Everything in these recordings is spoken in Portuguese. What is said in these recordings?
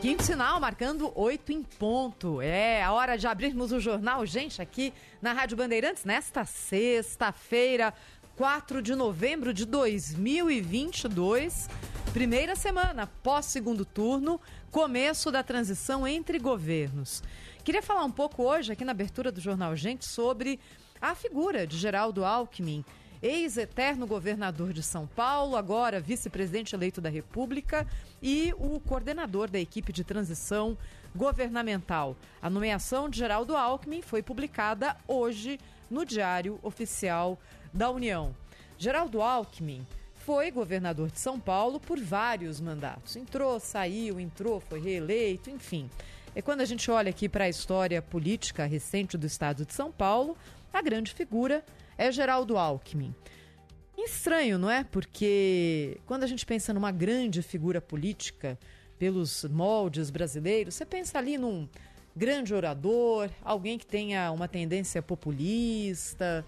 Quinto sinal, marcando oito em ponto. É a hora de abrirmos o jornal, gente, aqui na Rádio Bandeirantes, nesta sexta-feira, 4 de novembro de 2022. Primeira semana pós segundo turno, começo da transição entre governos. Queria falar um pouco hoje, aqui na abertura do jornal, gente, sobre a figura de Geraldo Alckmin ex-eterno governador de São Paulo, agora vice-presidente eleito da República e o coordenador da equipe de transição governamental. A nomeação de Geraldo Alckmin foi publicada hoje no Diário Oficial da União. Geraldo Alckmin foi governador de São Paulo por vários mandatos. Entrou, saiu, entrou, foi reeleito, enfim. E quando a gente olha aqui para a história política recente do estado de São Paulo, a grande figura é Geraldo Alckmin. Estranho, não é? Porque quando a gente pensa numa grande figura política, pelos moldes brasileiros, você pensa ali num grande orador, alguém que tenha uma tendência populista,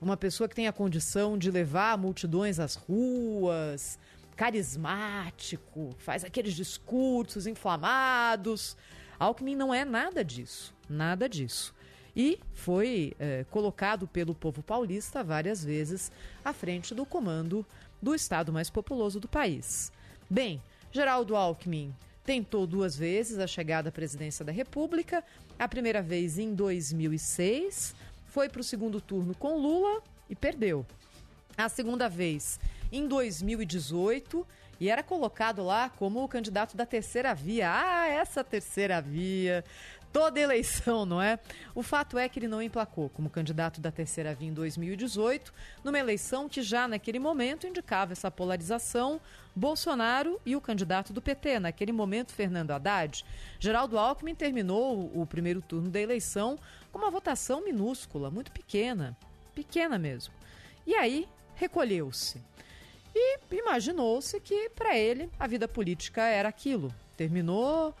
uma pessoa que tenha condição de levar multidões às ruas, carismático, faz aqueles discursos inflamados. Alckmin não é nada disso, nada disso e foi é, colocado pelo povo paulista várias vezes à frente do comando do estado mais populoso do país. Bem, Geraldo Alckmin tentou duas vezes a chegada à presidência da República, a primeira vez em 2006, foi para o segundo turno com Lula e perdeu. A segunda vez em 2018 e era colocado lá como o candidato da terceira via. Ah, essa terceira via toda eleição, não é? O fato é que ele não emplacou como candidato da terceira via em 2018, numa eleição que já naquele momento indicava essa polarização, Bolsonaro e o candidato do PT, naquele momento Fernando Haddad. Geraldo Alckmin terminou o primeiro turno da eleição com uma votação minúscula, muito pequena, pequena mesmo. E aí recolheu-se. E imaginou-se que para ele a vida política era aquilo. Terminou,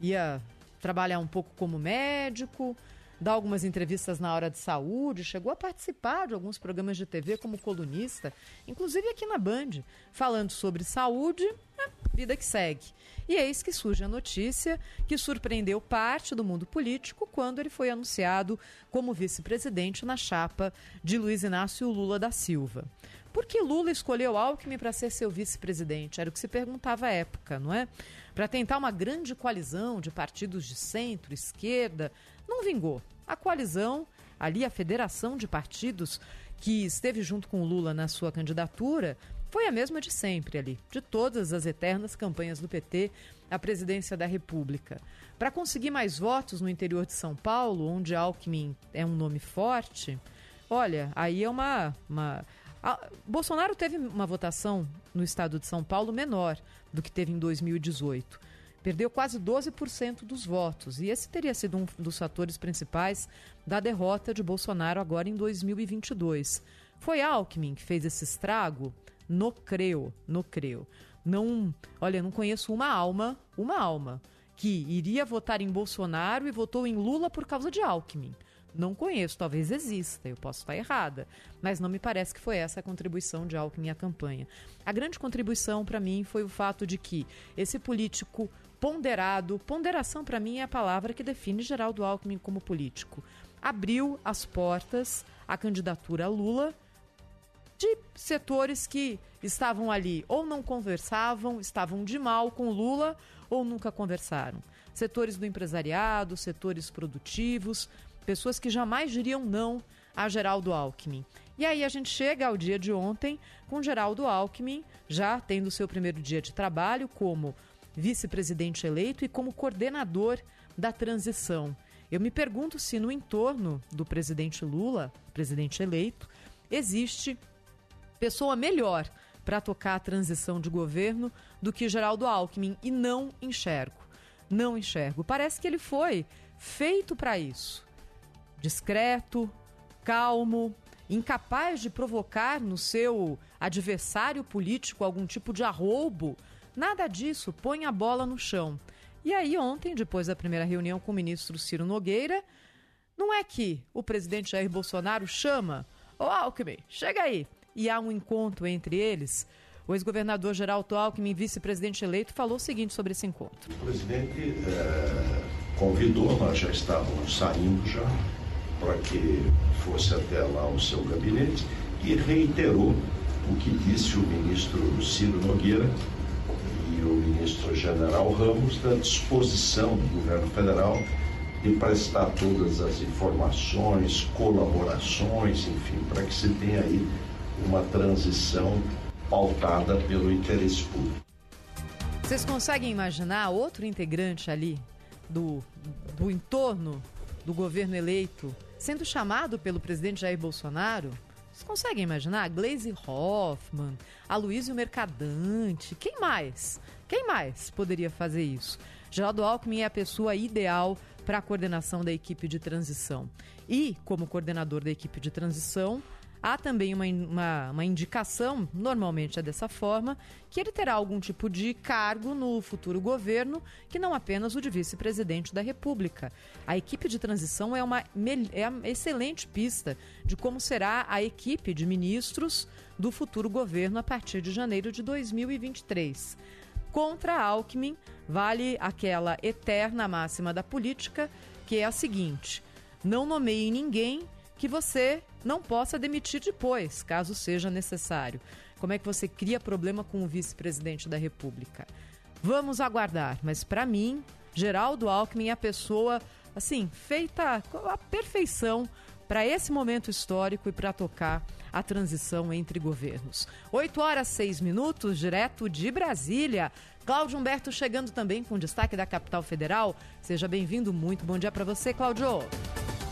ia trabalhar um pouco como médico, dar algumas entrevistas na hora de saúde, chegou a participar de alguns programas de TV como colunista, inclusive aqui na Band, falando sobre saúde, é, vida que segue. E eis que surge a notícia que surpreendeu parte do mundo político quando ele foi anunciado como vice-presidente na chapa de Luiz Inácio Lula da Silva. Por que Lula escolheu Alckmin para ser seu vice-presidente? Era o que se perguntava à época, não é? Para tentar uma grande coalizão de partidos de centro, esquerda, não vingou. A coalizão, ali a federação de partidos que esteve junto com o Lula na sua candidatura, foi a mesma de sempre ali, de todas as eternas campanhas do PT à presidência da República. Para conseguir mais votos no interior de São Paulo, onde Alckmin é um nome forte, olha, aí é uma. uma... A... Bolsonaro teve uma votação no estado de São Paulo menor, do que teve em 2018. Perdeu quase 12% dos votos, e esse teria sido um dos fatores principais da derrota de Bolsonaro agora em 2022. Foi Alckmin que fez esse estrago? No creu, no creu. Não, olha, não conheço uma alma, uma alma que iria votar em Bolsonaro e votou em Lula por causa de Alckmin. Não conheço, talvez exista, eu posso estar errada, mas não me parece que foi essa a contribuição de Alckmin à campanha. A grande contribuição para mim foi o fato de que esse político ponderado, ponderação para mim é a palavra que define Geraldo Alckmin como político, abriu as portas à candidatura Lula de setores que estavam ali ou não conversavam, estavam de mal com Lula ou nunca conversaram. Setores do empresariado, setores produtivos, pessoas que jamais diriam não a Geraldo Alckmin. E aí a gente chega ao dia de ontem com Geraldo Alckmin já tendo seu primeiro dia de trabalho como vice-presidente eleito e como coordenador da transição. Eu me pergunto se no entorno do presidente Lula, presidente eleito, existe pessoa melhor para tocar a transição de governo do que Geraldo Alckmin e não enxergo. Não enxergo. Parece que ele foi feito para isso. Discreto, calmo, incapaz de provocar no seu adversário político algum tipo de arroubo. Nada disso, põe a bola no chão. E aí, ontem, depois da primeira reunião com o ministro Ciro Nogueira, não é que o presidente Jair Bolsonaro chama, ô Alckmin, chega aí, e há um encontro entre eles. O ex-governador Geraldo Alckmin, vice-presidente eleito, falou o seguinte sobre esse encontro. O presidente é, convidou, nós já estávamos saindo já, para que fosse até lá o seu gabinete e reiterou o que disse o ministro Ciro Nogueira e o ministro General Ramos da disposição do governo federal de prestar todas as informações, colaborações, enfim, para que se tenha aí uma transição pautada pelo interesse público. Vocês conseguem imaginar outro integrante ali do, do entorno do governo eleito sendo chamado pelo presidente Jair Bolsonaro? Vocês conseguem imaginar? Glaze Hoffman, Aloysio Mercadante, quem mais? Quem mais poderia fazer isso? Geraldo Alckmin é a pessoa ideal para a coordenação da equipe de transição. E, como coordenador da equipe de transição, Há também uma, uma, uma, indicação, normalmente é dessa forma, que ele terá algum tipo de cargo no futuro governo, que não apenas o de vice-presidente da República. A equipe de transição é uma, é uma excelente pista de como será a equipe de ministros do futuro governo a partir de janeiro de 2023. Contra Alckmin, vale aquela eterna máxima da política, que é a seguinte: não nomeie ninguém que você não possa demitir depois, caso seja necessário. Como é que você cria problema com o vice-presidente da República? Vamos aguardar, mas para mim, Geraldo Alckmin é a pessoa, assim, feita a perfeição para esse momento histórico e para tocar a transição entre governos. 8 horas 6 minutos, direto de Brasília. Cláudio Humberto chegando também com destaque da capital federal. Seja bem-vindo, muito bom dia para você, Cláudio.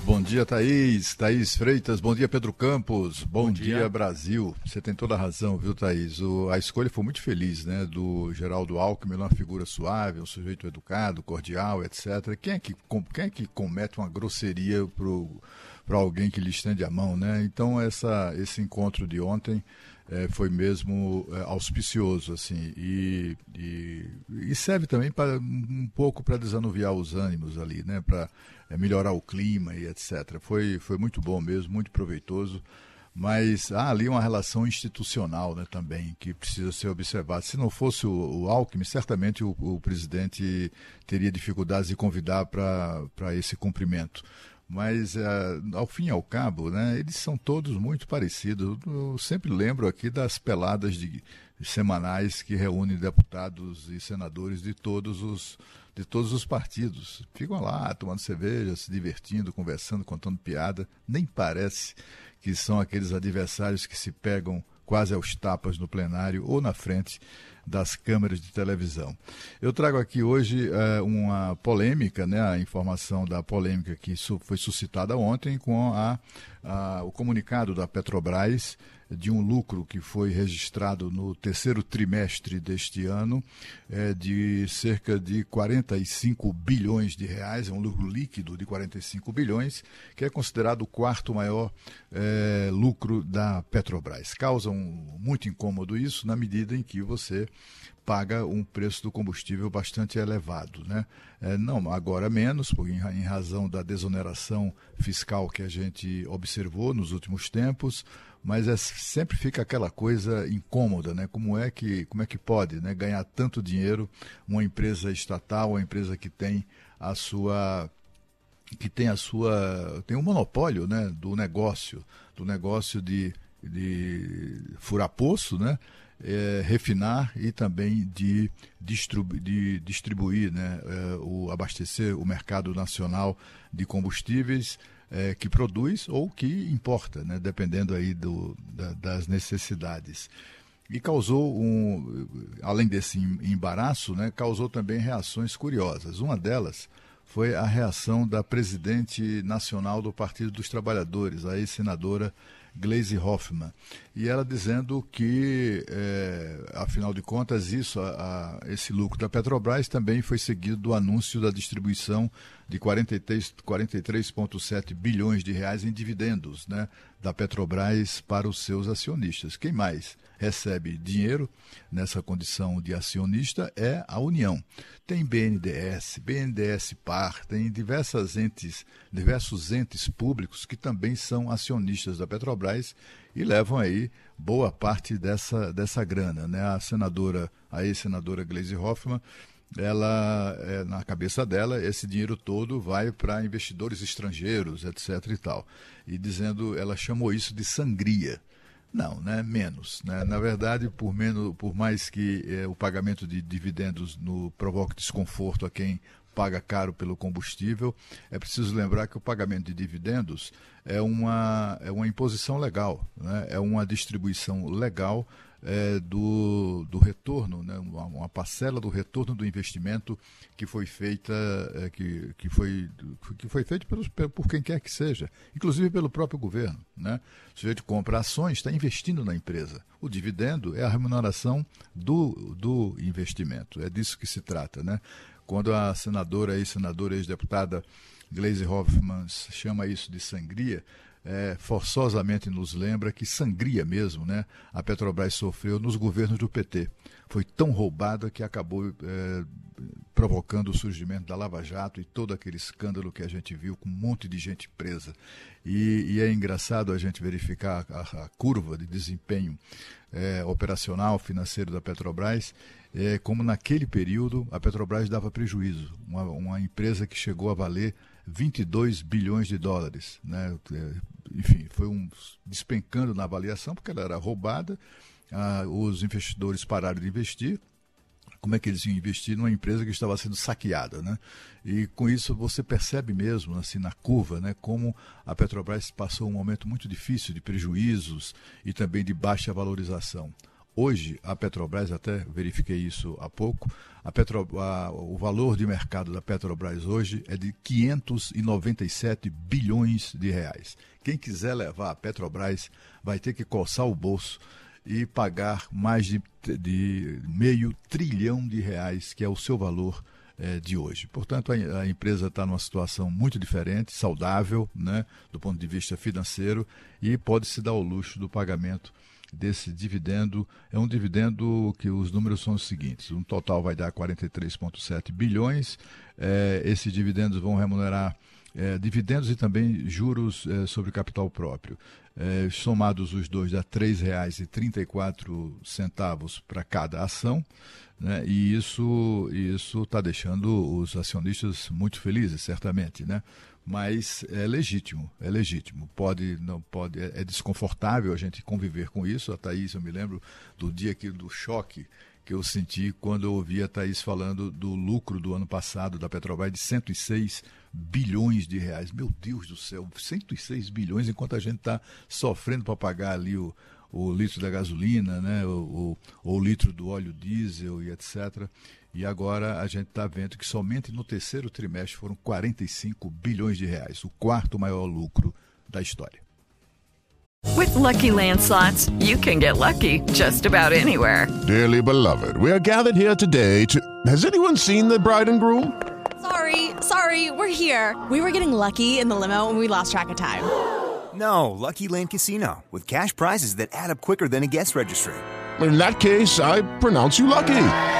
Bom dia, Thaís. Thaís Freitas. Bom dia, Pedro Campos. Bom, Bom dia. dia. Brasil. Você tem toda a razão, viu, Thaís? O, a escolha foi muito feliz, né? Do Geraldo Alckmin, uma figura suave, um sujeito educado, cordial, etc. Quem é que, quem é que comete uma grosseria para alguém que lhe estende a mão, né? Então, essa, esse encontro de ontem é, foi mesmo é, auspicioso, assim, e, e, e serve também para um pouco para desanuviar os ânimos ali, né? Para é, melhorar o clima e etc. Foi, foi muito bom mesmo, muito proveitoso. Mas há ali uma relação institucional né, também que precisa ser observada. Se não fosse o, o Alckmin, certamente o, o presidente teria dificuldades de convidar para esse cumprimento mas uh, ao fim e ao cabo, né, eles são todos muito parecidos. Eu sempre lembro aqui das peladas de, semanais que reúnem deputados e senadores de todos os de todos os partidos. Ficam lá tomando cerveja, se divertindo, conversando, contando piada. Nem parece que são aqueles adversários que se pegam quase aos tapas no plenário ou na frente das câmeras de televisão. Eu trago aqui hoje é, uma polêmica, né, a informação da polêmica que foi suscitada ontem com a, a, o comunicado da Petrobras de um lucro que foi registrado no terceiro trimestre deste ano é, de cerca de 45 bilhões de reais, é um lucro líquido de 45 bilhões, que é considerado o quarto maior é, lucro da Petrobras. Causa um, muito incômodo isso na medida em que você paga um preço do combustível bastante elevado. Né? É, não, agora menos, porque em razão da desoneração fiscal que a gente observou nos últimos tempos, mas é, sempre fica aquela coisa incômoda, né? Como é que, como é que pode né, ganhar tanto dinheiro uma empresa estatal, uma empresa que tem a sua que tem a sua tem um monopólio né, do negócio, do negócio de, de furar poço, né? é, refinar e também de, distribu de distribuir, né, é, o, abastecer o mercado nacional de combustíveis é, que produz ou que importa, né, dependendo aí do, da, das necessidades. E causou um, além desse embaraço, né, causou também reações curiosas. Uma delas foi a reação da presidente nacional do Partido dos Trabalhadores, a ex-senadora Gleisi Hoffmann. E ela dizendo que, é, afinal de contas, isso, a, a, esse lucro da Petrobras também foi seguido do anúncio da distribuição de 43,7 43 bilhões de reais em dividendos né, da Petrobras para os seus acionistas. Quem mais recebe dinheiro nessa condição de acionista é a União. Tem BNDES, BNDES Par, tem diversas entes, diversos entes públicos que também são acionistas da Petrobras e levam aí boa parte dessa, dessa grana. Né? A senadora, a ex-senadora Gleisi Hoffmann, ela, é, na cabeça dela, esse dinheiro todo vai para investidores estrangeiros, etc. e tal. E dizendo, ela chamou isso de sangria. Não, né? menos. Né? Na verdade, por, menos, por mais que é, o pagamento de dividendos no, provoque desconforto a quem paga caro pelo combustível, é preciso lembrar que o pagamento de dividendos é uma, é uma imposição legal, né? é uma distribuição legal é, do, do retorno, né? uma, uma, parcela do retorno do investimento que foi feita, é, que, que, foi, que foi feito pelos, por quem quer que seja, inclusive pelo próprio governo. Né? O sujeito compra ações, está investindo na empresa. O dividendo é a remuneração do, do investimento, é disso que se trata. Né? Quando a senadora, ex-senadora, ex-deputada Gleisi Hoffmann chama isso de sangria, é, forçosamente nos lembra que sangria mesmo, né? A Petrobras sofreu nos governos do PT. Foi tão roubada que acabou é, provocando o surgimento da Lava Jato e todo aquele escândalo que a gente viu com um monte de gente presa. E, e é engraçado a gente verificar a, a curva de desempenho é, operacional, financeiro da Petrobras, é, como naquele período a Petrobras dava prejuízo. Uma, uma empresa que chegou a valer 22 bilhões de dólares. Né? Enfim, foi um despencando na avaliação, porque ela era roubada, ah, os investidores pararam de investir. Como é que eles iam investir numa empresa que estava sendo saqueada, né? E com isso você percebe mesmo, assim, na curva, né, como a Petrobras passou um momento muito difícil de prejuízos e também de baixa valorização. Hoje, a Petrobras, até verifiquei isso há pouco, a Petro, a, o valor de mercado da Petrobras hoje é de 597 bilhões de reais. Quem quiser levar a Petrobras vai ter que coçar o bolso e pagar mais de, de meio trilhão de reais, que é o seu valor é, de hoje. Portanto, a, a empresa está numa situação muito diferente, saudável, né, do ponto de vista financeiro, e pode se dar o luxo do pagamento desse dividendo é um dividendo que os números são os seguintes: um total vai dar 43,7 bilhões. É, esses dividendos vão remunerar é, dividendos e também juros é, sobre capital próprio. Somados os dois, dá R$ 3,34 para cada ação. Né? E isso está deixando os acionistas muito felizes, certamente. Né? Mas é legítimo, é legítimo. Pode, não pode, é, é, desconfortável a gente conviver com isso. A Thaís, eu me lembro do dia que do choque que eu senti quando eu ouvi a Thaís falando do lucro do ano passado da Petrobras de 106 bilhões de reais. Meu Deus do céu, 106 bilhões enquanto a gente está sofrendo para pagar ali o, o litro da gasolina, né, o, o, o litro do óleo diesel e etc. E agora a gente está vendo que somente no terceiro trimestre foram 45 bilhões de reais, o quarto maior lucro da história. With lucky landslots, you can get lucky just about anywhere. Dearly beloved, we are gathered here today to. Has anyone seen the bride and groom? Sorry, sorry, we're here. We were getting lucky in the limo and we lost track of time. No, Lucky Land Casino with cash prizes that add up quicker than a guest registry. In that case, I pronounce you lucky.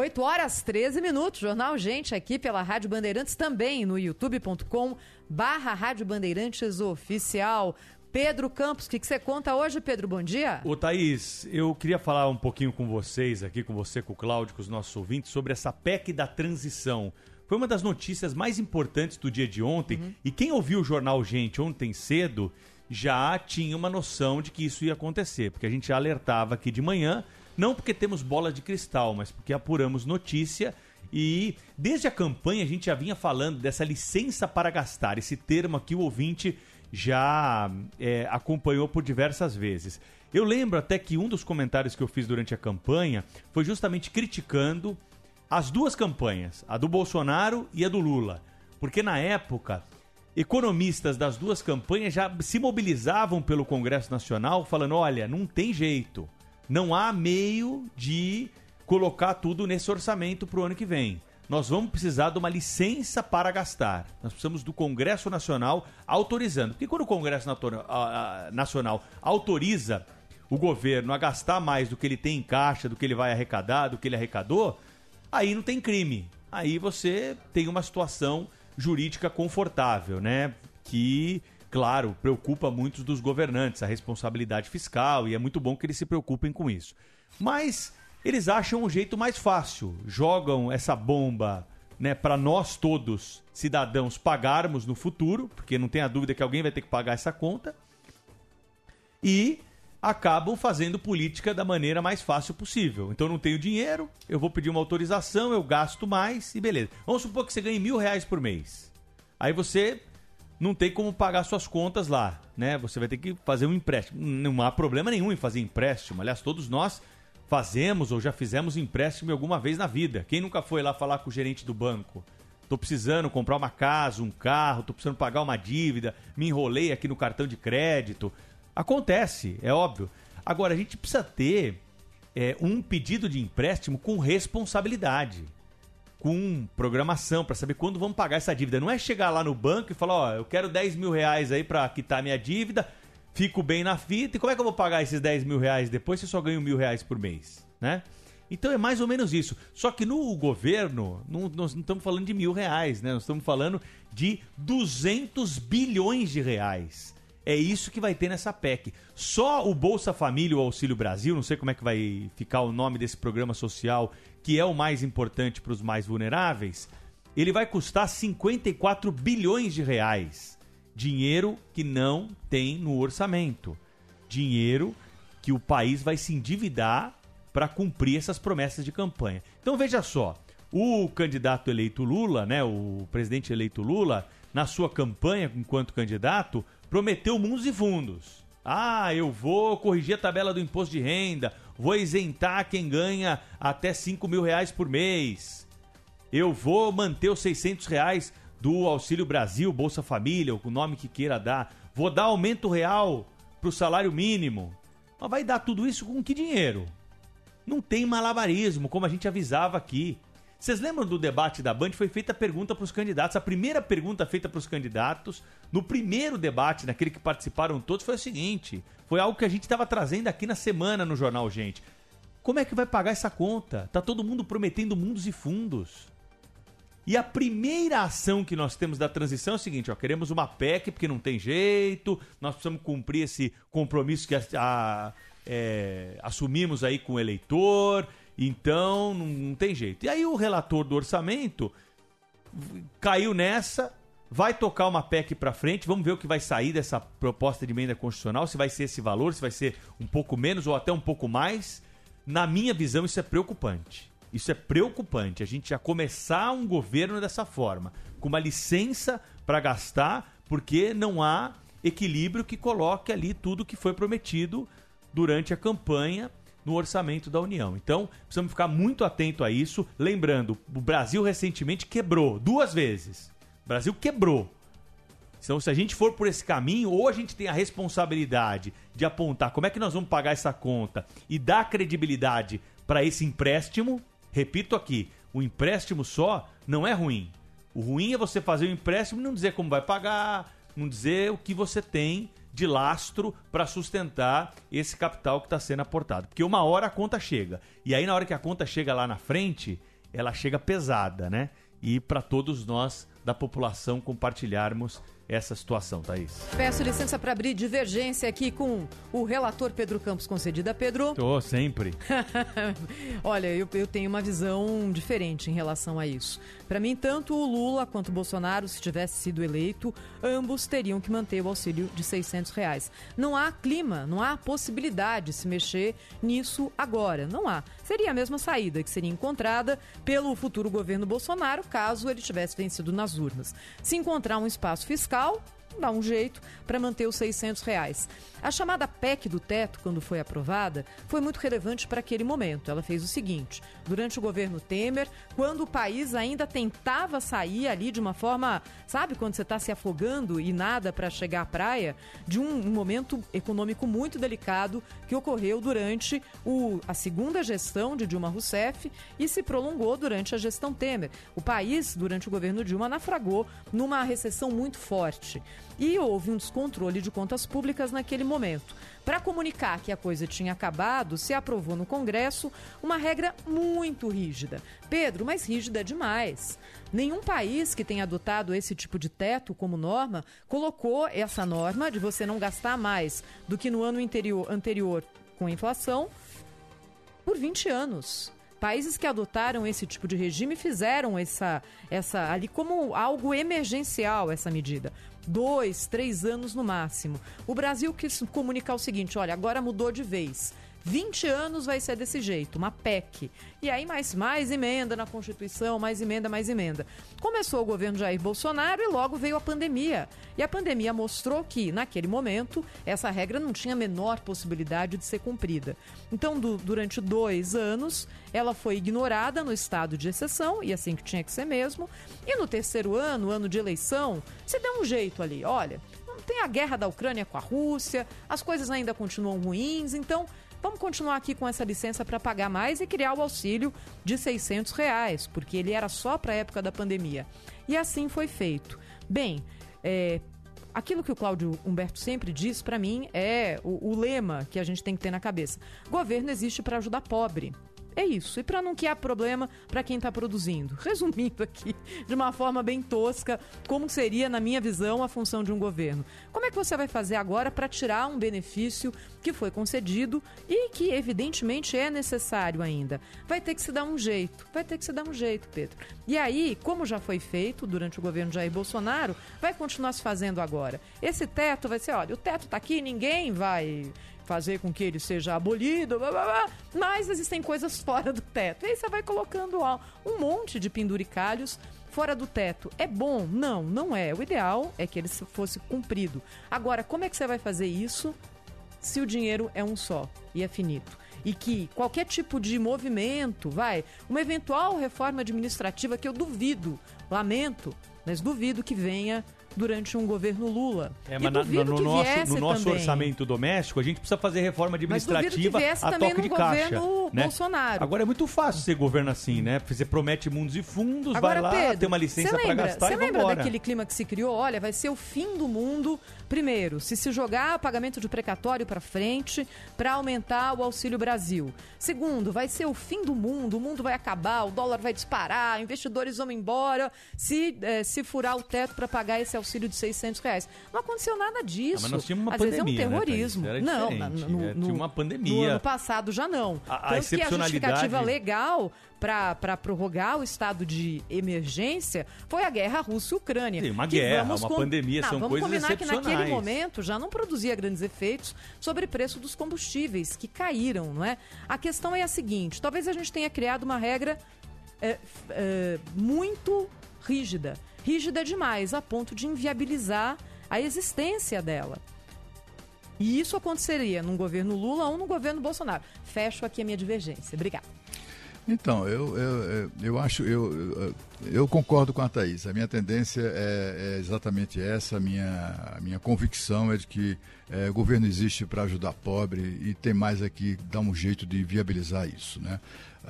8 horas 13 minutos. Jornal Gente aqui pela Rádio Bandeirantes também no youtube.com barra Rádio Bandeirantes Oficial. Pedro Campos, o que, que você conta hoje, Pedro? Bom dia. Ô Thaís, eu queria falar um pouquinho com vocês aqui, com você, com o Cláudio, com os nossos ouvintes, sobre essa PEC da transição. Foi uma das notícias mais importantes do dia de ontem uhum. e quem ouviu o jornal Gente ontem cedo já tinha uma noção de que isso ia acontecer, porque a gente alertava aqui de manhã não porque temos bola de cristal, mas porque apuramos notícia e desde a campanha a gente já vinha falando dessa licença para gastar, esse termo aqui o ouvinte já é, acompanhou por diversas vezes. Eu lembro até que um dos comentários que eu fiz durante a campanha foi justamente criticando as duas campanhas, a do Bolsonaro e a do Lula. Porque na época, economistas das duas campanhas já se mobilizavam pelo Congresso Nacional falando: olha, não tem jeito não há meio de colocar tudo nesse orçamento para o ano que vem. Nós vamos precisar de uma licença para gastar. Nós precisamos do Congresso Nacional autorizando. Porque quando o Congresso Nacional autoriza o governo a gastar mais do que ele tem em caixa, do que ele vai arrecadar, do que ele arrecadou, aí não tem crime. Aí você tem uma situação jurídica confortável, né? Que claro, preocupa muitos dos governantes, a responsabilidade fiscal, e é muito bom que eles se preocupem com isso. Mas eles acham um jeito mais fácil, jogam essa bomba né, para nós todos, cidadãos, pagarmos no futuro, porque não tem a dúvida que alguém vai ter que pagar essa conta, e acabam fazendo política da maneira mais fácil possível. Então não tenho dinheiro, eu vou pedir uma autorização, eu gasto mais e beleza. Vamos supor que você ganhe mil reais por mês. Aí você não tem como pagar suas contas lá, né? Você vai ter que fazer um empréstimo. Não há problema nenhum em fazer empréstimo. Aliás, todos nós fazemos ou já fizemos empréstimo alguma vez na vida. Quem nunca foi lá falar com o gerente do banco? Tô precisando comprar uma casa, um carro, tô precisando pagar uma dívida, me enrolei aqui no cartão de crédito. Acontece, é óbvio. Agora, a gente precisa ter é, um pedido de empréstimo com responsabilidade com programação para saber quando vamos pagar essa dívida. Não é chegar lá no banco e falar, ó, eu quero 10 mil reais aí para quitar minha dívida, fico bem na fita, e como é que eu vou pagar esses 10 mil reais depois se eu só ganho mil reais por mês, né? Então é mais ou menos isso. Só que no governo, não, nós não estamos falando de mil reais, né? Nós estamos falando de 200 bilhões de reais. É isso que vai ter nessa PEC. Só o Bolsa Família, o Auxílio Brasil, não sei como é que vai ficar o nome desse programa social que é o mais importante para os mais vulneráveis, ele vai custar 54 bilhões de reais. Dinheiro que não tem no orçamento. Dinheiro que o país vai se endividar para cumprir essas promessas de campanha. Então veja só, o candidato eleito Lula, né, o presidente eleito Lula, na sua campanha enquanto candidato, prometeu mundos e fundos. Ah, eu vou corrigir a tabela do imposto de renda, vou isentar quem ganha até 5 mil reais por mês. Eu vou manter os 600 reais do Auxílio Brasil, Bolsa Família, o nome que queira dar. Vou dar aumento real para o salário mínimo. Mas vai dar tudo isso com que dinheiro? Não tem malabarismo, como a gente avisava aqui. Vocês lembram do debate da Band? Foi feita a pergunta para os candidatos. A primeira pergunta feita para os candidatos, no primeiro debate, naquele que participaram todos, foi o seguinte: foi algo que a gente estava trazendo aqui na semana no jornal, gente. Como é que vai pagar essa conta? Tá todo mundo prometendo mundos e fundos. E a primeira ação que nós temos da transição é o seguinte: ó, queremos uma PEC porque não tem jeito, nós precisamos cumprir esse compromisso que a, a, é, assumimos aí com o eleitor, então, não, não tem jeito. E aí o relator do orçamento caiu nessa, vai tocar uma PEC para frente, vamos ver o que vai sair dessa proposta de emenda constitucional, se vai ser esse valor, se vai ser um pouco menos ou até um pouco mais. Na minha visão, isso é preocupante. Isso é preocupante. A gente já começar um governo dessa forma, com uma licença para gastar, porque não há equilíbrio que coloque ali tudo que foi prometido durante a campanha no orçamento da União. Então, precisamos ficar muito atento a isso. Lembrando, o Brasil recentemente quebrou duas vezes. O Brasil quebrou. Então, se a gente for por esse caminho, ou a gente tem a responsabilidade de apontar como é que nós vamos pagar essa conta e dar credibilidade para esse empréstimo. Repito aqui, o empréstimo só não é ruim. O ruim é você fazer o empréstimo e não dizer como vai pagar, não dizer o que você tem de lastro para sustentar esse capital que está sendo aportado. Porque uma hora a conta chega. E aí, na hora que a conta chega lá na frente, ela chega pesada, né? E para todos nós da população compartilharmos essa situação, Thaís. Peço licença para abrir divergência aqui com o relator Pedro Campos. Concedida, Pedro? Tô, sempre. Olha, eu, eu tenho uma visão diferente em relação a isso. Para mim, tanto o Lula quanto o Bolsonaro, se tivesse sido eleito, ambos teriam que manter o auxílio de 600 reais. Não há clima, não há possibilidade de se mexer nisso agora. Não há. Seria a mesma saída que seria encontrada pelo futuro governo Bolsonaro, caso ele tivesse vencido nas urnas. Se encontrar um espaço fiscal, tchau dá um jeito para manter os 600 reais. A chamada PEC do teto, quando foi aprovada, foi muito relevante para aquele momento. Ela fez o seguinte: durante o governo Temer, quando o país ainda tentava sair ali de uma forma, sabe, quando você está se afogando e nada para chegar à praia, de um, um, momento econômico muito delicado que ocorreu durante o, a segunda gestão de Dilma Rousseff e se prolongou durante a gestão Temer. O país, durante o governo Dilma, naufragou numa recessão muito forte e houve um descontrole de contas públicas naquele momento. Para comunicar que a coisa tinha acabado, se aprovou no Congresso uma regra muito rígida. Pedro, mas rígida demais. Nenhum país que tenha adotado esse tipo de teto como norma colocou essa norma de você não gastar mais do que no ano anterior, anterior com a inflação por 20 anos. Países que adotaram esse tipo de regime fizeram essa, essa ali como algo emergencial essa medida dois, três anos no máximo. O Brasil quis comunicar o seguinte: olha, agora mudou de vez. 20 anos vai ser desse jeito, uma PEC. E aí mais, mais emenda na Constituição, mais emenda, mais emenda. Começou o governo Jair Bolsonaro e logo veio a pandemia. E a pandemia mostrou que, naquele momento, essa regra não tinha a menor possibilidade de ser cumprida. Então, do, durante dois anos, ela foi ignorada no estado de exceção, e assim que tinha que ser mesmo. E no terceiro ano, ano de eleição, se deu um jeito ali. Olha, tem a guerra da Ucrânia com a Rússia, as coisas ainda continuam ruins, então Vamos continuar aqui com essa licença para pagar mais e criar o auxílio de 600 reais, porque ele era só para a época da pandemia. E assim foi feito. Bem, é, aquilo que o Cláudio Humberto sempre diz para mim é o, o lema que a gente tem que ter na cabeça: governo existe para ajudar pobre. É isso. E para não criar problema para quem está produzindo. Resumindo aqui, de uma forma bem tosca, como seria, na minha visão, a função de um governo. Como é que você vai fazer agora para tirar um benefício que foi concedido e que, evidentemente, é necessário ainda? Vai ter que se dar um jeito. Vai ter que se dar um jeito, Pedro. E aí, como já foi feito durante o governo Jair Bolsonaro, vai continuar se fazendo agora. Esse teto vai ser, olha, o teto está aqui, ninguém vai fazer com que ele seja abolido, blá, blá, blá, mas existem coisas fora do teto. E aí você vai colocando ó, um monte de penduricalhos fora do teto. É bom? Não, não é. O ideal é que ele fosse cumprido. Agora, como é que você vai fazer isso se o dinheiro é um só e é finito? E que qualquer tipo de movimento, vai, uma eventual reforma administrativa que eu duvido, lamento, mas duvido que venha durante um governo Lula. É, mas na, no, no nosso, no nosso orçamento doméstico, a gente precisa fazer reforma administrativa a toque de caixa. Né? Bolsonaro. Agora é muito fácil ser governo assim, né? Você promete mundos e fundos, Agora, vai lá, Pedro, tem uma licença para gastar Você lembra daquele clima que se criou? Olha, vai ser o fim do mundo. Primeiro, se se jogar pagamento de precatório para frente para aumentar o Auxílio Brasil. Segundo, vai ser o fim do mundo, o mundo vai acabar, o dólar vai disparar, investidores vão embora se, eh, se furar o teto para pagar esse auxílio de 600 reais. Não aconteceu nada disso. Ah, mas nós tínhamos uma Às pandemia, vezes é um terrorismo. Né, não, no, é, tinha uma pandemia. No ano passado já não. A, a Tanto que a justificativa legal para prorrogar o estado de emergência foi a guerra Rússia-Ucrânia. Sim, uma guerra, uma com... pandemia, não, são vamos coisas combinar que naquele momento já não produzia grandes efeitos sobre o preço dos combustíveis, que caíram, não é? A questão é a seguinte, talvez a gente tenha criado uma regra é, é, muito rígida rígida demais, a ponto de inviabilizar a existência dela. E isso aconteceria num governo Lula ou no governo Bolsonaro. Fecho aqui a minha divergência. Obrigada. Então, eu, eu, eu acho, eu, eu concordo com a Thaís. A minha tendência é, é exatamente essa, a minha, a minha convicção é de que é, o governo existe para ajudar pobre e tem mais aqui dar um jeito de viabilizar isso. Né?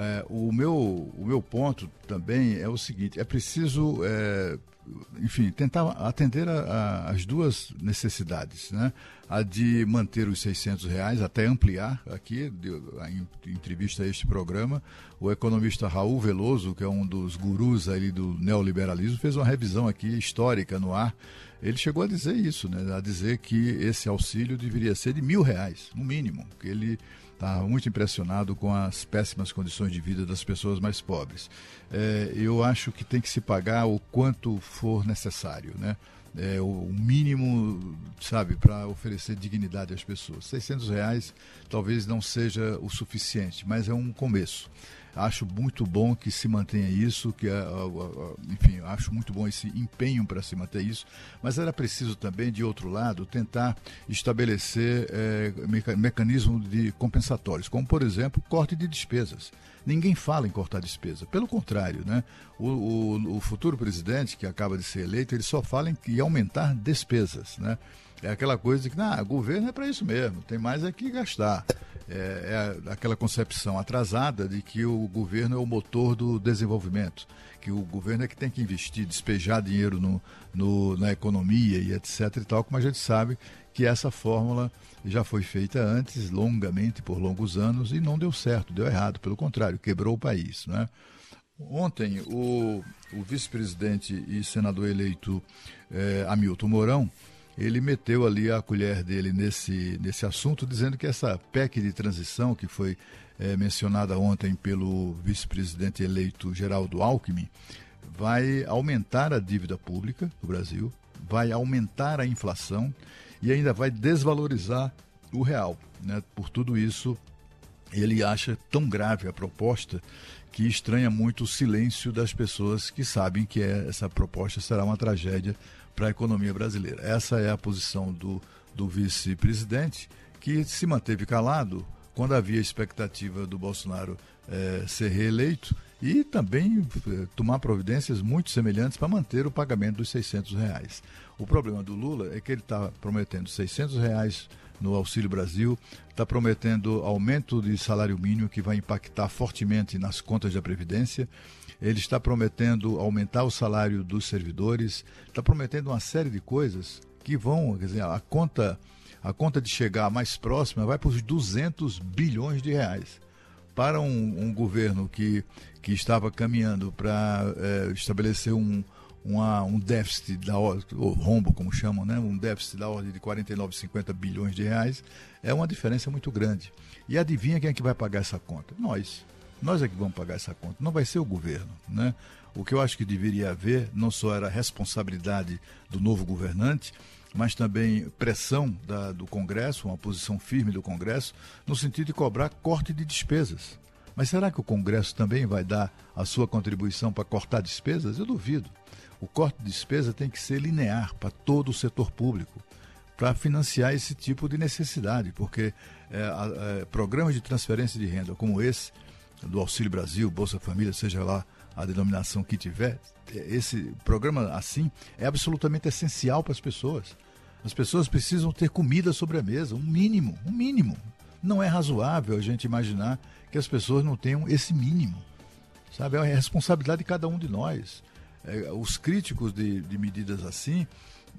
É, o, meu, o meu ponto também é o seguinte, é preciso é, enfim, tentar atender as duas necessidades, né? A de manter os 600 reais, até ampliar aqui, de, em entrevista a este programa, o economista Raul Veloso, que é um dos gurus aí do neoliberalismo, fez uma revisão aqui histórica no ar. Ele chegou a dizer isso, né? A dizer que esse auxílio deveria ser de mil reais, no mínimo, que ele está muito impressionado com as péssimas condições de vida das pessoas mais pobres. É, eu acho que tem que se pagar o quanto for necessário, né? É, o mínimo, sabe, para oferecer dignidade às pessoas. 600 reais talvez não seja o suficiente, mas é um começo. Acho muito bom que se mantenha isso, que enfim, acho muito bom esse empenho para se manter isso, mas era preciso também, de outro lado, tentar estabelecer é, mecanismos de compensatórios, como por exemplo, corte de despesas. Ninguém fala em cortar despesa, pelo contrário, né? O, o, o futuro presidente que acaba de ser eleito, ele só fala em, em aumentar despesas, né? É aquela coisa de que, ah, governo é para isso mesmo, tem mais é que gastar. É, é, aquela concepção atrasada de que o governo é o motor do desenvolvimento, que o governo é que tem que investir, despejar dinheiro no, no, na economia e etc e tal, como a gente sabe que essa fórmula já foi feita antes, longamente, por longos anos, e não deu certo, deu errado, pelo contrário, quebrou o país. Né? Ontem, o, o vice-presidente e senador eleito eh, Hamilton Mourão ele meteu ali a colher dele nesse, nesse assunto, dizendo que essa PEC de transição, que foi é, mencionada ontem pelo vice-presidente eleito Geraldo Alckmin, vai aumentar a dívida pública do Brasil, vai aumentar a inflação e ainda vai desvalorizar o real. Né? Por tudo isso, ele acha tão grave a proposta que estranha muito o silêncio das pessoas que sabem que é, essa proposta será uma tragédia para a economia brasileira. Essa é a posição do, do vice-presidente, que se manteve calado quando havia expectativa do Bolsonaro eh, ser reeleito e também eh, tomar providências muito semelhantes para manter o pagamento dos 600 reais. O problema do Lula é que ele está prometendo 600 reais no Auxílio Brasil, está prometendo aumento de salário mínimo que vai impactar fortemente nas contas da Previdência, ele está prometendo aumentar o salário dos servidores, está prometendo uma série de coisas que vão, quer dizer, a conta, a conta de chegar mais próxima vai para os 200 bilhões de reais. Para um, um governo que, que estava caminhando para é, estabelecer um, uma, um déficit da ordem, ou rombo, como chamam, né? um déficit da ordem de 49, 50 bilhões de reais, é uma diferença muito grande. E adivinha quem é que vai pagar essa conta? Nós. Nós é que vamos pagar essa conta, não vai ser o governo. Né? O que eu acho que deveria haver não só era responsabilidade do novo governante, mas também pressão da, do Congresso, uma posição firme do Congresso, no sentido de cobrar corte de despesas. Mas será que o Congresso também vai dar a sua contribuição para cortar despesas? Eu duvido. O corte de despesa tem que ser linear para todo o setor público, para financiar esse tipo de necessidade, porque é, é, programas de transferência de renda como esse, do Auxílio Brasil, Bolsa Família, seja lá a denominação que tiver, esse programa assim é absolutamente essencial para as pessoas. As pessoas precisam ter comida sobre a mesa, um mínimo, um mínimo. Não é razoável a gente imaginar que as pessoas não tenham esse mínimo. Sabe, é a responsabilidade de cada um de nós. É, os críticos de, de medidas assim,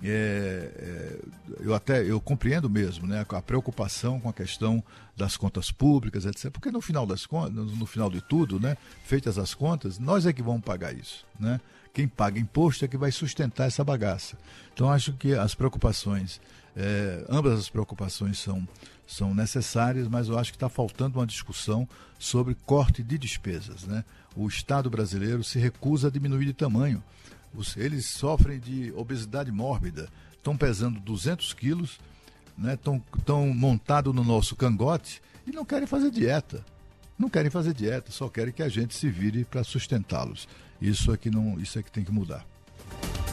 é, é, eu até eu compreendo mesmo né, a preocupação com a questão das contas públicas, etc. Porque no final das contas, no final de tudo, né, feitas as contas, nós é que vamos pagar isso. Né? Quem paga imposto é que vai sustentar essa bagaça. Então acho que as preocupações, é, ambas as preocupações são, são necessárias, mas eu acho que está faltando uma discussão sobre corte de despesas. Né? O Estado brasileiro se recusa a diminuir de tamanho. Eles sofrem de obesidade mórbida, estão pesando 200 quilos, estão né, montados no nosso cangote e não querem fazer dieta. Não querem fazer dieta, só querem que a gente se vire para sustentá-los. Isso é que não, isso é que tem que mudar.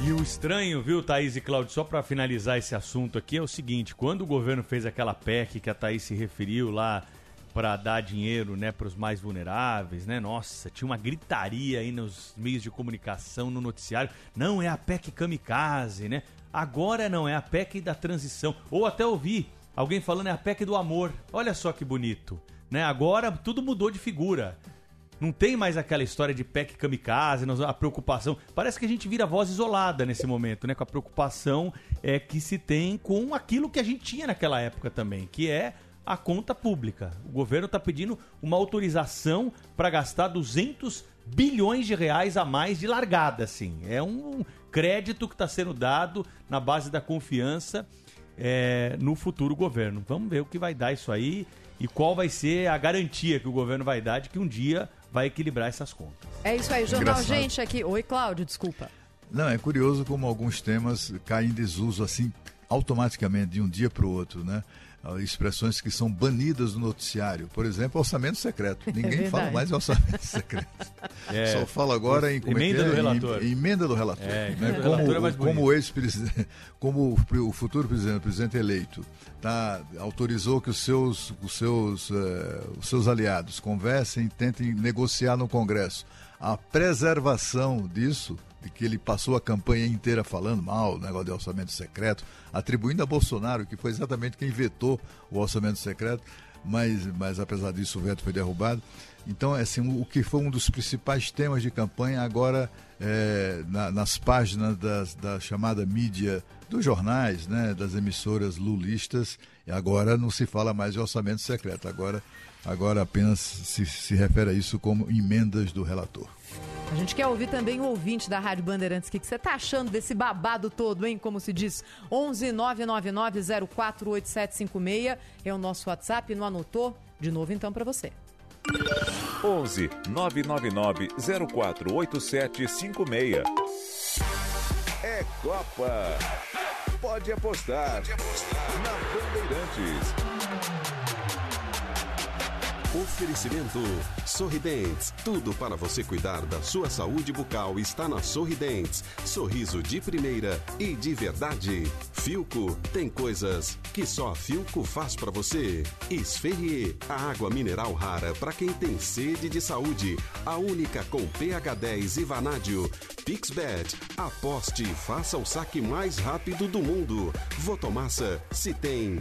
E o estranho, viu, Thaís e Cláudio, só para finalizar esse assunto aqui, é o seguinte: quando o governo fez aquela PEC que a Thaís se referiu lá para dar dinheiro né, para os mais vulneráveis, né? Nossa, tinha uma gritaria aí nos meios de comunicação, no noticiário. Não, é a PEC kamikaze, né? Agora não, é a PEC da transição. Ou até ouvi alguém falando é a PEC do amor. Olha só que bonito. Né? Agora tudo mudou de figura. Não tem mais aquela história de PEC kamikaze, a preocupação. Parece que a gente vira voz isolada nesse momento, né? Com a preocupação é, que se tem com aquilo que a gente tinha naquela época também, que é a conta pública. O governo está pedindo uma autorização para gastar 200 bilhões de reais a mais de largada, assim. É um crédito que está sendo dado na base da confiança é, no futuro governo. Vamos ver o que vai dar isso aí e qual vai ser a garantia que o governo vai dar de que um dia vai equilibrar essas contas. É isso aí, Jornal Engraçado. Gente aqui. Oi, Cláudio, desculpa. Não, é curioso como alguns temas caem em desuso assim automaticamente de um dia para o outro, né? Ah, expressões que são banidas do noticiário. Por exemplo, orçamento secreto. É Ninguém é fala mais em orçamento secreto. É, Só fala agora em como é emenda é, do relator. Em, emenda do relator. É, né? como, relator é como o ex-presidente, como o futuro presidente, o presidente eleito, tá, autorizou que os seus, os seus, uh, os seus aliados conversem, tentem negociar no Congresso a preservação disso de que ele passou a campanha inteira falando mal, negócio de orçamento secreto, atribuindo a Bolsonaro, que foi exatamente quem vetou o orçamento secreto, mas, mas apesar disso o veto foi derrubado. Então, é assim, o que foi um dos principais temas de campanha, agora é, na, nas páginas das, da chamada mídia dos jornais, né, das emissoras lulistas, agora não se fala mais de orçamento secreto, agora, agora apenas se, se refere a isso como emendas do relator. A gente quer ouvir também o ouvinte da Rádio Bandeirantes. O que, você tá achando desse babado todo, hein? Como se diz, 11 999 048756 é o nosso WhatsApp. Não anotou? De novo, então, para você. 11 999 048756. É Copa. Pode apostar. Pode apostar. Na Bandeirantes. Oferecimento Sorridentes. Tudo para você cuidar da sua saúde bucal está na Sorridentes. Sorriso de primeira e de verdade. Filco tem coisas que só a Filco faz para você. Esferrier, a água mineral rara para quem tem sede de saúde. A única com pH 10 e vanádio. Pixbet, aposte e faça o saque mais rápido do mundo. Votomassa, se tem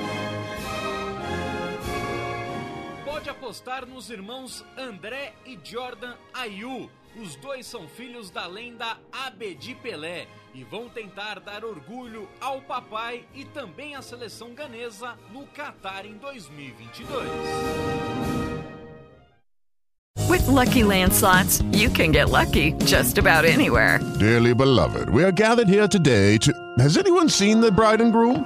apostar nos irmãos André e Jordan Ayu. Os dois são filhos da lenda Abedi Pelé e vão tentar dar orgulho ao papai e também à seleção ganesa no Qatar em 2022. With lucky landslots, you can get lucky just about anywhere. Dearly beloved, we are gathered here today to. Has anyone seen the bride and groom?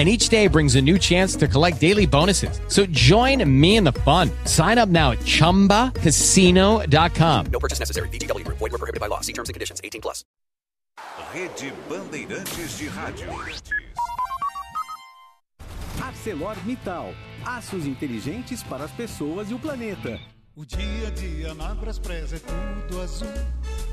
and each day brings a new chance to collect daily bonuses. So join me in the fun. Sign up now at ChumbaCasino.com. No purchase necessary. BGW. Void were prohibited by law. See terms and conditions. 18 plus. Rede Bandeirantes de Rádio. ArcelorMittal. Aços inteligentes para as pessoas e o planeta. O dia a dia na Braspress é tudo azul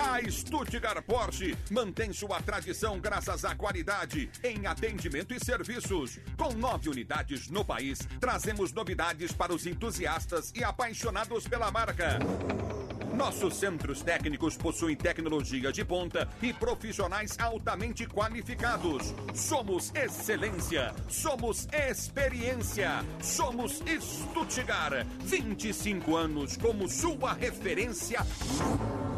A Stuttgart Porsche mantém sua tradição graças à qualidade em atendimento e serviços. Com nove unidades no país, trazemos novidades para os entusiastas e apaixonados pela marca. Nossos centros técnicos possuem tecnologia de ponta e profissionais altamente qualificados. Somos excelência, somos experiência, somos Stuttgart. 25 anos como sua referência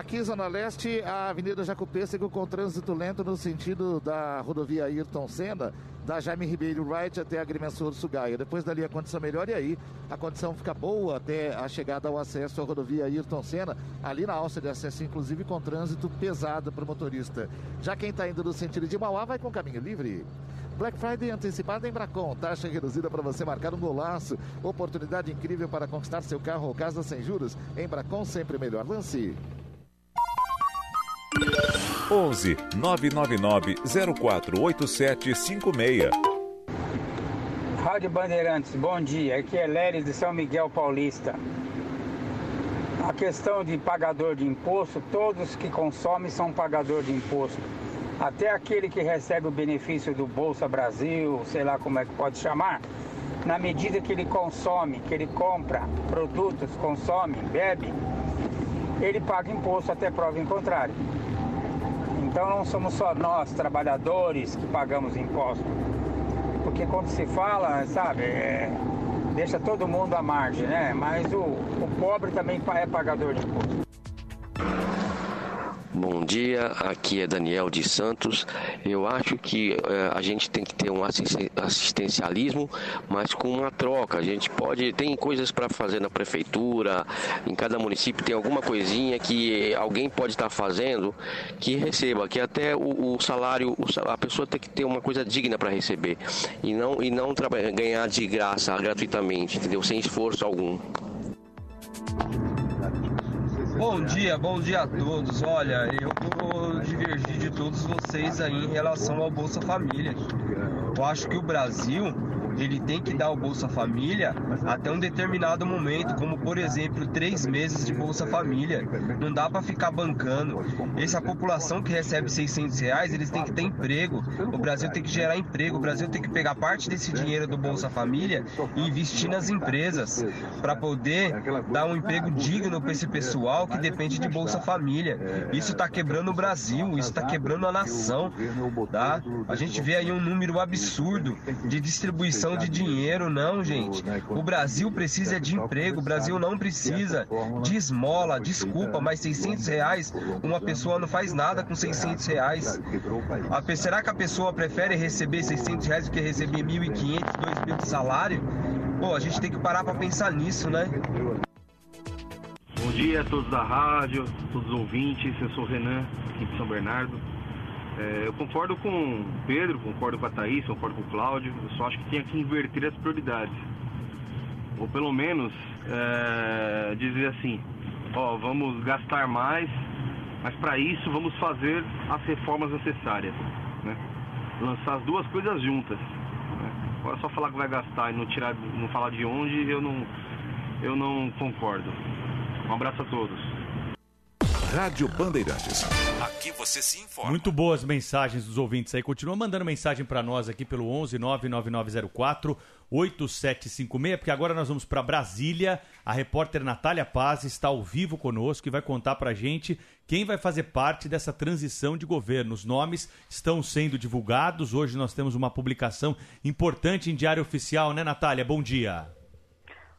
Aqui, Zona Leste, a Avenida Jacopêssego com trânsito lento no sentido da rodovia Ayrton Senna, da Jaime Ribeiro Wright até a Agrimensor Sugaia. Depois dali a condição melhora e aí a condição fica boa até a chegada ao acesso à rodovia Ayrton Senna, ali na alça de acesso, inclusive com trânsito pesado para o motorista. Já quem está indo no sentido de Mauá vai com caminho livre. Black Friday antecipada em Bracon, taxa reduzida para você marcar um golaço. Oportunidade incrível para conquistar seu carro ou casa sem juros. Em Bracon, sempre melhor. Lance. 11 999 048756. Rádio Bandeirantes, bom dia. Aqui é Leres de São Miguel Paulista. A questão de pagador de imposto, todos que consomem são pagador de imposto. Até aquele que recebe o benefício do Bolsa Brasil, sei lá como é que pode chamar, na medida que ele consome, que ele compra produtos, consome, bebe, ele paga imposto até prova em contrário. Então não somos só nós, trabalhadores, que pagamos imposto. Porque quando se fala, sabe, é, deixa todo mundo à margem, né? Mas o, o pobre também é pagador de imposto. Bom dia, aqui é Daniel de Santos. Eu acho que eh, a gente tem que ter um assisten- assistencialismo, mas com uma troca. A gente pode, tem coisas para fazer na prefeitura, em cada município tem alguma coisinha que alguém pode estar fazendo que receba, que até o, o salário, o a pessoa tem que ter uma coisa digna para receber e não e não ganhar de graça, gratuitamente, entendeu? Sem esforço algum. Bom dia, bom dia a todos. Olha, eu vou divergir de todos vocês aí em relação ao Bolsa Família. Eu acho que o Brasil ele tem que dar o Bolsa Família até um determinado momento, como por exemplo três meses de Bolsa Família. Não dá para ficar bancando. Essa população que recebe 600 reais, eles têm que ter emprego. O Brasil tem que gerar emprego. O Brasil tem que pegar parte desse dinheiro do Bolsa Família e investir nas empresas para poder dar um emprego digno para esse pessoal que depende de Bolsa Família. Isso está quebrando o Brasil, isso está quebrando a nação. Tá? A gente vê aí um número absurdo de distribuição de dinheiro, não, gente. O Brasil precisa de emprego, o Brasil não precisa de esmola. Desculpa, mas 600 reais, uma pessoa não faz nada com 600 reais. A será que a pessoa prefere receber 600 reais do que receber 1.500, 2.000 de salário? Pô, a gente tem que parar para pensar nisso, né? Bom dia a todos da rádio, todos os ouvintes. Eu sou o Renan, aqui de São Bernardo. É, eu concordo com o Pedro, concordo com a Thaís, concordo com o Cláudio. Eu só acho que tinha que inverter as prioridades. Ou pelo menos é, dizer assim: ó, vamos gastar mais, mas para isso vamos fazer as reformas necessárias. Né? Lançar as duas coisas juntas. Né? Agora só falar que vai gastar e não, tirar, não falar de onde, eu não, eu não concordo. Um abraço a todos. Rádio Bandeirantes. Aqui você se informa. Muito boas mensagens dos ouvintes aí. Continua mandando mensagem para nós aqui pelo 11 99904 8756, porque agora nós vamos para Brasília. A repórter Natália Paz está ao vivo conosco e vai contar para gente quem vai fazer parte dessa transição de governo. Os nomes estão sendo divulgados. Hoje nós temos uma publicação importante em Diário Oficial, né, Natália? Bom dia.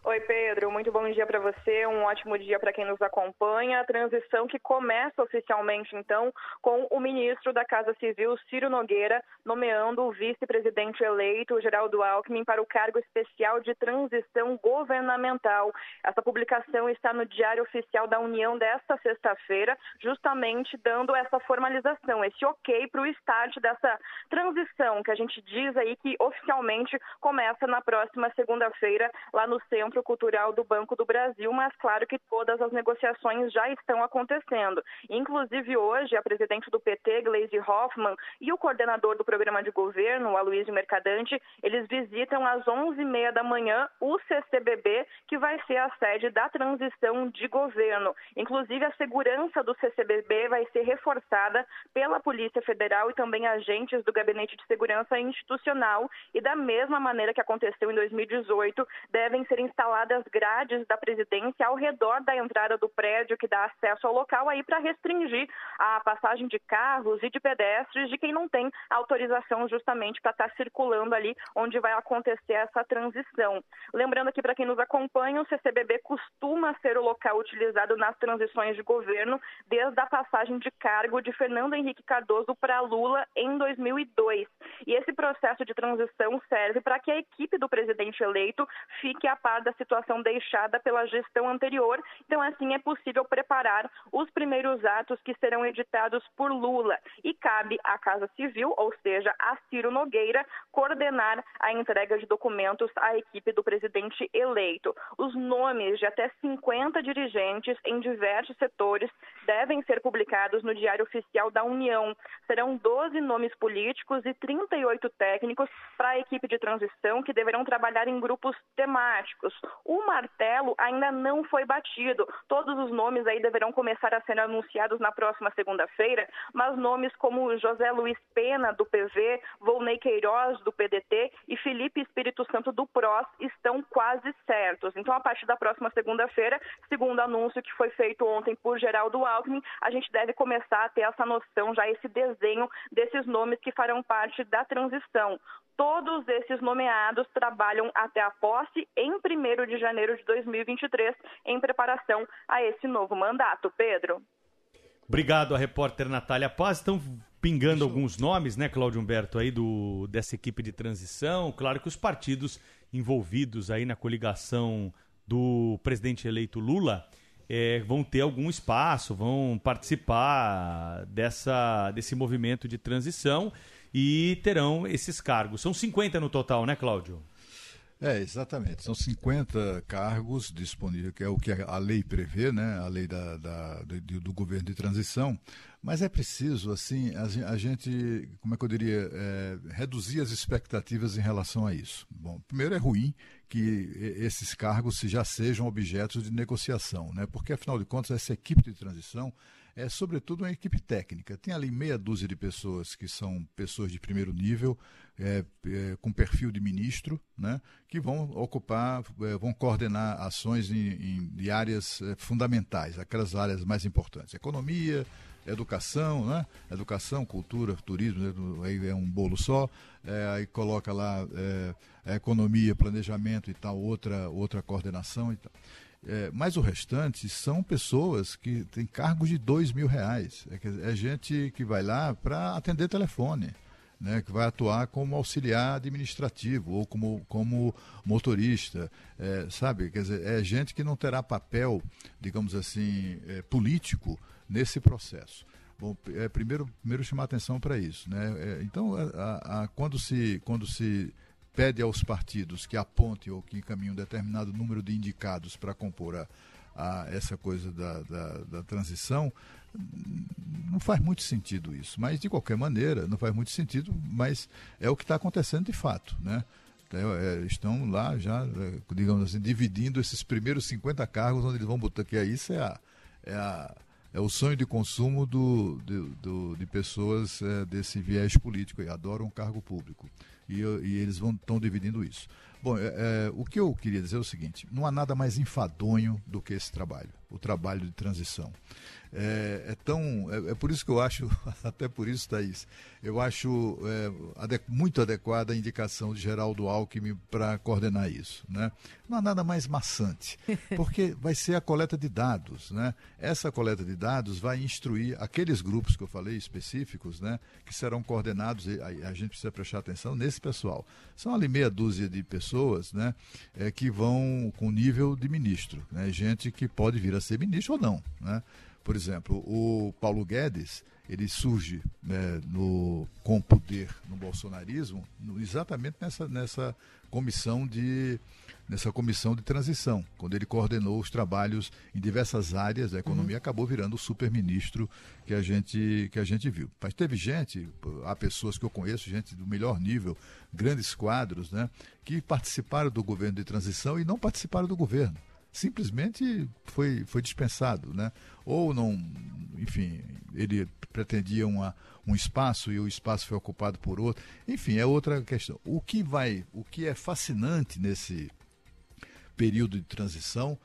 Oi, Pedro. Muito bom dia para você. Um ótimo dia para quem nos acompanha. A transição que começa oficialmente, então, com o ministro da Casa Civil, Ciro Nogueira, nomeando o vice-presidente eleito, Geraldo Alckmin, para o cargo especial de transição governamental. Essa publicação está no Diário Oficial da União desta sexta-feira, justamente dando essa formalização, esse ok para o start dessa transição, que a gente diz aí que oficialmente começa na próxima segunda-feira, lá no centro Centro Cultural do Banco do Brasil, mas claro que todas as negociações já estão acontecendo. Inclusive hoje, a presidente do PT, Gleisi Hoffmann, e o coordenador do programa de governo, Aloysio Mercadante, eles visitam às 11h30 da manhã o CCBB, que vai ser a sede da transição de governo. Inclusive, a segurança do CCBB vai ser reforçada pela Polícia Federal e também agentes do Gabinete de Segurança Institucional e da mesma maneira que aconteceu em 2018, devem ser instalados instaladas grades da presidência ao redor da entrada do prédio que dá acesso ao local aí para restringir a passagem de carros e de pedestres de quem não tem autorização justamente para estar tá circulando ali onde vai acontecer essa transição. Lembrando aqui para quem nos acompanha, o CCBB costuma ser o local utilizado nas transições de governo desde a passagem de cargo de Fernando Henrique Cardoso para Lula em 2002. E esse processo de transição serve para que a equipe do presidente eleito fique a par da da situação deixada pela gestão anterior. Então, assim, é possível preparar os primeiros atos que serão editados por Lula. E cabe à Casa Civil, ou seja, a Ciro Nogueira, coordenar a entrega de documentos à equipe do presidente eleito. Os nomes de até 50 dirigentes em diversos setores devem ser publicados no Diário Oficial da União. Serão 12 nomes políticos e 38 técnicos para a equipe de transição que deverão trabalhar em grupos temáticos. O martelo ainda não foi batido. Todos os nomes aí deverão começar a ser anunciados na próxima segunda-feira, mas nomes como José Luiz Pena, do PV, Volney Queiroz, do PDT e Felipe Espírito Santo, do PROS, estão quase certos. Então, a partir da próxima segunda-feira, segundo o anúncio que foi feito ontem por Geraldo Alckmin, a gente deve começar a ter essa noção, já esse desenho desses nomes que farão parte da transição. Todos esses nomeados trabalham até a posse em 1 de janeiro de 2023 em preparação a esse novo mandato. Pedro. Obrigado a repórter Natália Paz. Estão pingando alguns nomes, né, Cláudio Humberto, aí do, dessa equipe de transição. Claro que os partidos envolvidos aí na coligação do presidente eleito Lula é, vão ter algum espaço, vão participar dessa, desse movimento de transição e terão esses cargos. São 50 no total, né, Cláudio? É, exatamente. São 50 cargos disponíveis, que é o que a lei prevê, né? a lei da, da do, do, governo de transição. Mas é preciso, assim, a, gente, como é que eu diria, é, reduzir as expectativas em relação a isso. Bom, primeiro é ruim que esses cargos já sejam objetos de negociação, né? porque, afinal de contas, essa equipe de transição é sobretudo uma equipe técnica. Tem ali meia dúzia de pessoas que são pessoas de primeiro nível, é, é, com perfil de ministro, né, que vão ocupar, é, vão coordenar ações em, em áreas é, fundamentais, aquelas áreas mais importantes. Economia, educação, né? Educação, cultura, turismo, né? aí é um bolo só, é, aí coloca lá é, economia, planejamento e tal, outra, outra coordenação e tal. É, mas o restante são pessoas que têm cargos de dois mil reais. É, é gente que vai lá para atender telefone. Né, que vai atuar como auxiliar administrativo ou como, como motorista, é, sabe? Quer dizer, é gente que não terá papel, digamos assim, é, político nesse processo. Bom, é, primeiro, primeiro chamar atenção para isso. Né? É, então, a, a, quando, se, quando se pede aos partidos que apontem ou que encaminhem um determinado número de indicados para compor a, a, essa coisa da, da, da, transição, não faz muito sentido isso. Mas, de qualquer maneira, não faz muito sentido, mas é o que está acontecendo de fato. Né? É, é, estão lá já, é, digamos assim, dividindo esses primeiros 50 cargos onde eles vão botar, que é isso é a, é a é o sonho de consumo do, do, do de pessoas é, desse viés político, e adoram um cargo público. E, e eles estão dividindo isso. Bom, é, é, o que eu queria dizer é o seguinte: não há nada mais enfadonho do que esse trabalho, o trabalho de transição. É, é tão. É, é, por isso que eu acho, até por isso, Thaís, eu acho é, ade muito adequada a indicação de Geraldo Alckmin para coordenar isso. Né? Não há nada mais maçante, porque vai ser a coleta de dados. Né? Essa coleta de dados vai instruir aqueles grupos que eu falei específicos, né, que serão coordenados, e a, a gente precisa prestar atenção nesse pessoal. São ali meia dúzia de pessoas né, é, que vão com nível de ministro, né, gente que pode vir a ser ministro ou não. Né? Por exemplo, o Paulo Guedes, ele surge né, no, com poder no bolsonarismo no, exatamente nessa, nessa comissão de nessa comissão de transição, quando ele coordenou os trabalhos em diversas áreas da economia, uhum. acabou virando o super-ministro que a gente que a gente viu. Mas teve gente, há pessoas que eu conheço, gente do melhor nível, grandes quadros, né, que participaram do governo de transição e não participaram do governo simplesmente foi, foi dispensado, né? Ou não, enfim, ele pretendia uma, um espaço e o espaço foi ocupado por outro. Enfim, é outra questão. O que vai, o que é fascinante nesse período de transição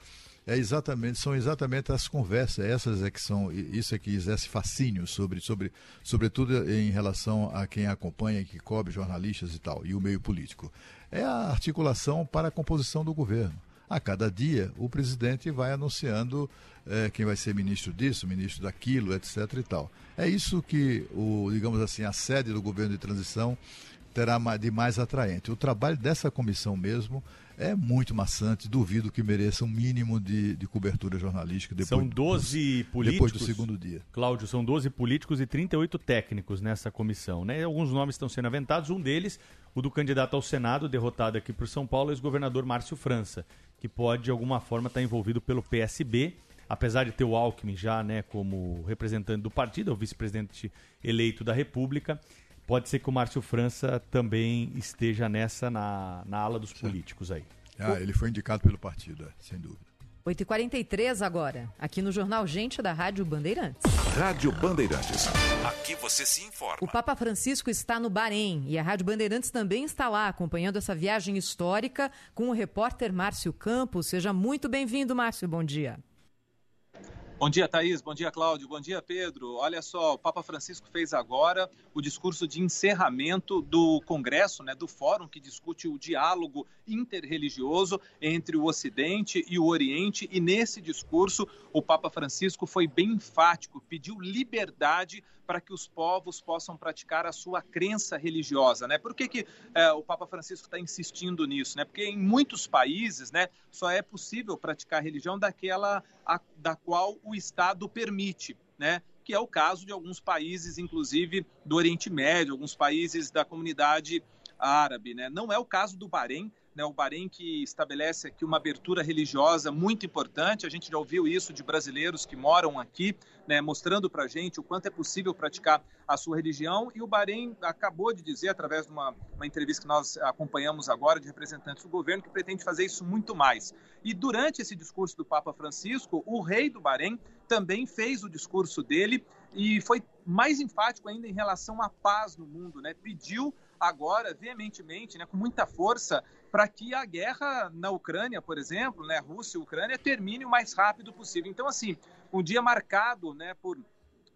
é exatamente são exatamente as conversas essas é que são isso é que exerce fascínio sobre sobre sobretudo em relação a quem acompanha que cobre jornalistas e tal e o meio político é a articulação para a composição do governo a cada dia o presidente vai anunciando é, quem vai ser ministro disso, ministro daquilo, etc. e tal. É isso que o, digamos assim, a sede do governo de transição terá de mais atraente. O trabalho dessa comissão mesmo é muito maçante, duvido que mereça um mínimo de, de cobertura jornalística. Depois, são 12 políticos. Depois do segundo dia. Cláudio, são 12 políticos e 38 técnicos nessa comissão. Né? Alguns nomes estão sendo aventados, um deles, o do candidato ao Senado, derrotado aqui por São Paulo, ex-governador Márcio França que pode de alguma forma estar envolvido pelo PSB, apesar de ter o Alckmin já né, como representante do partido, é o vice-presidente eleito da República. Pode ser que o Márcio França também esteja nessa na, na ala dos políticos aí. Ah, ele foi indicado pelo partido, é, sem dúvida. 8h43 agora, aqui no Jornal Gente da Rádio Bandeirantes. Rádio Bandeirantes. Aqui você se informa. O Papa Francisco está no Bahrein e a Rádio Bandeirantes também está lá acompanhando essa viagem histórica com o repórter Márcio Campos. Seja muito bem-vindo, Márcio. Bom dia. Bom dia, Thaís. Bom dia, Cláudio. Bom dia, Pedro. Olha só, o Papa Francisco fez agora o discurso de encerramento do Congresso, né, do Fórum que discute o diálogo interreligioso entre o Ocidente e o Oriente. E nesse discurso, o Papa Francisco foi bem enfático, pediu liberdade para que os povos possam praticar a sua crença religiosa, né? Por que, que é, o Papa Francisco está insistindo nisso, né? Porque em muitos países, né, só é possível praticar a religião daquela a, da qual o Estado permite, né? Que é o caso de alguns países, inclusive do Oriente Médio, alguns países da comunidade árabe, né? Não é o caso do Bahrein, né, o Bahrein que estabelece aqui uma abertura religiosa muito importante. A gente já ouviu isso de brasileiros que moram aqui, né, mostrando para a gente o quanto é possível praticar a sua religião. E o Bahrein acabou de dizer, através de uma, uma entrevista que nós acompanhamos agora de representantes do governo, que pretende fazer isso muito mais. E durante esse discurso do Papa Francisco, o rei do Bahrein também fez o discurso dele e foi mais enfático ainda em relação à paz no mundo, né? Pediu agora veementemente, né, com muita força, para que a guerra na Ucrânia, por exemplo, né, Rússia e Ucrânia, termine o mais rápido possível. Então, assim, um dia marcado né, por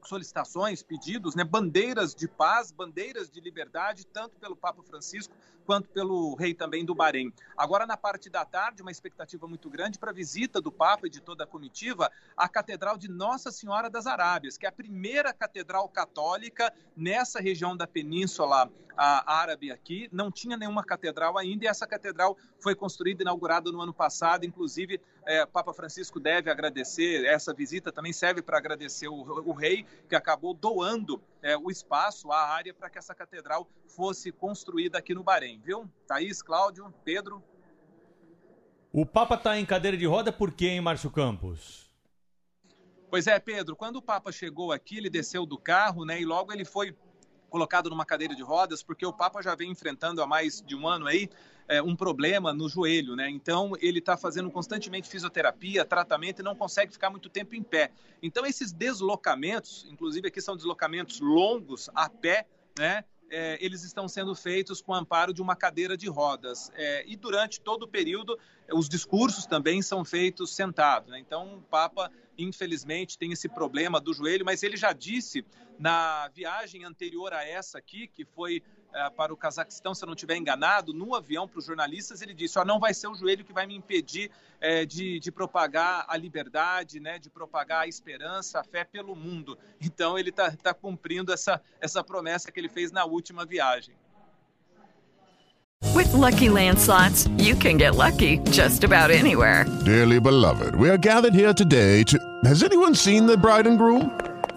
solicitações, pedidos, né, bandeiras de paz, bandeiras de liberdade, tanto pelo Papa Francisco quanto pelo rei também do Bahrein. Agora, na parte da tarde, uma expectativa muito grande para a visita do Papa e de toda a comitiva à Catedral de Nossa Senhora das Arábias, que é a primeira catedral católica nessa região da Península Árabe aqui. Não tinha nenhuma catedral ainda e essa catedral foi construída e inaugurada no ano passado. Inclusive, é, Papa Francisco deve agradecer, essa visita também serve para agradecer o, o rei que acabou doando é, o espaço, a área, para que essa catedral fosse construída aqui no Bahrein, viu? Thaís, Cláudio, Pedro. O Papa está em cadeira de roda por quê, hein, Márcio Campos? Pois é, Pedro, quando o Papa chegou aqui, ele desceu do carro, né, e logo ele foi colocado numa cadeira de rodas, porque o Papa já vem enfrentando há mais de um ano aí é, um problema no joelho, né? Então ele está fazendo constantemente fisioterapia, tratamento e não consegue ficar muito tempo em pé. Então esses deslocamentos, inclusive aqui são deslocamentos longos a pé, né? É, eles estão sendo feitos com amparo de uma cadeira de rodas. É, e durante todo o período, os discursos também são feitos sentados. Né? Então, o Papa, infelizmente, tem esse problema do joelho, mas ele já disse na viagem anterior a essa aqui, que foi para o Cazaquistão, se eu não estiver enganado, no avião para os jornalistas, ele disse: oh, não vai ser o joelho que vai me impedir é, de, de, propagar a liberdade, né, de propagar a esperança, a fé pelo mundo. Então, ele está tá cumprindo essa, essa promessa que ele fez na última viagem. With lucky landslots, you can get lucky just about anywhere. Dearly beloved, we are gathered here today to. Has anyone seen the bride and groom?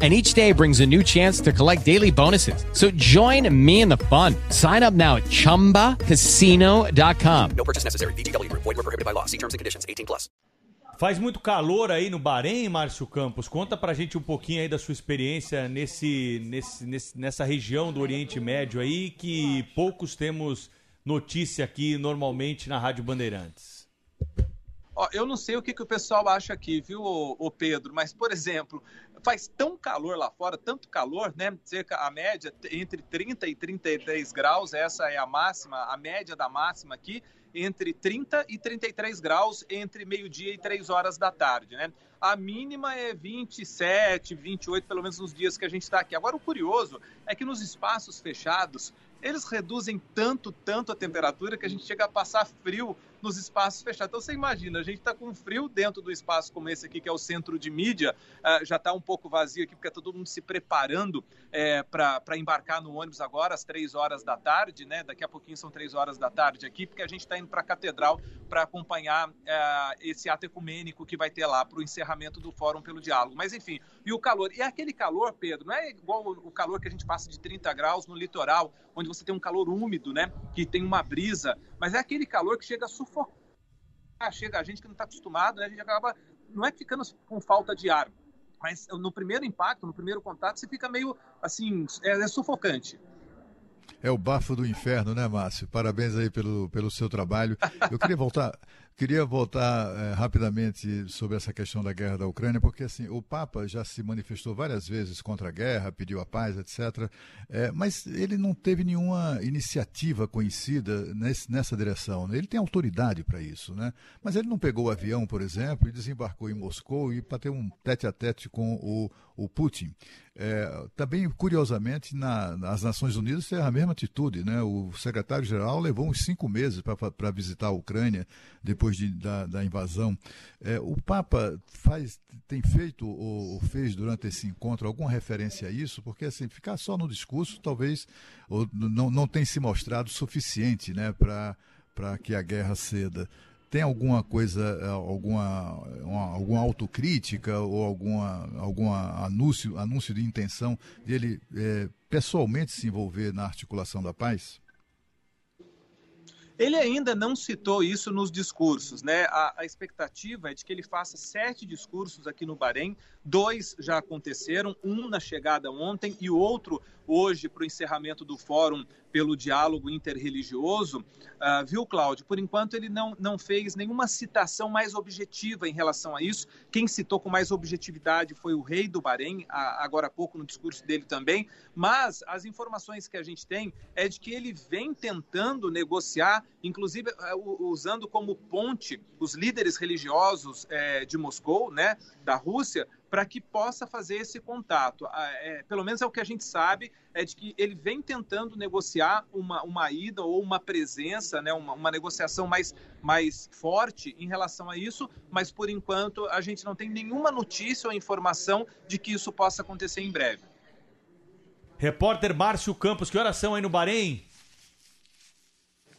and each day brings a new chance to collect daily bonuses. So join me in the fun. Sign up now at ChumbaCasino.com. No purchase necessary. VGW. Void were prohibited by law. See terms and conditions. 18 plus. Faz muito calor aí no Bahrein, Márcio Campos. Conta pra gente um pouquinho aí da sua experiência nesse, nesse, nesse, nessa região do Oriente Médio aí, que poucos temos notícia aqui normalmente na Rádio Bandeirantes. Ó, eu não sei o que, que o pessoal acha aqui, viu, o Pedro? Mas, por exemplo, faz tão calor lá fora, tanto calor, né? Cerca a média entre 30 e 33 graus, essa é a máxima, a média da máxima aqui, entre 30 e 33 graus entre meio-dia e 3 horas da tarde, né? A mínima é 27, 28, pelo menos nos dias que a gente está aqui. Agora, o curioso é que nos espaços fechados, eles reduzem tanto, tanto a temperatura que a gente chega a passar frio nos espaços fechados. Então você imagina, a gente está com frio dentro do espaço como esse aqui, que é o centro de mídia, uh, já está um pouco vazio aqui, porque está todo mundo se preparando é, para embarcar no ônibus agora, às três horas da tarde, né? Daqui a pouquinho são três horas da tarde aqui, porque a gente está indo para a Catedral para acompanhar uh, esse ato ecumênico que vai ter lá para o encerramento do Fórum pelo Diálogo. Mas enfim, e o calor? E é aquele calor, Pedro, não é igual o calor que a gente passa de 30 graus no litoral, onde você tem um calor úmido, né? Que tem uma brisa, mas é aquele calor que chega a sufocar. Chega a gente que não está acostumado, né? A gente acaba, não é ficando com falta de ar, mas no primeiro impacto, no primeiro contato, você fica meio assim, é, é sufocante. É o bafo do inferno, né, Márcio? Parabéns aí pelo, pelo seu trabalho. Eu queria voltar, queria voltar é, rapidamente sobre essa questão da guerra da Ucrânia, porque assim, o Papa já se manifestou várias vezes contra a guerra, pediu a paz, etc. É, mas ele não teve nenhuma iniciativa conhecida nesse, nessa direção. Né? Ele tem autoridade para isso, né? Mas ele não pegou o avião, por exemplo, e desembarcou em Moscou e para ter um tete a tete com o, o Putin. É, também, curiosamente, na, nas Nações Unidas tem a mesma atitude. Né? O secretário-geral levou uns cinco meses para visitar a Ucrânia depois de, da, da, invasão. É, o Papa faz, tem feito ou, fez durante esse encontro alguma referência a isso? Porque assim, ficar só no discurso talvez ou, não, não tem se mostrado suficiente né, para que a guerra ceda. Tem alguma coisa, eh, alguma, uma, alguma autocrítica ou alguma, alguma anúncio, anúncio de intenção dele é, pessoalmente se envolver na articulação da paz? Ele ainda não citou isso nos discursos, né? A, a, expectativa é de que ele faça sete discursos aqui no Bahrein. Dois já aconteceram, um na chegada ontem e o outro hoje para o encerramento do fórum pelo diálogo interreligioso. Uh, viu, Cláudio? Por enquanto ele não, não fez nenhuma citação mais objetiva em relação a isso. Quem citou com mais objetividade foi o rei do Bahrein, a, agora há pouco no discurso dele também. Mas as informações que a gente tem é de que ele vem tentando negociar, inclusive uh, usando como ponte os líderes religiosos uh, de Moscou, né, da Rússia, para que possa fazer esse contato. Ah, é, pelo menos é o que a gente sabe, é de que ele vem tentando negociar uma, uma ida ou uma presença, né, uma, uma negociação mais, mais forte em relação a isso, mas por enquanto a gente não tem nenhuma notícia ou informação de que isso possa acontecer em breve. Repórter Márcio Campos, que horas são aí no Bahrein?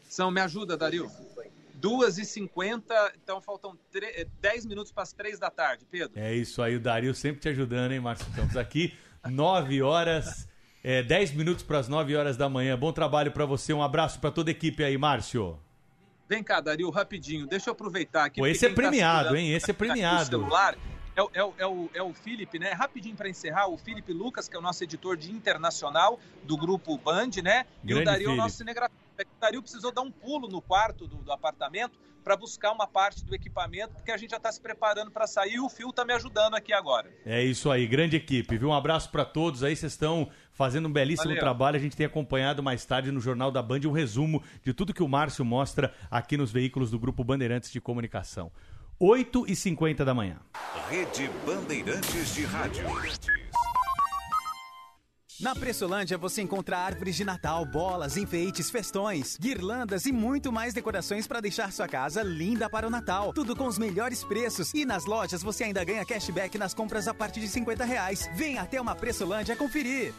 São, me ajuda, Dario. 2h50, então faltam 10 minutos para as 3 da tarde, Pedro. É isso aí, o Dario sempre te ajudando, hein, Márcio? Estamos aqui, 9 horas, é, 10 minutos para as 9 horas da manhã. Bom trabalho para você, um abraço para toda a equipe aí, Márcio. Vem cá, Dario, rapidinho, deixa eu aproveitar aqui. Pô, esse é tá premiado, tá hein? Esse é premiado. Celular, é, é, é, o, é o Felipe, né? Rapidinho para encerrar, o Felipe Lucas, que é o nosso editor de internacional do grupo Band, né? Grande e o Dario, o nosso cinegrafista. O Dario precisou dar um pulo no quarto do, do apartamento para buscar uma parte do equipamento, porque a gente já está se preparando para sair e o Fio está me ajudando aqui agora. É isso aí, grande equipe, viu? Um abraço para todos aí, vocês estão fazendo um belíssimo Valeu. trabalho. A gente tem acompanhado mais tarde no Jornal da Band um resumo de tudo que o Márcio mostra aqui nos veículos do Grupo Bandeirantes de Comunicação. 8h50 da manhã. Rede Bandeirantes de Rádio. Na Pressolândia você encontra árvores de Natal, bolas, enfeites, festões, guirlandas e muito mais decorações para deixar sua casa linda para o Natal. Tudo com os melhores preços e nas lojas você ainda ganha cashback nas compras a partir de 50 reais. Vem até uma Pressolândia conferir.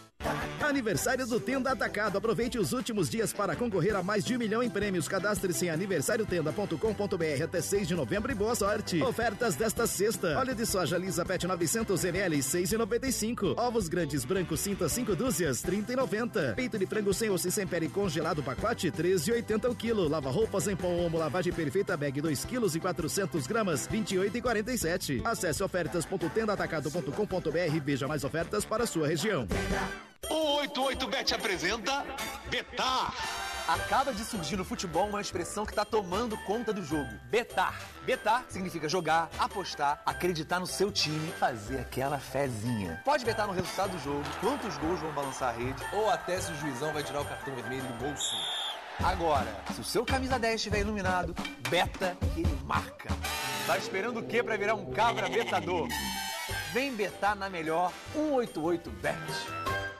Aniversário do Tenda Atacado. Aproveite os últimos dias para concorrer a mais de um milhão em prêmios. Cadastre-se em aniversariotenda.com.br até 6 de novembro e boa sorte. Ofertas desta sexta. Óleo de soja lisa PET 900 ml, 6,95. Ovos grandes brancos cinta 5 dúzias, 30,90. Peito de frango sem osso e sem pele congelado pacote, 13,80 o quilo. Lava roupas em pó omo, lavagem perfeita bag 2 quilos e 400 gramas, 28,47. Acesse ofertas.tendaatacado.com.br e veja mais ofertas para a sua região. O 88bet apresenta Betar. Acaba de surgir no futebol uma expressão que está tomando conta do jogo: betar. Betar significa jogar, apostar, acreditar no seu time, fazer aquela fezinha. Pode betar no resultado do jogo, quantos gols vão balançar a rede, ou até se o juizão vai tirar o cartão vermelho do bolso. Agora, se o seu camisa 10 estiver iluminado, beta que ele marca. Tá esperando o quê para virar um cabra betador? Vem betar na melhor 188bet.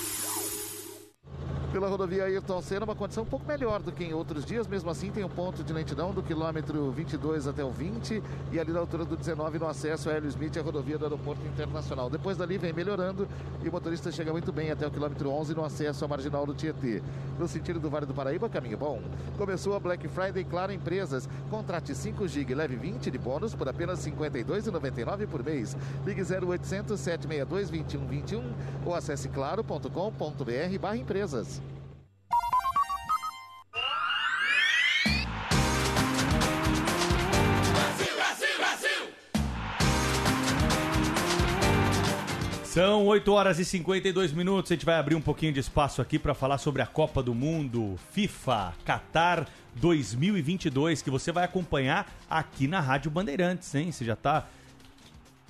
pela rodovia Ayrton Senna, uma condição um pouco melhor do que em outros dias. Mesmo assim, tem um ponto de lentidão do quilômetro 22 até o 20 e ali na altura do 19 no acesso a Hélio Smith, a rodovia do Aeroporto Internacional. Depois dali vem melhorando e o motorista chega muito bem até o quilômetro 11 no acesso à marginal do Tietê. No sentido do Vale do Paraíba, caminho bom. Começou a Black Friday Claro Empresas. Contrate 5 GB, leve 20 de bônus por apenas R$ 52,99 por mês. Ligue 0800 762 2121 ou acesse claro.com.br barra empresas. São 8 horas e 52 minutos. A gente vai abrir um pouquinho de espaço aqui para falar sobre a Copa do Mundo FIFA Qatar 2022, que você vai acompanhar aqui na Rádio Bandeirantes, hein? Você já está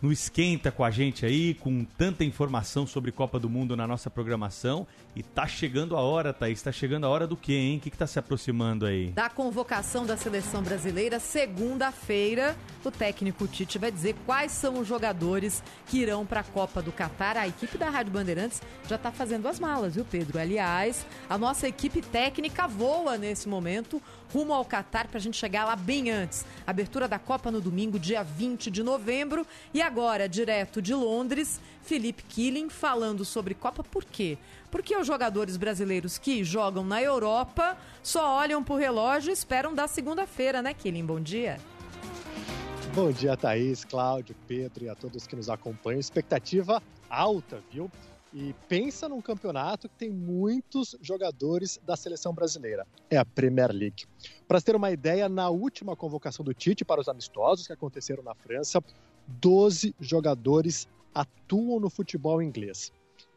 no esquenta com a gente aí, com tanta informação sobre Copa do Mundo na nossa programação. E tá chegando a hora, Thaís. Tá chegando a hora do quê, hein? O que, que tá se aproximando aí? Da convocação da seleção brasileira, segunda-feira, o técnico Tite vai dizer quais são os jogadores que irão para a Copa do Catar. A equipe da Rádio Bandeirantes já tá fazendo as malas, viu, Pedro? Aliás, a nossa equipe técnica voa nesse momento rumo ao Catar para a gente chegar lá bem antes. Abertura da Copa no domingo, dia 20 de novembro. E agora, direto de Londres, Felipe Killing falando sobre Copa. Por quê? Porque os jogadores brasileiros que jogam na Europa só olham pro relógio e esperam da segunda-feira, né, Killing? Bom dia. Bom dia, Thaís, Cláudio, Pedro e a todos que nos acompanham. Expectativa alta, viu? E pensa num campeonato que tem muitos jogadores da seleção brasileira. É a Premier League. Para ter uma ideia, na última convocação do Tite para os amistosos que aconteceram na França, 12 jogadores atuam no futebol inglês.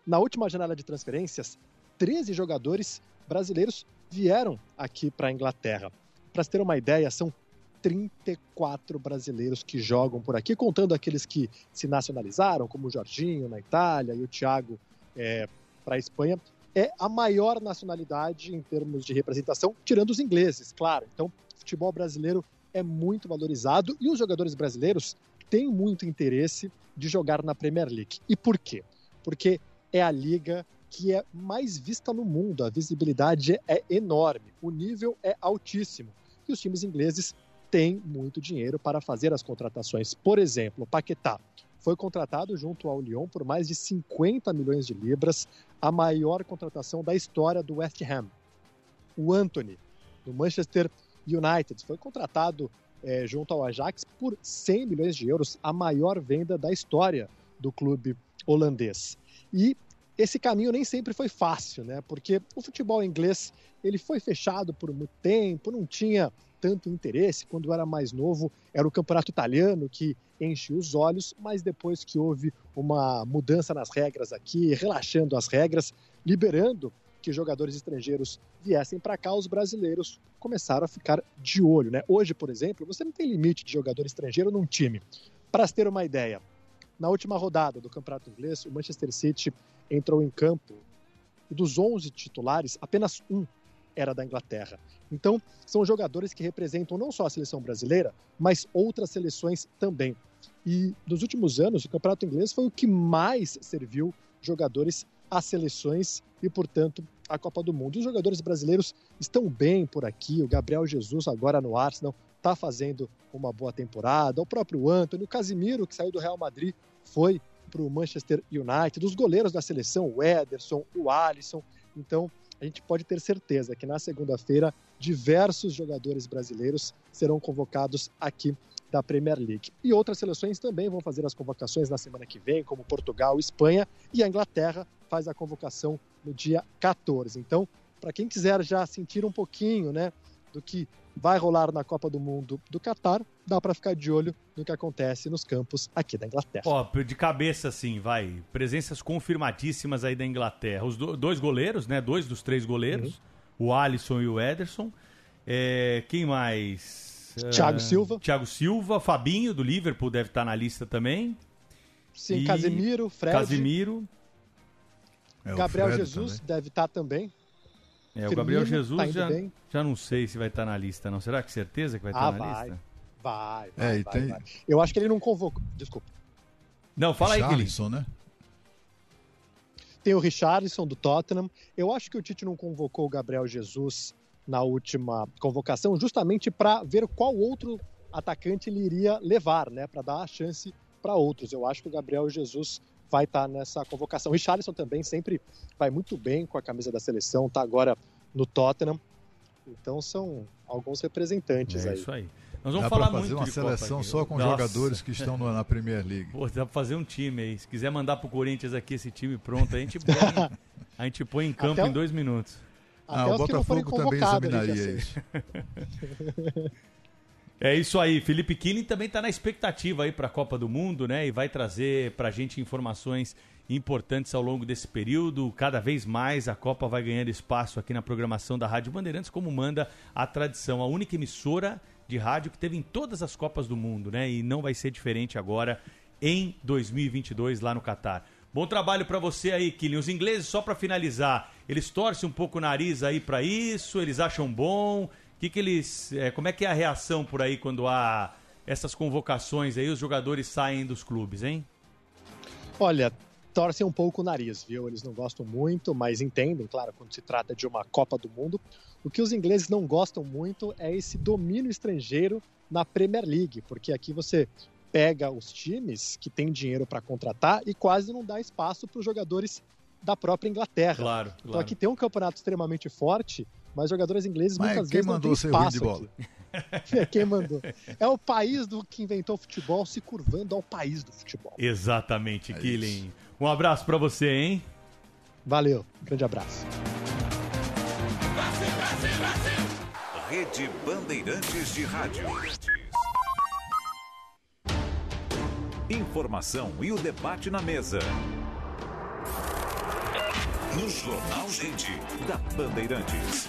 Na última janela de transferências, 13 jogadores brasileiros vieram aqui para a Inglaterra. Para ter uma ideia, são 34 brasileiros que jogam por aqui, contando aqueles que se nacionalizaram, como o Jorginho na Itália e o Thiago é, para a Espanha. É a maior nacionalidade em termos de representação, tirando os ingleses, claro. Então, futebol brasileiro é muito valorizado e os jogadores brasileiros têm muito interesse de jogar na Premier League. E por quê? Porque é a liga que é mais vista no mundo, a visibilidade é enorme, o nível é altíssimo E os times ingleses têm muito dinheiro para fazer as contratações. Por exemplo, o Paquetá foi contratado junto ao Lyon por mais de 50 milhões de libras, a maior contratação da história do West Ham. O Anthony, do Manchester United, foi contratado é, junto ao Ajax por 100 milhões de euros, a maior venda da história do clube holandês. E esse caminho nem sempre foi fácil, né? Porque o futebol inglês ele foi fechado por muito tempo, não tinha tanto interesse. Quando era mais novo, era o campeonato italiano que enchia os olhos, mas depois que houve uma mudança nas regras aqui, relaxando as regras, liberando que jogadores estrangeiros viessem para cá, os brasileiros começaram a ficar de olho, né? Hoje, por exemplo, você não tem limite de jogador estrangeiro num time. Para ter uma ideia, na última rodada do Campeonato Inglês, o Manchester City entrou em campo e dos 11 titulares, apenas um era da Inglaterra. Então, são jogadores que representam não só a seleção brasileira, mas outras seleções também. E nos últimos anos, o Campeonato Inglês foi o que mais serviu jogadores às seleções e, portanto, à Copa do Mundo. Os jogadores brasileiros estão bem por aqui. O Gabriel Jesus, agora no Arsenal, está fazendo uma boa temporada. O próprio Antônio, o Casimiro, que saiu do Real Madrid, foi para o Manchester United. Os goleiros da seleção, o Ederson, o Alisson. Então, a gente pode ter certeza que na segunda-feira diversos jogadores brasileiros serão convocados aqui da Premier League. E outras seleções também vão fazer as convocações na semana que vem, como Portugal, Espanha e a Inglaterra faz a convocação no dia 14. Então, para quem quiser já sentir um pouquinho, né, do que vai rolar na Copa do Mundo do Catar, dá para ficar de olho no que acontece nos campos aqui da Inglaterra. Ó, de cabeça assim, vai. Presenças confirmadíssimas aí da Inglaterra. Os do, dois goleiros, né? Dois dos três goleiros, uhum. o Alisson e o Ederson. É, quem mais? Thiago é, Silva. Thiago Silva, Fabinho do Liverpool deve estar na lista também. Sim, e... Casemiro, Fred. Casemiro. É, Gabriel Fred Jesus também. deve estar também. É, o Gabriel Jesus tá já, já não sei se vai estar na lista, não. Será que certeza que vai estar ah, na vai, lista? Vai, vai, é, vai, tem... vai, Eu acho que ele não convocou. Desculpa. Não, fala aí, Richarlison, né? Tem o Richarlison do Tottenham. Eu acho que o Tite não convocou o Gabriel Jesus na última convocação, justamente para ver qual outro atacante ele iria levar, né? Para dar a chance para outros. Eu acho que o Gabriel Jesus vai estar tá nessa convocação. O Richarlison também sempre vai muito bem com a camisa da seleção, está agora no Tottenham. Então são alguns representantes é aí. isso aí. Nós vamos dá falar fazer muito uma seleção só com Nossa. jogadores que estão na Premier League. Pô, dá pra fazer um time aí. Se quiser mandar pro Corinthians aqui esse time pronto, a gente põe, a gente põe em campo Até em dois minutos. Ah, o Botafogo também examinaria isso. É isso aí, Felipe Killing também está na expectativa aí para a Copa do Mundo, né? E vai trazer para a gente informações importantes ao longo desse período. Cada vez mais a Copa vai ganhando espaço aqui na programação da Rádio Bandeirantes, como manda a tradição, a única emissora de rádio que teve em todas as Copas do Mundo, né? E não vai ser diferente agora em 2022 lá no Catar. Bom trabalho para você aí, Killing. Os ingleses, só para finalizar, eles torcem um pouco o nariz aí para isso, eles acham bom que, que eles. É, como é que é a reação por aí quando há essas convocações aí, os jogadores saem dos clubes, hein? Olha, torcem um pouco o nariz, viu? Eles não gostam muito, mas entendem, claro, quando se trata de uma Copa do Mundo. O que os ingleses não gostam muito é esse domínio estrangeiro na Premier League, porque aqui você pega os times que têm dinheiro para contratar e quase não dá espaço para os jogadores da própria Inglaterra. Claro, claro. Então aqui tem um campeonato extremamente forte mas jogadores ingleses mas muitas quem vezes mandou não ser ruim de bola? é quem mandou. É o país do que inventou o futebol se curvando ao país do futebol. Exatamente, é Killing. Um abraço para você, hein? Valeu, grande abraço. Rede Bandeirantes de Rádio. Informação e o debate na mesa no Jornal Gente, da Bandeirantes.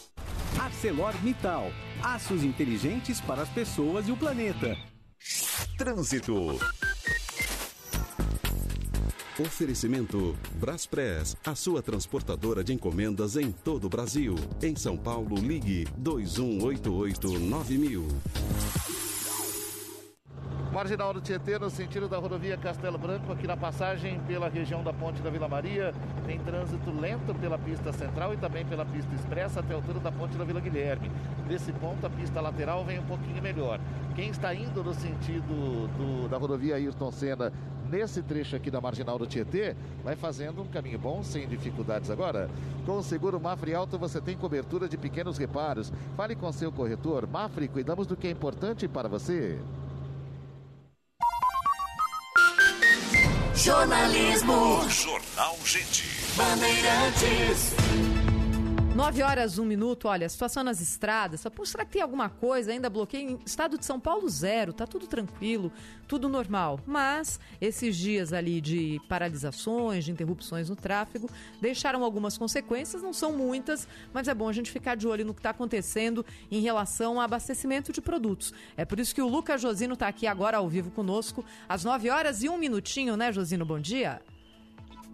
ArcelorMittal. Aços inteligentes para as pessoas e o planeta. Trânsito. Oferecimento Braspress, a sua transportadora de encomendas em todo o Brasil. Em São Paulo, ligue 2188-9000. Marginal do Tietê, no sentido da rodovia Castelo Branco, aqui na passagem pela região da Ponte da Vila Maria, tem trânsito lento pela pista central e também pela pista expressa até a altura da Ponte da Vila Guilherme. Desse ponto, a pista lateral vem um pouquinho melhor. Quem está indo no sentido do, da rodovia Ayrton Senna nesse trecho aqui da Marginal do Tietê, vai fazendo um caminho bom, sem dificuldades agora. Com o seguro Mafre Alto você tem cobertura de pequenos reparos. Fale com seu corretor. Mafre, cuidamos do que é importante para você. Jornalismo. Jornal Gente. Bandeirantes. 9 horas, 1 minuto. Olha, situação nas estradas. Pô, será que tem alguma coisa? Ainda bloqueio? Estado de São Paulo, zero. Tá tudo tranquilo, tudo normal. Mas esses dias ali de paralisações, de interrupções no tráfego, deixaram algumas consequências. Não são muitas, mas é bom a gente ficar de olho no que está acontecendo em relação ao abastecimento de produtos. É por isso que o Lucas Josino está aqui agora ao vivo conosco, às 9 horas e um minutinho, né, Josino? Bom dia.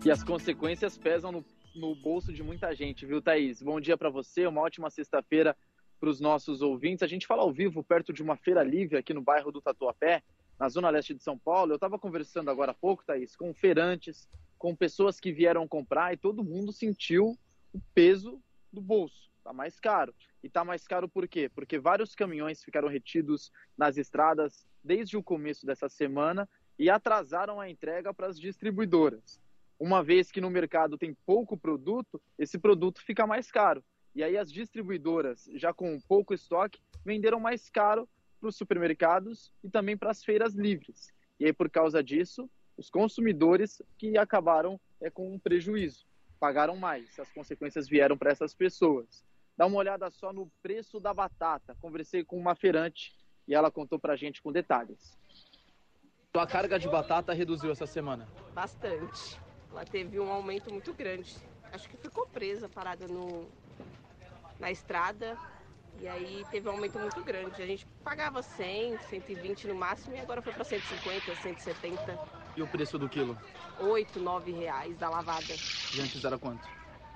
E as consequências pesam no no bolso de muita gente, viu, Thaís? Bom dia para você, uma ótima sexta-feira para os nossos ouvintes. A gente fala ao vivo perto de uma feira livre aqui no bairro do Tatuapé, na zona leste de São Paulo. Eu estava conversando agora há pouco, Thaís, com feirantes, com pessoas que vieram comprar e todo mundo sentiu o peso do bolso. Tá mais caro. E tá mais caro por quê? Porque vários caminhões ficaram retidos nas estradas desde o começo dessa semana e atrasaram a entrega para as distribuidoras uma vez que no mercado tem pouco produto, esse produto fica mais caro. E aí as distribuidoras, já com pouco estoque, venderam mais caro para os supermercados e também para as feiras livres. E aí, por causa disso, os consumidores que acabaram é, com um prejuízo, pagaram mais. As consequências vieram para essas pessoas. Dá uma olhada só no preço da batata. Conversei com uma feirante e ela contou para a gente com detalhes. A carga de batata reduziu essa semana? Bastante. Ela teve um aumento muito grande. Acho que ficou presa, parada no, na estrada. E aí teve um aumento muito grande. A gente pagava 100, 120 no máximo e agora foi para 150, 170. E o preço do quilo? 8, 9 reais da lavada. E antes era quanto?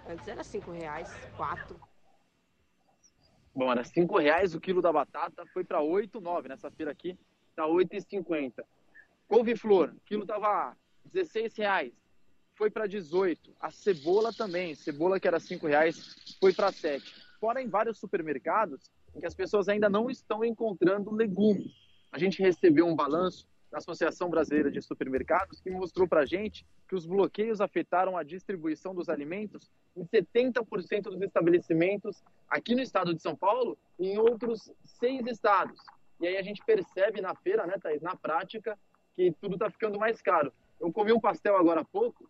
Antes era 5 reais, 4. Bom, era 5 reais o quilo da batata, foi para 8, 9. Nessa feira aqui tá 8,50. Couve-flor, quilo tava 16 reais foi para 18. A cebola também, cebola que era 5 reais, foi para 7. Fora em vários supermercados que as pessoas ainda não estão encontrando legumes. A gente recebeu um balanço da Associação Brasileira de Supermercados que mostrou para a gente que os bloqueios afetaram a distribuição dos alimentos em 70% dos estabelecimentos aqui no estado de São Paulo e em outros seis estados. E aí a gente percebe na feira, né, Thaís, na prática, que tudo está ficando mais caro. Eu comi um pastel agora há pouco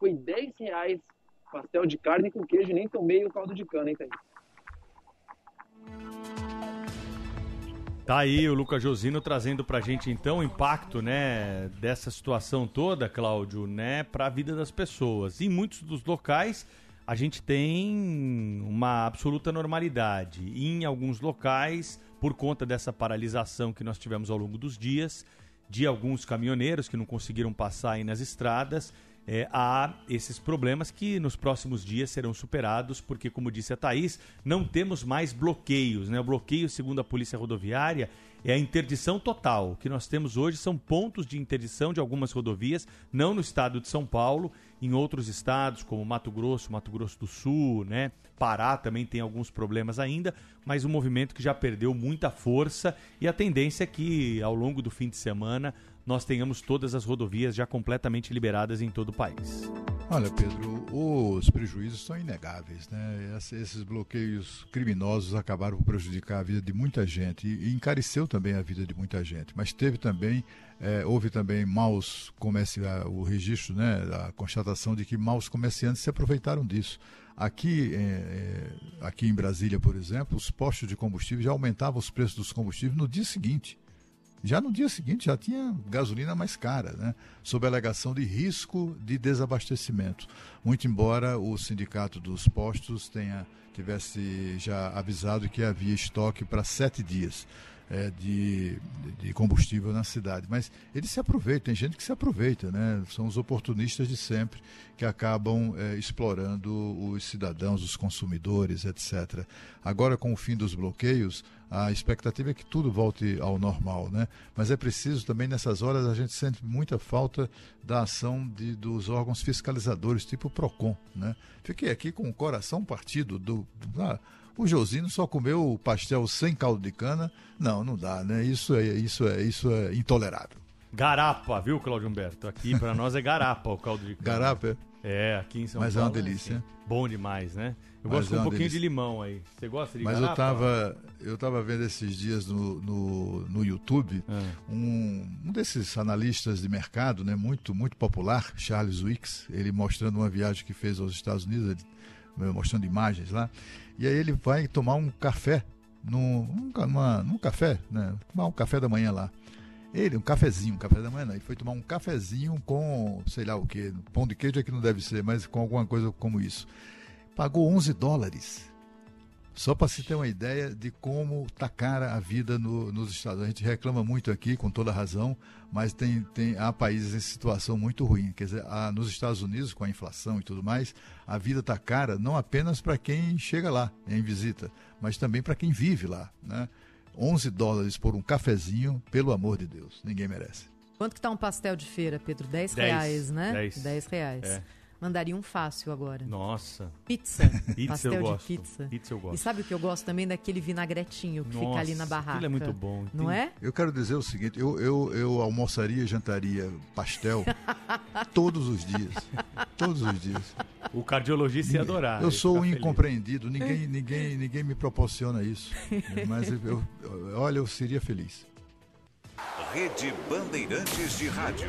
foi 10 reais pastel de carne com queijo, nem tomei o caldo de cana, hein, Thaís? Tá aí o Lucas Josino trazendo pra gente então o impacto, né, dessa situação toda, Cláudio, né, para a vida das pessoas. Em muitos dos locais a gente tem uma absoluta normalidade. Em alguns locais, por conta dessa paralisação que nós tivemos ao longo dos dias, de alguns caminhoneiros que não conseguiram passar aí nas estradas, é, há esses problemas que nos próximos dias serão superados, porque, como disse a Thaís, não temos mais bloqueios. Né? O bloqueio, segundo a Polícia Rodoviária, é a interdição total. O que nós temos hoje são pontos de interdição de algumas rodovias, não no estado de São Paulo, em outros estados, como Mato Grosso, Mato Grosso do Sul, né? Pará também tem alguns problemas ainda, mas um movimento que já perdeu muita força e a tendência é que ao longo do fim de semana nós tenhamos todas as rodovias já completamente liberadas em todo o país. Olha, Pedro, os prejuízos são inegáveis, né? Esses bloqueios criminosos acabaram por prejudicar a vida de muita gente e encareceu também a vida de muita gente. Mas teve também, é, houve também maus comerciantes, o registro, né? A constatação de que maus comerciantes se aproveitaram disso. Aqui, é, aqui em Brasília, por exemplo, os postos de combustível já aumentavam os preços dos combustíveis no dia seguinte. Já no dia seguinte já tinha gasolina mais cara, né? sob a alegação de risco de desabastecimento. Muito embora o sindicato dos postos tenha tivesse já avisado que havia estoque para sete dias é, de, de combustível na cidade. Mas eles se aproveitam, tem gente que se aproveita, né? São os oportunistas de sempre que acabam é, explorando os cidadãos, os consumidores, etc. Agora, com o fim dos bloqueios, a expectativa é que tudo volte ao normal, né? Mas é preciso também, nessas horas, a gente sente muita falta da ação de, dos órgãos fiscalizadores, tipo o PROCON, né? Fiquei aqui com o coração partido do... ah, o Josino só comeu o pastel sem caldo de cana. Não, não dá, né? Isso é, isso é, isso é intolerável. Garapa, viu, Claudio Humberto? Aqui para nós é garapa o caldo de cana. Garapa, é? É, aqui em São Mas Paulo. é uma delícia. assim, bom demais, né? Eu Mas gosto com é um uma pouquinho delícia. de limão aí. Você gosta de Mas garapa? eu tava, eu tava vendo esses dias no, no, no YouTube Ah. um, um desses analistas de mercado, né, muito, muito popular, Charles Wicks, ele mostrando uma viagem que fez aos Estados Unidos, ele, mostrando imagens lá, e aí ele vai tomar um café, num, um numa- num café, né, tomar um café da manhã lá. Ele, um cafezinho, um café da manhã, não. Ele foi tomar um cafezinho com, sei lá o que, pão de queijo é que não deve ser, mas com alguma coisa como isso. Pagou 11 dólares. Só para se ter uma ideia de como está cara a vida no- nos Estados Unidos. A gente reclama muito aqui, com toda razão, mas tem, tem, há países em situação muito ruim. Quer dizer, nos Estados Unidos, com a inflação e tudo mais, a vida está cara não apenas para quem chega lá em visita, mas também para quem vive lá. Né? 11 dólares por um cafezinho, pelo amor de Deus, ninguém merece. Quanto que tá um pastel de feira, Pedro? 10 Dez. reais, né? Dez. 10 reais. É. Mandaria um fácil agora. Nossa. Pizza. Pizza pastel eu de gosto. pizza. Pizza eu gosto. E sabe o que eu gosto também? Daquele vinagretinho que fica ali na Nossa, barraca. aquilo é muito bom. Não Tem- é? Eu quero dizer o seguinte, eu, eu, eu almoçaria e jantaria pastel todos os dias. Todos os dias. O cardiologista ia adorar. Eu sou um incompreendido, ninguém, ninguém, ninguém me proporciona isso. Mas eu, eu- olha, eu seria feliz. Rede Bandeirantes de Rádio.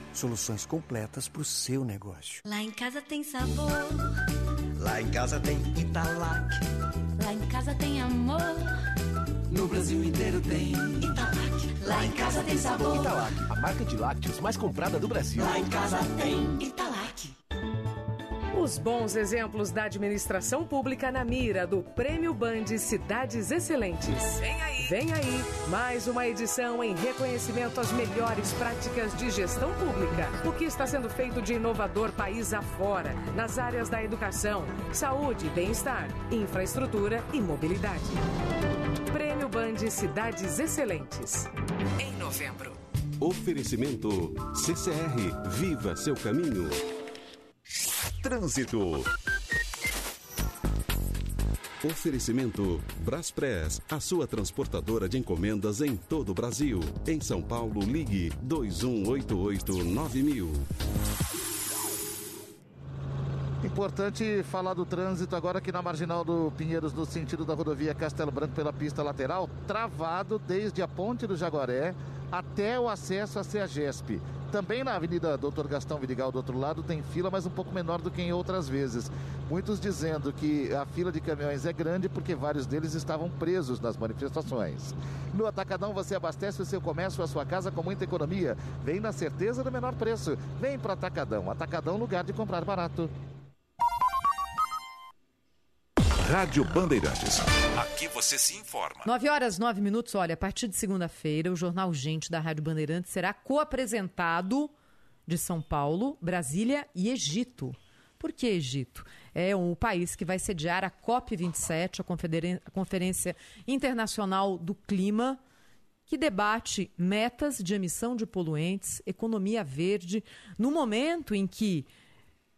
Soluções completas para o seu negócio. Lá em casa tem sabor, Lá em casa tem Italac. lá em casa tem amor. No Brasil inteiro tem Italac. Lá em casa tem sabor. Italac, a marca de lácteos mais comprada do Brasil. Lá em casa tem Italac. Os bons exemplos da administração pública na mira do Prêmio Band Cidades Excelentes. Vem aí. Vem aí mais uma edição em reconhecimento às melhores práticas de gestão pública. O que está sendo feito de inovador país afora, nas áreas da educação, saúde, bem-estar, infraestrutura e mobilidade. Prêmio Band Cidades Excelentes. Em novembro. Oferecimento CCR, viva seu caminho. Trânsito. Oferecimento Braspress, a sua transportadora de encomendas em todo o Brasil. Em São Paulo, ligue 2188-9000. Importante falar do trânsito agora aqui na marginal do Pinheiros, no sentido da rodovia Castelo Branco pela pista lateral, travado desde a Ponte do Jaguaré até o acesso à CEAGESP. Também na Avenida Doutor Gastão Vidigal do outro lado tem fila, mas um pouco menor do que em outras vezes. Muitos dizendo que a fila de caminhões é grande porque vários deles estavam presos nas manifestações. No Atacadão você abastece o seu comércio, a sua casa com muita economia. Vem na certeza do menor preço. Vem para Atacadão. Atacadão, lugar de comprar barato. Rádio Bandeirantes. Aqui você se informa. 9 horas 9 minutos. Olha, a partir de segunda-feira, o Jornal Gente da Rádio Bandeirantes será co-apresentado de São Paulo, Brasília e Egito. Por que Egito? É o país que vai sediar a COP27, a Conferência Internacional do Clima, que debate metas de emissão de poluentes, economia verde, no momento em que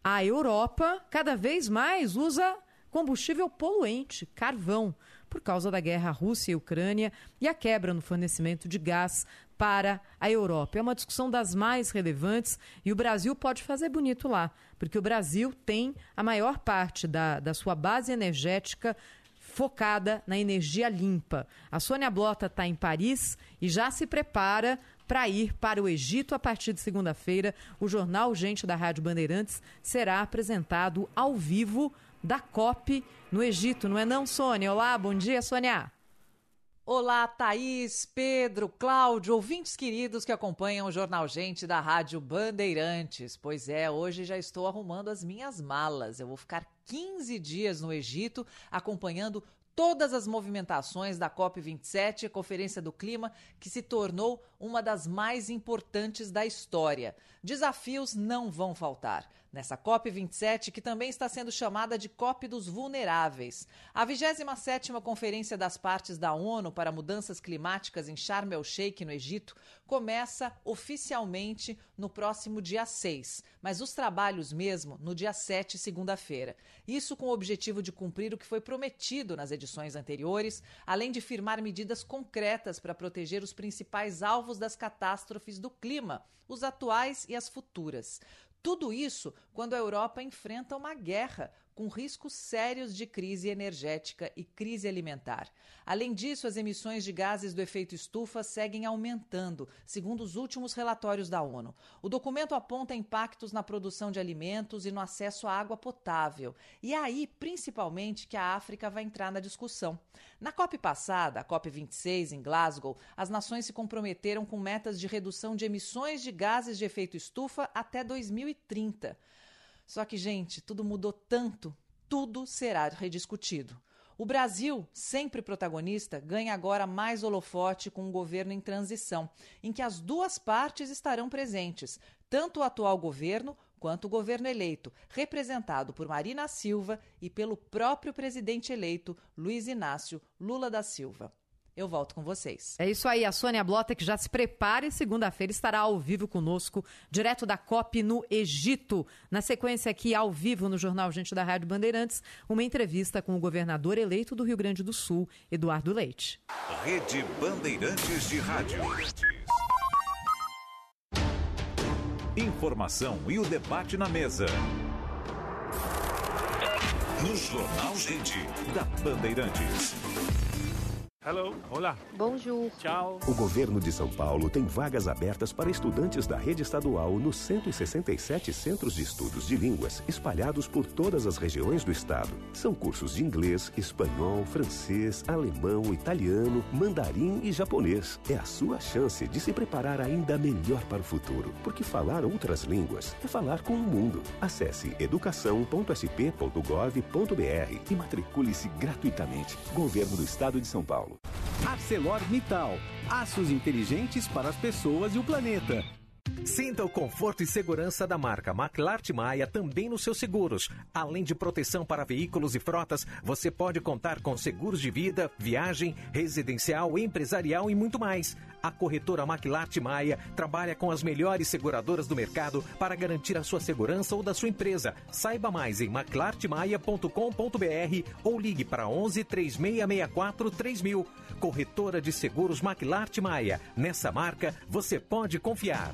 a Europa cada vez mais usa combustível poluente, carvão, por causa da guerra Rússia e Ucrânia e a quebra no fornecimento de gás para a Europa. É uma discussão das mais relevantes e o Brasil pode fazer bonito lá, porque o Brasil tem a maior parte da, da sua base energética focada na energia limpa. A Sônia Blota está em Paris e já se prepara para ir para o Egito a partir de segunda-feira. O jornal Gente da Rádio Bandeirantes será apresentado ao vivo da COP no Egito, não é não, Sônia? Olá, bom dia, Sônia. Olá, Thaís, Pedro, Cláudio, ouvintes queridos que acompanham o Jornal Gente da Rádio Bandeirantes. Pois é, hoje já estou arrumando as minhas malas. Eu vou ficar 15 dias no Egito acompanhando todas as movimentações da COP27, a Conferência do Clima, que se tornou uma das mais importantes da história. Desafios não vão faltar. Nessa COP27, que também está sendo chamada de COP dos Vulneráveis, a 27ª Conferência das Partes da ONU para Mudanças Climáticas em Sharm el-Sheikh, no Egito, começa oficialmente no próximo dia 6, mas os trabalhos mesmo no dia 7, segunda-feira. Isso com o objetivo de cumprir o que foi prometido nas edições anteriores, além de firmar medidas concretas para proteger os principais alvos das catástrofes do clima, os atuais e as futuras. Tudo isso quando a Europa enfrenta uma guerra com riscos sérios de crise energética e crise alimentar. Além disso, as emissões de gases do efeito estufa seguem aumentando, segundo os últimos relatórios da ONU. O documento aponta impactos na produção de alimentos e no acesso à água potável. E é aí, principalmente, que a África vai entrar na discussão. Na COP passada, a COP26 em Glasgow, as nações se comprometeram com metas de redução de emissões de gases de efeito estufa até 2030. Só que, gente, tudo mudou tanto, tudo será rediscutido. O Brasil, sempre protagonista, ganha agora mais holofote com um governo em transição, em que as duas partes estarão presentes, tanto o atual governo quanto o governo eleito, representado por Marina Silva e pelo próprio presidente eleito, Luiz Inácio Lula da Silva. Eu volto com vocês. É isso aí, a Sônia Blota que já se prepara e segunda-feira estará ao vivo conosco, direto da COP no Egito. Na sequência aqui, ao vivo no Jornal Gente da Rádio Bandeirantes, uma entrevista com o governador eleito do Rio Grande do Sul, Eduardo Leite. Rede Bandeirantes de Rádio. Informação e o debate na mesa. No Jornal Gente, da Bandeirantes. Hello, olá. Bonjour. Tchau. O governo de São Paulo tem vagas abertas para estudantes da rede estadual nos 167 centros de estudos de línguas espalhados por todas as regiões do estado. São cursos de inglês, espanhol, francês, alemão, italiano, mandarim e japonês. É a sua chance de se preparar ainda melhor para o futuro, porque falar outras línguas é falar com o mundo. Acesse educação.sp.gov.br e matricule-se gratuitamente. Governo do Estado de São Paulo. ArcelorMittal. Aços inteligentes para as pessoas e o planeta. Sinta o conforto e segurança da marca McLart Maia também nos seus seguros. Além de proteção para veículos e frotas, você pode contar com seguros de vida, viagem, residencial, empresarial e muito mais. A corretora McLart Maia trabalha com as melhores seguradoras do mercado para garantir a sua segurança ou da sua empresa. Saiba mais em maclartmaia.com.br ou ligue para 11 3664 3000. Corretora de Seguros McLart Maia. Nessa marca, você pode confiar.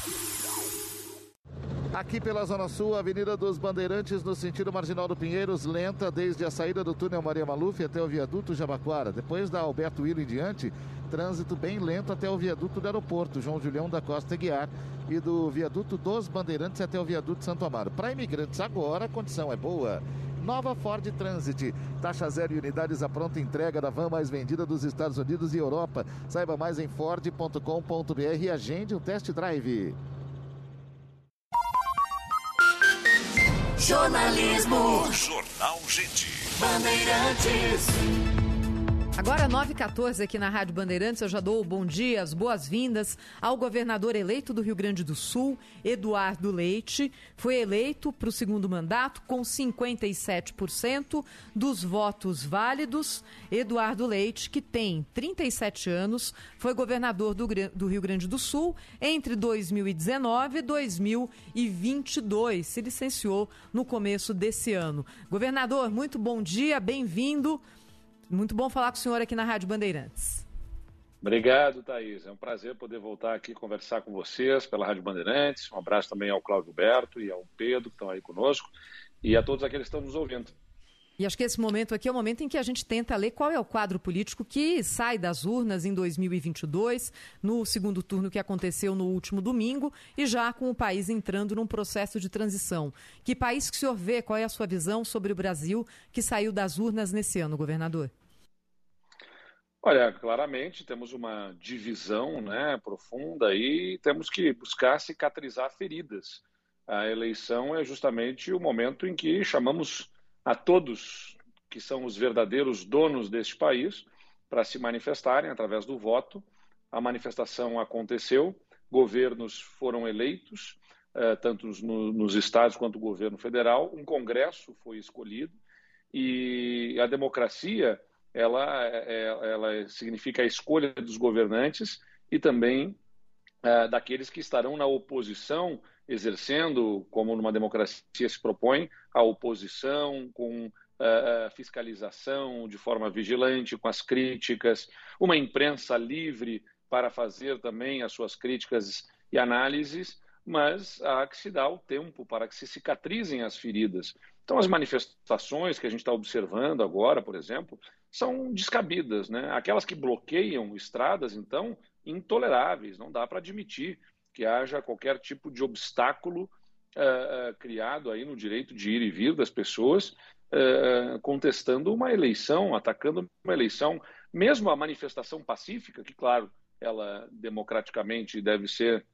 Aqui pela Zona Sul, Avenida dos Bandeirantes, no sentido Marginal do Pinheiros, lenta desde a saída do túnel Maria Maluf até o viaduto Jabaquara. Depois da Alberto Willo em diante, trânsito bem lento até o viaduto do aeroporto João Julião da Costa Guiar e do viaduto dos Bandeirantes até o viaduto Santo Amaro. Para imigrantes agora, a condição é boa. Nova Ford Transit. Taxa zero e unidades à pronta entrega da van mais vendida dos Estados Unidos e Europa. Saiba mais em Ford.com.br e agende um test drive. Jornalismo. Jornal Gente. Bandeirantes. Agora, 9h14 aqui na Rádio Bandeirantes, eu já dou bom dia, as boas-vindas ao governador eleito do Rio Grande do Sul, Eduardo Leite. Foi eleito para o segundo mandato com 57% dos votos válidos. Eduardo Leite, que tem 37 anos, foi governador do, do Rio Grande do Sul entre 2019 e 2022. Se licenciou no começo desse ano. Governador, muito bom dia, bem-vindo. Muito bom falar com o senhor aqui na Rádio Bandeirantes. Obrigado, Thaís. É um prazer poder voltar aqui conversar com vocês pela Rádio Bandeirantes. Um abraço também ao Cláudio Berto e ao Pedro, que estão aí conosco, e a todos aqueles que estão nos ouvindo. E acho que esse momento aqui é o momento em que a gente tenta ler qual é o quadro político que sai das urnas em 2022, no segundo turno que aconteceu no último domingo, e já com o país entrando num processo de transição. Que país que o senhor vê? Qual é a sua visão sobre o Brasil que saiu das urnas nesse ano, governador? Olha, claramente temos uma divisão né, profunda e temos que buscar cicatrizar feridas. A eleição é justamente o momento em que chamamos a todos que são os verdadeiros donos deste país para se manifestarem através do voto. A manifestação aconteceu, governos foram eleitos, eh, tanto no, nos estados quanto o governo federal, um congresso foi escolhido e a democracia ela, é, ela significa a escolha dos governantes e também é, daqueles que estarão na oposição, exercendo, como numa democracia se propõe, a oposição com é, fiscalização de forma vigilante, com as críticas, uma imprensa livre para fazer também as suas críticas e análises, mas há que se dar o tempo para que se cicatrizem as feridas. Então, as manifestações que a gente está observando agora, por exemplo, são descabidas. Né? Aquelas que bloqueiam estradas, então, intoleráveis. Não dá para admitir que haja qualquer tipo de obstáculo uh, uh, criado aí no direito de ir e vir das pessoas, uh, contestando uma eleição, atacando uma eleição, mesmo a manifestação pacífica, que, claro, ela democraticamente deve ser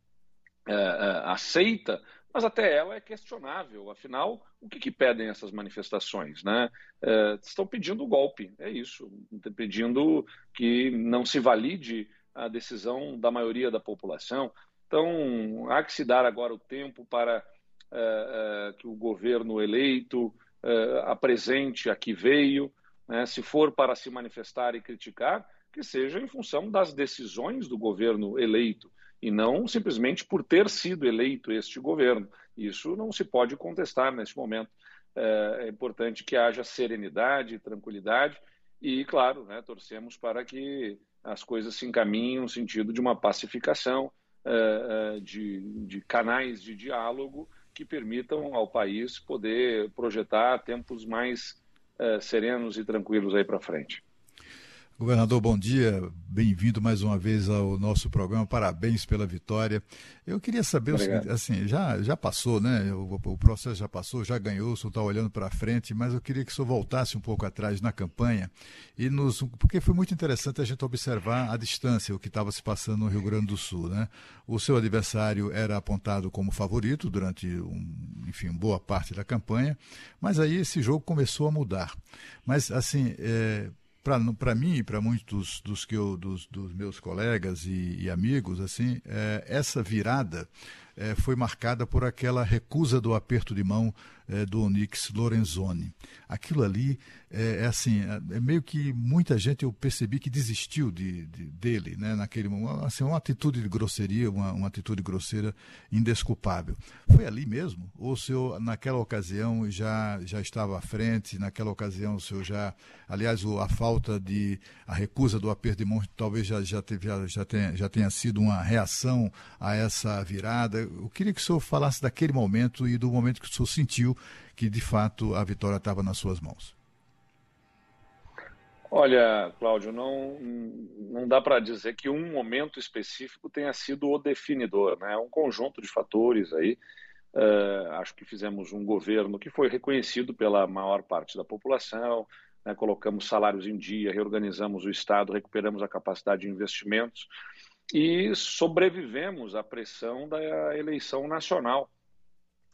aceita, mas até ela é questionável. Afinal, o que, que pedem essas manifestações? Né? É, estão pedindo o golpe, é isso. Pedindo que não se valide a decisão da maioria da população. Então, há que se dar agora o tempo para é, é, que o governo eleito é, apresente a que veio, né? se for para se manifestar e criticar, que seja em função das decisões do governo eleito e não simplesmente por ter sido eleito este governo. Isso não se pode contestar neste momento. É, é importante que haja serenidade, tranquilidade e, claro, né, torcemos para que as coisas se encaminhem no sentido de uma pacificação, é, é de, de canais de diálogo que permitam ao país poder projetar tempos mais serenos e tranquilos aí para frente. Governador, bom dia. Bem-vindo mais uma vez ao nosso programa. Parabéns pela vitória. Eu queria saber o seguinte, assim, já, já passou, né? O, o processo já passou, já ganhou, o senhor está olhando para frente, mas eu queria que o senhor voltasse um pouco atrás na campanha e nos. Porque foi muito interessante a gente observar a distância, o que estava se passando no Rio Grande do Sul, né? O seu adversário era apontado como favorito durante, um, enfim, boa parte da campanha, mas aí esse jogo começou a mudar. Mas, assim, é, para mim e para muitos dos, que eu, dos, dos meus colegas e, e amigos, assim, é, essa virada é, foi marcada por aquela recusa do aperto de mão é, do Onyx Lorenzoni. Aquilo ali é, é assim, é, é meio que muita gente eu percebi que desistiu de, de dele, né, naquele momento, assim, uma atitude de grosseria, uma, uma atitude grosseira indesculpável. Foi ali mesmo? Ou o senhor, naquela ocasião, já, já estava à frente, naquela ocasião o senhor já, aliás, a falta de, a recusa do aperto de mão talvez já, já, teve, já, já, tenha, já tenha sido uma reação a essa virada. Eu queria que o senhor falasse daquele momento e do momento que o senhor sentiu que de fato a vitória estava nas suas mãos? Olha, Cláudio, não, não dá para dizer que um momento específico tenha sido o definidor, né? É um conjunto de fatores aí. Uh, acho que fizemos um governo que foi reconhecido pela maior parte da população, né? colocamos salários em dia, reorganizamos o Estado, recuperamos a capacidade de investimentos e sobrevivemos à pressão da eleição nacional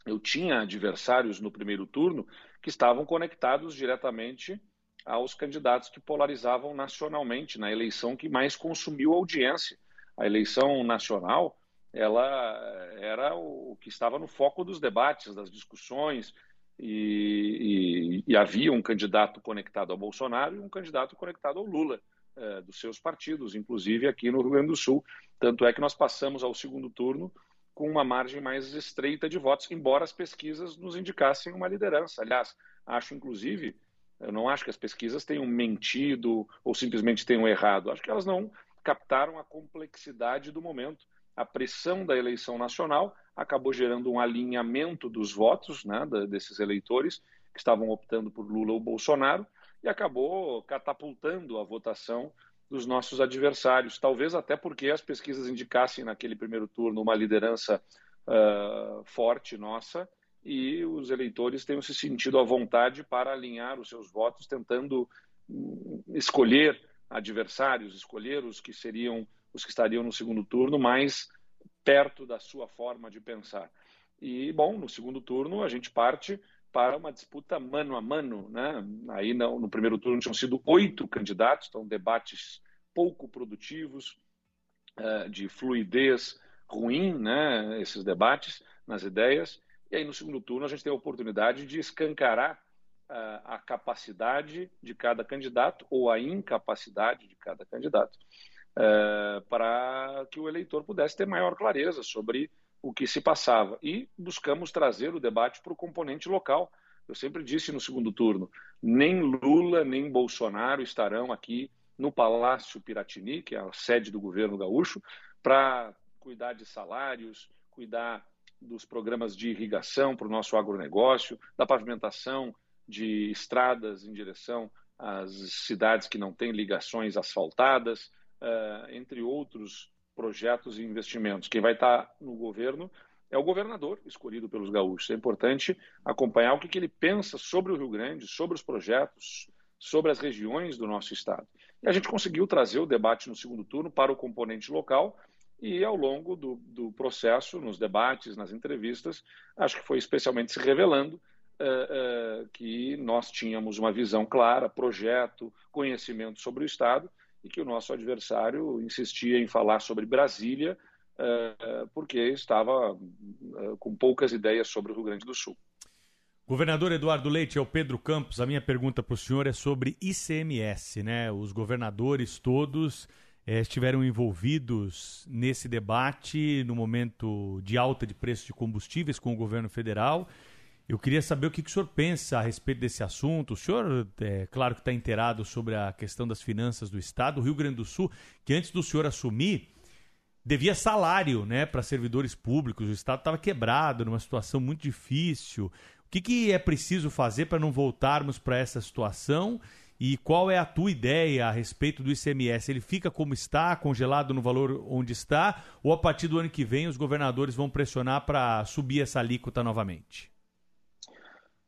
eu tinha adversários no primeiro turno que estavam conectados diretamente aos candidatos que polarizavam nacionalmente na eleição que mais consumiu audiência. A eleição nacional, ela era o que estava no foco dos debates, das discussões, e, e, e havia um candidato conectado ao Bolsonaro e um candidato conectado ao Lula, eh, dos seus partidos, inclusive aqui no Rio Grande do Sul. Tanto é que nós passamos ao segundo turno com uma margem mais estreita de votos, embora as pesquisas nos indicassem uma liderança. Aliás, acho inclusive, eu não acho que as pesquisas tenham mentido ou simplesmente tenham errado. Acho que elas não captaram a complexidade do momento. A pressão da eleição nacional acabou gerando um alinhamento dos votos né, desses eleitores que estavam optando por Lula ou Bolsonaro e acabou catapultando a votação dos nossos adversários. Talvez até porque as pesquisas indicassem naquele primeiro turno uma liderança uh, forte nossa e os eleitores tenham se sentido à vontade para alinhar os seus votos, tentando hum, escolher adversários, escolher os que seriam os que estariam no segundo turno mais perto da sua forma de pensar. E bom, no segundo turno a gente parte para uma disputa mano a mano, né? Aí no, no primeiro turno tinham sido oito candidatos, então debates pouco produtivos, uh, de fluidez ruim, né? Esses debates nas ideias. E aí no segundo turno a gente tem a oportunidade de escancarar uh, a capacidade de cada candidato ou a incapacidade de cada candidato uh, para que o eleitor pudesse ter maior clareza sobre o que se passava. E buscamos trazer o debate para o componente local. Eu sempre disse no segundo turno: nem Lula nem Bolsonaro estarão aqui no Palácio Piratini, que é a sede do governo gaúcho, para cuidar de salários, cuidar dos programas de irrigação para o nosso agronegócio, da pavimentação de estradas em direção às cidades que não têm ligações asfaltadas, uh, entre outros projetos e investimentos. Quem vai estar no governo é o governador escolhido pelos gaúchos. É importante acompanhar o que ele pensa sobre o Rio Grande, sobre os projetos, sobre as regiões do nosso estado. E a gente conseguiu trazer o debate no segundo turno para o componente local e ao longo do, do processo, nos debates, nas entrevistas, acho que foi especialmente se revelando uh, uh, que nós tínhamos uma visão clara, projeto, conhecimento sobre o Estado e que o nosso adversário insistia em falar sobre Brasília, uh, porque estava com poucas ideias sobre o Rio Grande do Sul. Governador Eduardo Leite, é o Pedro Campos. A minha pergunta para o senhor é sobre ICMS, né? Os governadores todos eh, estiveram envolvidos nesse debate no momento de alta de preços de combustíveis com o governo federal. Eu queria saber o que, que o senhor pensa a respeito desse assunto. O senhor, é claro que está inteirado sobre a questão das finanças do Estado. O Rio Grande do Sul, que antes do senhor assumir, devia salário né, para servidores públicos. O Estado estava quebrado, numa situação muito difícil. Que, que é preciso fazer para não voltarmos para essa situação? E qual é a tua ideia a respeito do ICMS? Ele fica como está, congelado no valor onde está, ou a partir do ano que vem os governadores vão pressionar para subir essa alíquota novamente?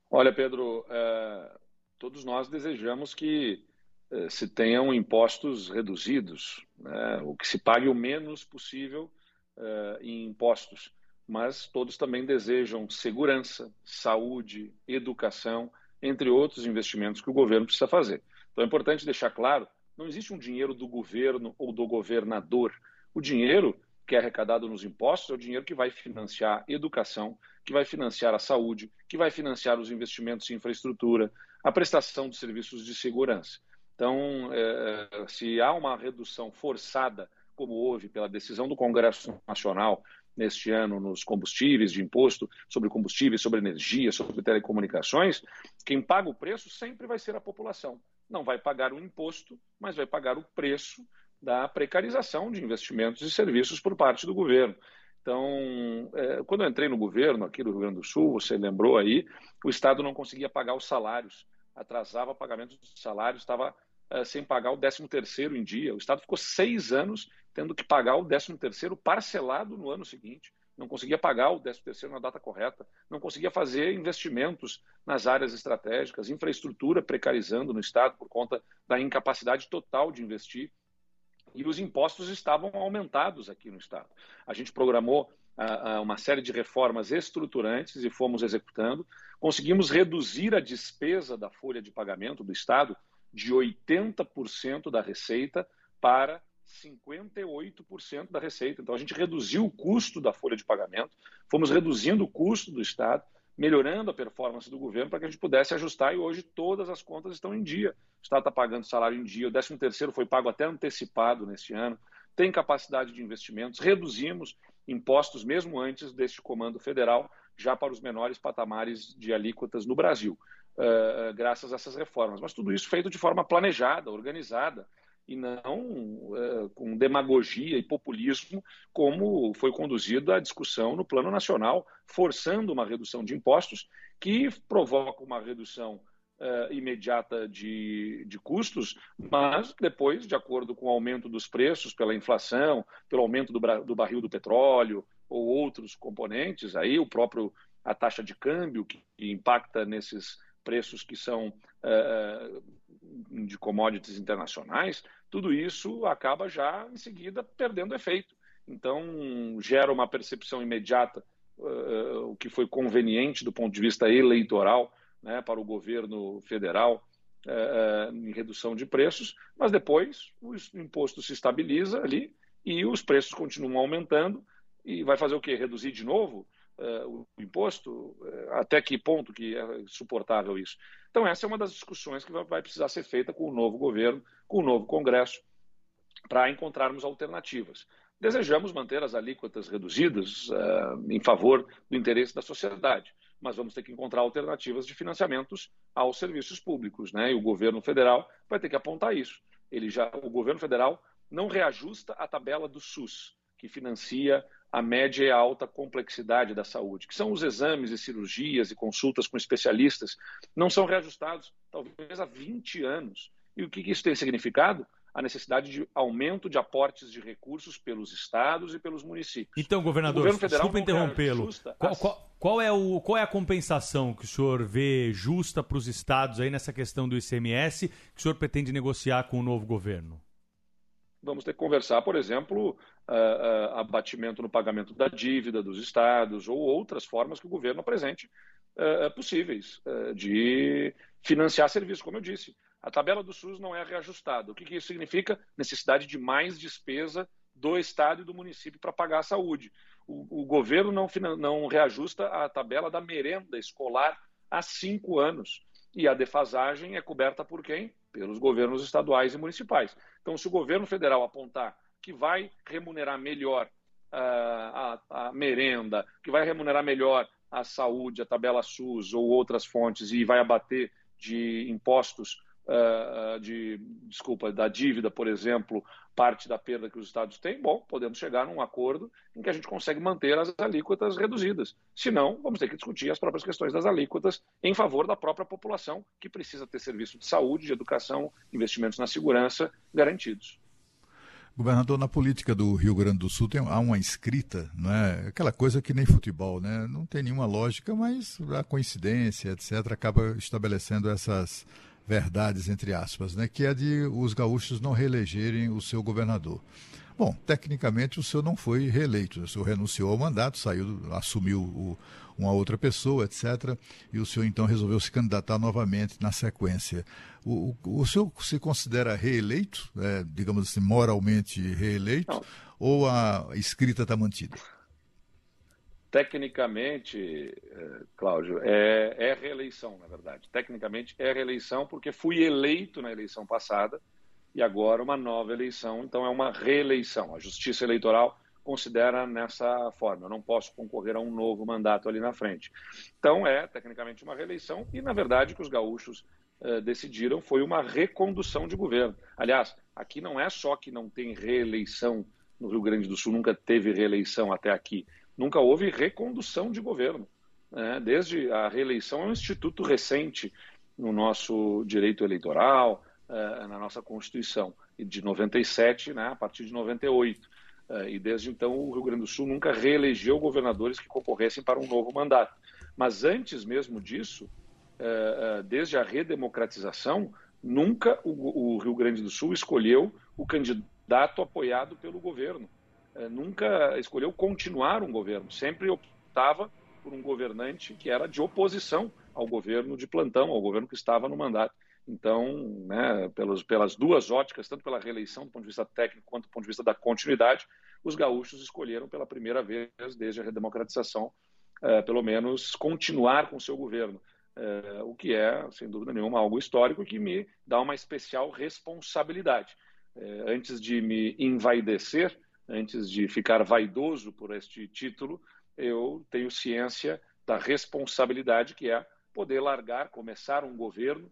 Olha, Pedro, é, todos nós desejamos que é, se tenham impostos reduzidos, né, o que se pague o menos possível é, em impostos, mas todos também desejam segurança, saúde, educação, entre outros investimentos que o governo precisa fazer. Então é importante deixar claro: não existe um dinheiro do governo ou do governador. O dinheiro que é arrecadado nos impostos é o dinheiro que vai financiar educação, que vai financiar a saúde, que vai financiar os investimentos em infraestrutura, a prestação de serviços de segurança. Então, é, se há uma redução forçada, como houve pela decisão do Congresso Nacional neste ano nos combustíveis, de imposto sobre combustíveis, sobre energia, sobre telecomunicações, quem paga o preço sempre vai ser a população. Não vai pagar o imposto, mas vai pagar o preço da precarização de investimentos e serviços por parte do governo. Então, é, quando eu entrei no governo aqui do Rio Grande do Sul, você lembrou aí, o Estado não conseguia pagar os salários, atrasava o pagamento dos salários, estava é, sem pagar o 13 terceiro em dia. O Estado ficou seis anos tendo que pagar o 13 terceiro parcelado no ano seguinte. Não conseguia pagar o 13 terceiro na data correta, não conseguia fazer investimentos nas áreas estratégicas, infraestrutura precarizando no Estado por conta da incapacidade total de investir e os impostos estavam aumentados aqui no Estado. A gente programou uma série de reformas estruturantes e fomos executando. Conseguimos reduzir a despesa da folha de pagamento do Estado de 80% da receita para 58% da receita. Então, a gente reduziu o custo da folha de pagamento, fomos reduzindo o custo do Estado, melhorando a performance do governo para que a gente pudesse ajustar e hoje todas as contas estão em dia. O Estado está pagando salário em dia, o 13 terceiro foi pago até antecipado neste ano, tem capacidade de investimentos, reduzimos impostos mesmo antes deste comando federal, já para os menores patamares de alíquotas no Brasil, uh, graças a essas reformas. Mas tudo isso feito de forma planejada, organizada, e não uh, com demagogia e populismo, como foi conduzida a discussão no plano nacional, forçando uma redução de impostos que provoca uma redução uh, imediata de, de custos, mas depois, de acordo com o aumento dos preços pela inflação, pelo aumento do, do barril do petróleo ou outros componentes, aí o próprio a taxa de câmbio que, impacta nesses preços que são uh, de commodities internacionais, tudo isso acaba já em seguida perdendo efeito. Então gera uma percepção imediata uh, o que foi conveniente do ponto de vista eleitoral né, para o governo federal é, em redução de preços, mas depois o imposto se estabiliza ali e os preços continuam aumentando e vai fazer o quê? Reduzir de novo é, o imposto? É, até que ponto que é suportável isso? Então essa é uma das discussões que vai precisar ser feita com o novo governo, com o novo Congresso, para encontrarmos alternativas. Desejamos manter as alíquotas reduzidas uh, em favor do interesse da sociedade mas vamos ter que encontrar alternativas de financiamentos aos serviços públicos, né? E o governo federal vai ter que apontar isso. Ele já, o governo federal não reajusta a tabela do SUS, que financia a média e a alta complexidade da saúde, que são os exames e cirurgias e consultas com especialistas, não são reajustados talvez há 20 anos. E o que isso tem significado? a necessidade de aumento de aportes de recursos pelos estados e pelos municípios. Então, governador, desculpa interrompê-lo. Qual, qual, qual, é qual é a compensação que o senhor vê justa para os estados aí nessa questão do ICMS que o senhor pretende negociar com o novo governo? Vamos ter que conversar, por exemplo, uh, abatimento no pagamento da dívida dos estados ou outras formas que o governo apresente uh, possíveis de financiar serviços, como eu disse. A tabela do SUS não é reajustada. O que, que isso significa? Necessidade de mais despesa do Estado e do município para pagar a saúde. O, o governo não, não reajusta a tabela da merenda escolar há cinco anos. E a defasagem é coberta por quem? Pelos governos estaduais e municipais. Então, se o governo federal apontar que vai remunerar melhor uh, a, a merenda, que vai remunerar melhor a saúde, a tabela SUS ou outras fontes e vai abater de impostos uh, de, desculpa, da dívida, por exemplo, parte da perda que os estados têm, bom, podemos chegar num acordo em que a gente consegue manter as alíquotas reduzidas. Se não, vamos ter que discutir as próprias questões das alíquotas em favor da própria população, que precisa ter serviço de saúde, de educação, investimentos na segurança garantidos. Governador, na política do Rio Grande do Sul tem, há uma escrita, não é? aquela coisa que nem futebol, né? não tem nenhuma lógica, mas a coincidência, etc., acaba estabelecendo essas, verdades, entre aspas, né, que é de os gaúchos não reelegerem o seu governador. Bom, tecnicamente o senhor não foi reeleito, o senhor renunciou ao mandato, saiu, assumiu o, uma outra pessoa, etc. E o senhor então resolveu se candidatar novamente na sequência. O, o, o senhor se considera reeleito, é, digamos assim, moralmente reeleito, não. ou a escrita está mantida? Tecnicamente, eh, Cláudio, é, é reeleição, na verdade. Tecnicamente é reeleição porque fui eleito na eleição passada e agora uma nova eleição, então é uma reeleição. A Justiça Eleitoral considera nessa forma. Eu não posso concorrer a um novo mandato ali na frente. Então é tecnicamente uma reeleição e, na verdade, que os gaúchos eh, decidiram foi uma recondução de governo. Aliás, aqui não é só que não tem reeleição no Rio Grande do Sul, nunca teve reeleição até aqui nunca houve recondução de governo. Né? Desde a reeleição é um instituto recente no nosso direito eleitoral, uh, na nossa Constituição, de 97, né, a partir de 98. Uh, eh, e desde então o Rio Grande do Sul nunca reelegeu governadores que concorressem para um novo mandato. Mas antes mesmo disso, uh, desde a redemocratização, nunca o, o Rio Grande do Sul escolheu o candidato apoiado pelo governo. eh, nunca escolheu continuar um governo, sempre optava por um governante que era de oposição ao governo de plantão, ao governo que estava no mandato. Então, né, pelas, pelas duas óticas, tanto pela reeleição do ponto de vista técnico quanto do ponto de vista da continuidade, os gaúchos escolheram pela primeira vez desde a redemocratização, uh, pelo menos, continuar com o seu governo. Uh, o que é, sem dúvida nenhuma, algo histórico que me dá uma especial responsabilidade. Uh, antes de me envaidecer, antes de ficar vaidoso por este título, eu tenho ciência da responsabilidade que é poder largar, começar um governo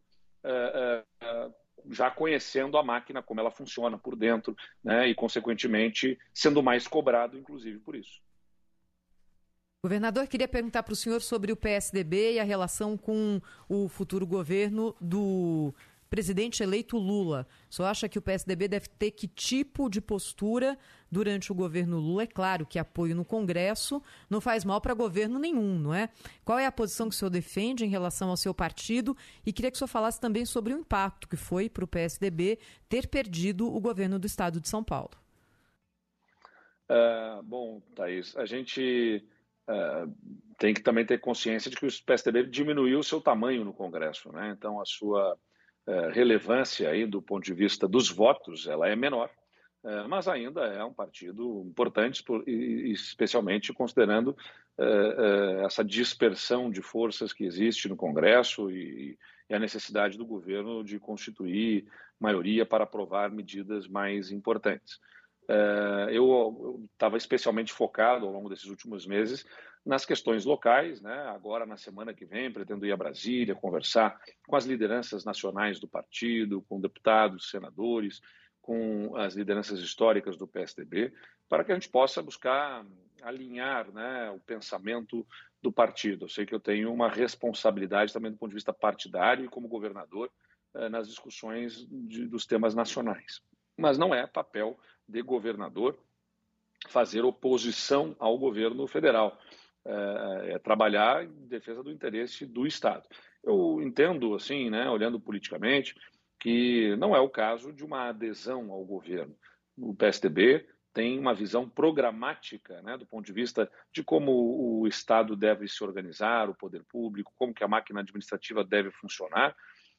já conhecendo a máquina, como ela funciona por dentro, né, e, consequentemente, sendo mais cobrado, inclusive, por isso. Governador, queria perguntar para o senhor sobre o PSDB e a relação com o futuro governo do presidente eleito Lula. O senhor acha que o PSDB deve ter que tipo de postura durante o governo Lula? É claro que apoio no Congresso não faz mal para governo nenhum, não é? Qual é a posição que o senhor defende em relação ao seu partido? E queria que o senhor falasse também sobre o impacto que foi para o PSDB ter perdido o governo do estado de São Paulo. Uh, bom, Thaís, a gente uh, tem que também ter consciência de que o PSDB diminuiu o seu tamanho no Congresso, né? Então, a sua é, relevância aí do ponto de vista dos votos, ela é menor, mas ainda é um partido importante, especialmente considerando é, essa dispersão de forças que existe no Congresso e a necessidade do governo de constituir maioria para aprovar medidas mais importantes. Eu estava especialmente focado ao longo desses últimos meses nas questões locais. Né? Agora, na semana que vem, pretendo ir a Brasília, conversar com as lideranças nacionais do partido, com deputados, senadores, com as lideranças históricas do PSDB, para que a gente possa buscar alinhar né, o pensamento do partido. Eu sei que eu tenho uma responsabilidade também do ponto de vista partidário e como governador eh, nas discussões de, dos temas nacionais. Mas não é papel de governador fazer oposição ao governo federal é, é, trabalhar em defesa do interesse do Estado. Eu entendo, assim, né, olhando politicamente, que não é o caso de uma adesão ao governo. O PSDB tem uma visão programática, né, do ponto de vista de como o Estado deve se organizar, o poder público, como que a máquina administrativa deve funcionar,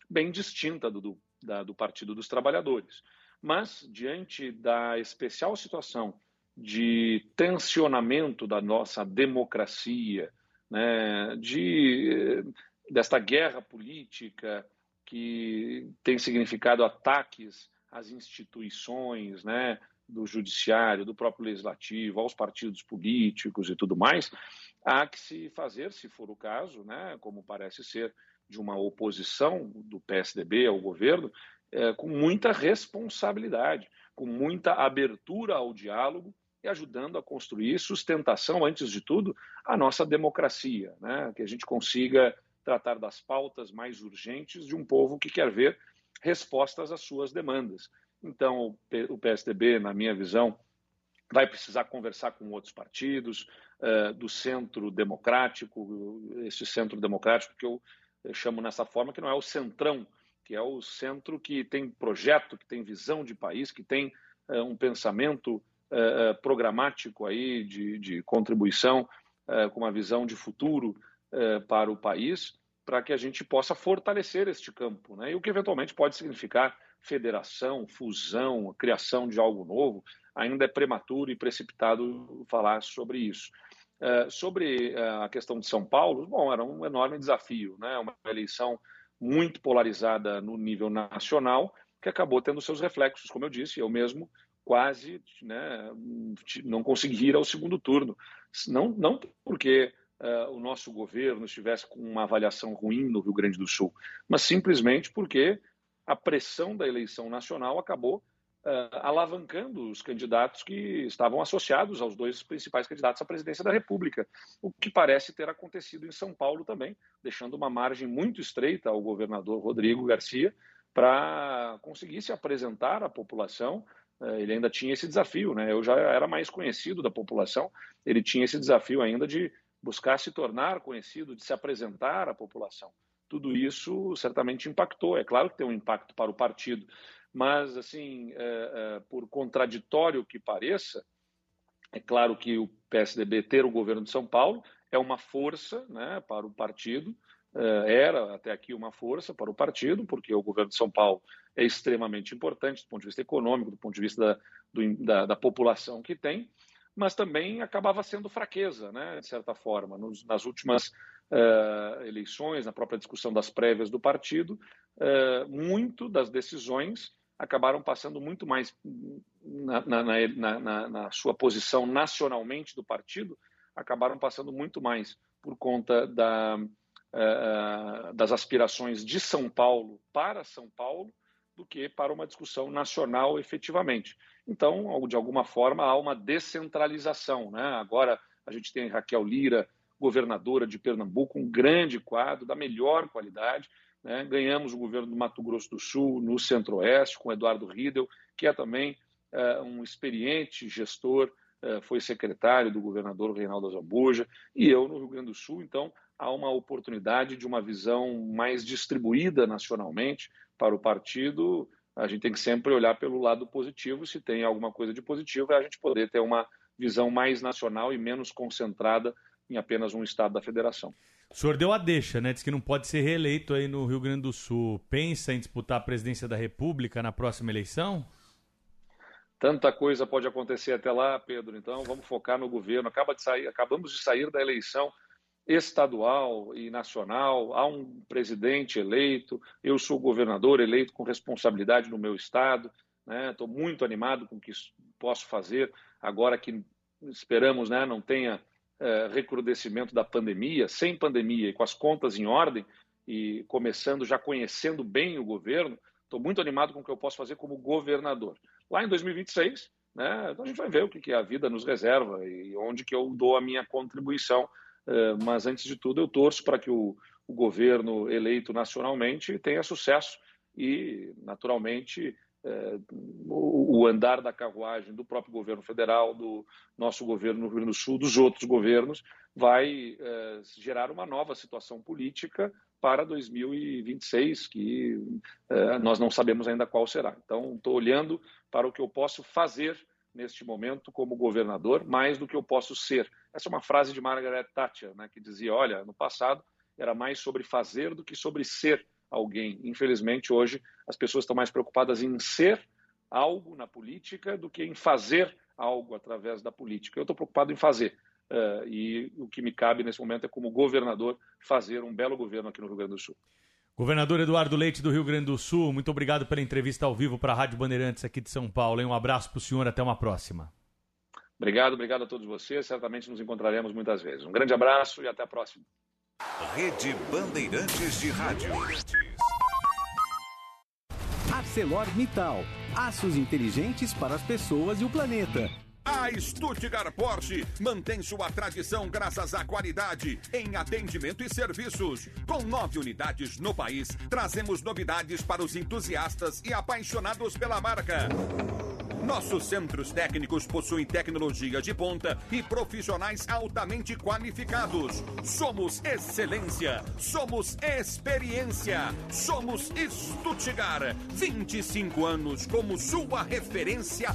bem distinta do, do, da, do Partido dos Trabalhadores. Mas, diante da especial situação de tensionamento da nossa democracia, né, de, desta guerra política que tem significado ataques às instituições, né, do judiciário, do próprio legislativo, aos partidos políticos e tudo mais, há que se fazer, se for o caso, né, como parece ser de uma oposição do PSDB ao governo, é, com muita responsabilidade, com muita abertura ao diálogo e ajudando a construir sustentação, antes de tudo, a nossa democracia, né? que a gente consiga tratar das pautas mais urgentes de um povo que quer ver respostas às suas demandas. Então, o PSDB, na minha visão, vai precisar conversar com outros partidos, uh, do centro democrático, esse centro democrático que eu, eu chamo nessa forma, que não é o centrão, que é o centro que tem projeto, que tem visão de país, que tem uh, um pensamento programático aí de, de contribuição com uma visão de futuro uh, para o país, para que a gente possa fortalecer este campo, né? E o que eventualmente pode significar federação, fusão, criação de algo novo, ainda é prematuro e precipitado falar sobre isso. sobre a questão de São Paulo, bom, era um enorme desafio, né? Uma eleição muito polarizada no nível nacional, que acabou tendo seus reflexos, como eu disse, eu mesmo quase né, não conseguir ir ao segundo turno. Não, não porque uh, o nosso governo estivesse com uma avaliação ruim no Rio Grande do Sul, mas simplesmente porque a pressão da eleição nacional acabou uh, alavancando os candidatos que estavam associados aos dois principais candidatos à presidência da República, o que parece ter acontecido em São Paulo também, deixando uma margem muito estreita ao governador Rodrigo Garcia para conseguir se apresentar à população é, ele ainda tinha esse desafio, né? Eu já era mais conhecido da população, ele tinha esse desafio ainda de buscar se tornar conhecido, de se apresentar à população. Tudo isso certamente impactou. É claro que tem um impacto para o partido, mas assim, é, é, por contraditório que pareça, É claro que o PSDB ter o governo de São Paulo é uma força né, para o partido, eh, era até aqui uma força para o partido, porque o governo de São Paulo é extremamente importante do ponto de vista econômico, do ponto de vista da, do, da, da população que tem, mas também acabava sendo fraqueza, né, de certa forma. Nos, nas últimas uh, eleições, na própria discussão das prévias do partido, uh, muito das decisões acabaram passando muito mais na, na, na, na, sua posição nacionalmente do partido, acabaram passando muito mais por conta da, uh, das aspirações de São Paulo para São Paulo do que para uma discussão nacional efetivamente. Então, de alguma forma, há uma descentralização. Né? Agora a gente tem Raquel Lira, governadora de Pernambuco, um grande quadro da melhor qualidade, né? Ganhamos o governo do Mato Grosso do Sul no Centro-Oeste, com Eduardo Riedel, que é também uh, um experiente gestor, uh, foi secretário do governador Reinaldo Azambuja, e eu no Rio Grande do Sul. Então, há uma oportunidade de uma visão mais distribuída nacionalmente para o partido. A gente tem que sempre olhar pelo lado positivo. Se tem alguma coisa de positivo, é a gente poder ter uma visão mais nacional e menos concentrada em apenas um estado da federação. O senhor deu a deixa, né? Diz que não pode ser reeleito aí no Rio Grande do Sul. Pensa em disputar a presidência da República na próxima eleição? Tanta coisa pode acontecer até lá, Pedro. Então vamos focar no governo. Acaba de sair, acabamos de sair da eleição estadual e nacional. Há um presidente eleito. Eu sou governador eleito com responsabilidade no meu estado. Estou né? muito animado com o que posso fazer agora que esperamos, né? Não tenha é, recrudescimento da pandemia, sem pandemia e com as contas em ordem, e começando já conhecendo bem o governo, estou muito animado com o que eu posso fazer como governador. Lá em 2026, né, a gente vai ver o que, que a vida nos reserva e onde que eu dou a minha contribuição. É, mas, antes de tudo, eu torço para que o, o governo eleito nacionalmente tenha sucesso e, naturalmente, é, o andar da carruagem do próprio governo federal, do nosso governo no Rio Grande do Sul, dos outros governos, vai é, gerar uma nova situação política para 2026, que nós não sabemos ainda qual será. Então, estou olhando para o que eu posso fazer neste momento como governador, mais do que eu posso ser. Essa é uma frase de Margaret Thatcher, né, que dizia: olha, no passado era mais sobre fazer do que sobre ser alguém. Infelizmente, hoje, as pessoas estão mais preocupadas em ser algo na política do que em fazer algo através da política. Eu estou preocupado em fazer. Uh, e o que me cabe nesse momento é, como governador, fazer um belo governo aqui no Rio Grande do Sul. Governador Eduardo Leite do Rio Grande do Sul, muito obrigado pela entrevista ao vivo para a Rádio Bandeirantes aqui de São Paulo. Um abraço para o senhor, até uma próxima. Obrigado, obrigado a todos vocês. Certamente nos encontraremos muitas vezes. Um grande abraço e até a próxima. Rede Bandeirantes de Rádio. ArcelorMittal. Aços inteligentes para as pessoas e o planeta. A Stuttgart Porsche mantém sua tradição graças à qualidade em atendimento e serviços. Com nove unidades no país, trazemos novidades para os entusiastas e apaixonados pela marca. Nossos centros técnicos possuem tecnologia de ponta e profissionais altamente qualificados. Somos excelência, somos experiência, somos Stuttgart. 25 anos como sua referência.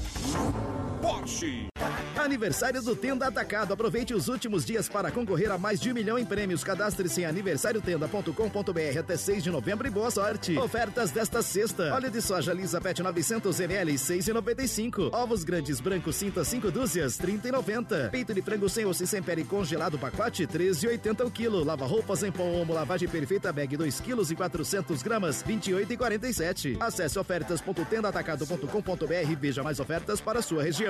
Porsche. Aniversário do Tenda Atacado. Aproveite os últimos dias para concorrer a mais de um milhão em prêmios. Cadastre-se em aniversariotenda.com.br até 6 de novembro e boa sorte. Ofertas desta sexta. Óleo de soja Lisa Pet 900 ml, 6,95. Ovos grandes brancos cinta 5 dúzias, 30,90. Peito de frango sem osso e sem pele congelado pacote, 13,80 o quilo. Lava roupas em pó Omo lavagem perfeita bag 2 quilos e 400 gramas, 28,47. Acesse ofertas.tendaatacado.com.br e veja mais ofertas para a sua região.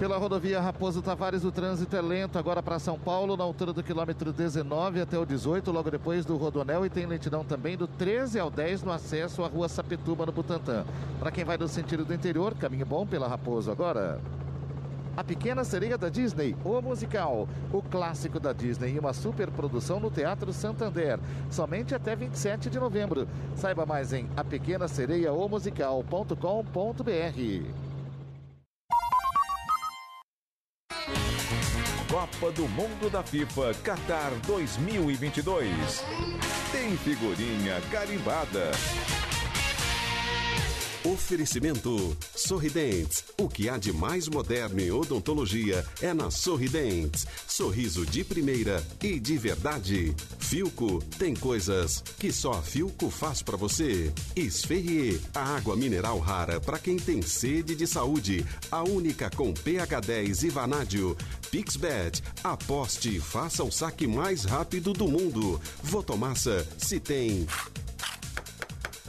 Pela rodovia Raposo Tavares, o trânsito é lento agora para São Paulo, na altura do quilômetro 19 até o 18, logo depois do Rodonel, e tem lentidão também do 13 ao 10 no acesso à rua Sapetuba, no Butantã. Para quem vai no sentido do interior, caminho bom pela Raposo agora. A Pequena Sereia da Disney, o musical, o clássico da Disney e uma superprodução no Teatro Santander, somente até 27 de novembro. Saiba mais em apequenasereiaomusical.com.br. Copa do Mundo da FIFA Qatar 2022. Tem figurinha carimbada. Oferecimento Sorridentes. O que há de mais moderno em odontologia é na Sorridentes. Sorriso de primeira e de verdade. Filco tem coisas que só a Filco faz para você. Esferrier, a água mineral rara para quem tem sede de saúde. A única com pH 10 e vanádio. Pixbet, aposte e faça o saque mais rápido do mundo. Votomassa, se tem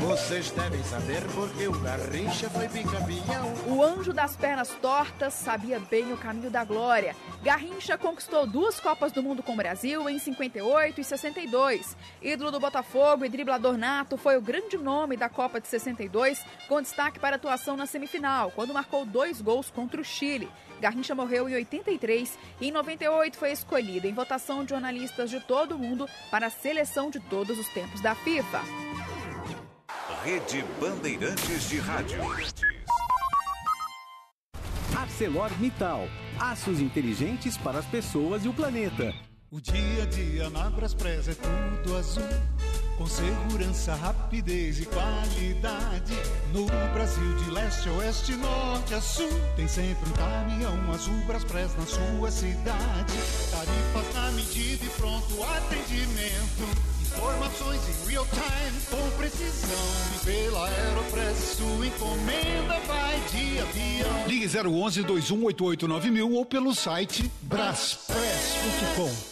Vocês devem saber porque o Garrincha foi bicampeão. O anjo das pernas tortas sabia bem o caminho da glória. Garrincha conquistou duas Copas do Mundo com o Brasil em 58 e 62. Ídolo do Botafogo e driblador nato, foi o grande nome da Copa de 62, com destaque para atuação na semifinal, quando marcou dois gols contra o Chile. Garrincha morreu em 83 e em 98 foi escolhido em votação de jornalistas de todo o mundo para a seleção de todos os tempos da FIFA. Rede Bandeirantes de Rádio. ArcelorMittal. Aços inteligentes para as pessoas e o planeta. O dia a dia na Braspress é tudo azul. Com segurança, rapidez e qualidade. No Brasil, de leste a oeste, norte a sul. Tem sempre um caminhão azul Braspress na sua cidade. Tarifas na medida e pronto atendimento. Informações em real time com precisão. Pela Aeropress sua encomenda vai de avião. Ligue 011 2188 9000 ou pelo site braspress.com.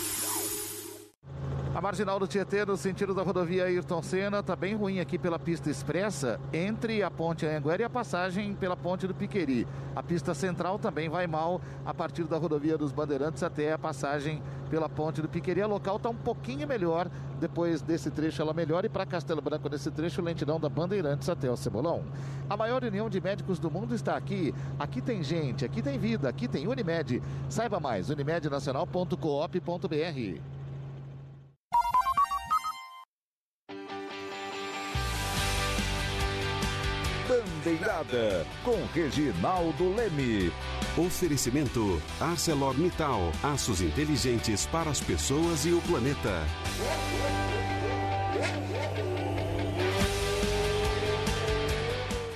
A marginal do Tietê, no sentido da rodovia Ayrton Senna, está bem ruim aqui pela pista expressa, entre a ponte Anhanguera e a passagem pela ponte do Piqueri. A pista central também vai mal a partir da rodovia dos Bandeirantes até a passagem pela ponte do Piqueri. A local está um pouquinho melhor, depois desse trecho ela melhora e para Castelo Branco nesse trecho, lentidão da Bandeirantes até o Cebolão. A maior união de médicos do mundo está aqui. Aqui tem gente, aqui tem vida, aqui tem Unimed. Saiba mais, unimednacional.coop.br. Bandeirada com Reginaldo Leme. Oferecimento ArcelorMittal, aços inteligentes para as pessoas e o planeta.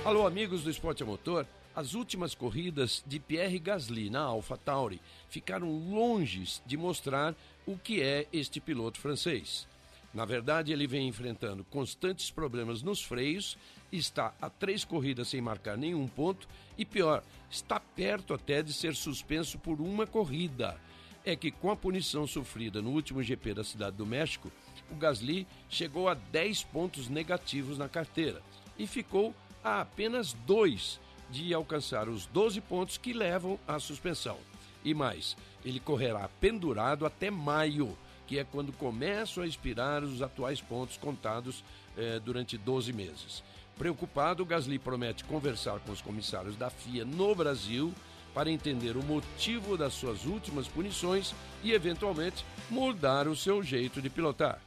Alô, amigos do Esporte a Motor. As últimas corridas de Pierre Gasly na AlphaTauri ficaram longe de mostrar o que é este piloto francês. Na verdade, ele vem enfrentando constantes problemas nos freios, está a três corridas sem marcar nenhum ponto e, pior, está perto até de ser suspenso por uma corrida. É que com a punição sofrida no último GP da Cidade do México, o Gasly chegou a 10 pontos negativos na carteira e ficou a apenas dois de alcançar os 12 pontos que levam à suspensão. E mais, ele correrá pendurado até maio, que é quando começam a expirar os atuais pontos contados eh, durante 12 meses. Preocupado, Gasly promete conversar com os comissários da FIA no Brasil para entender o motivo das suas últimas punições e, eventualmente, mudar o seu jeito de pilotar.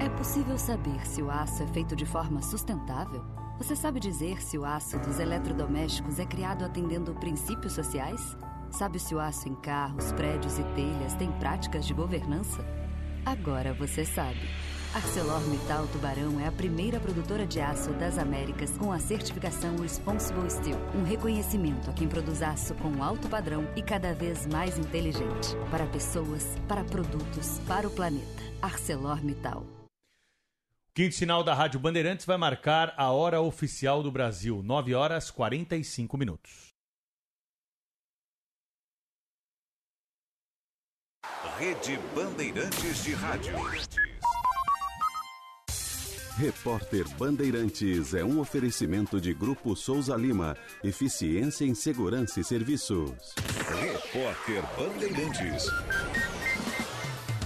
É possível saber se o aço é feito de forma sustentável? Você sabe dizer se o aço dos eletrodomésticos é criado atendendo princípios sociais? Sabe se o aço em carros, prédios e telhas tem práticas de governança? Agora você sabe. ArcelorMittal Tubarão é a primeira produtora de aço das Américas com a certificação Responsible Steel, um reconhecimento a quem produz aço com alto padrão e cada vez mais inteligente, para pessoas, para produtos, para o planeta. ArcelorMittal. Quinto sinal da Rádio Bandeirantes vai marcar a hora oficial do Brasil, 9 horas 45 minutos. Rede Bandeirantes de Rádio. Repórter Bandeirantes é um oferecimento de Grupo Souza Lima. Eficiência em Segurança e Serviços. Repórter Bandeirantes.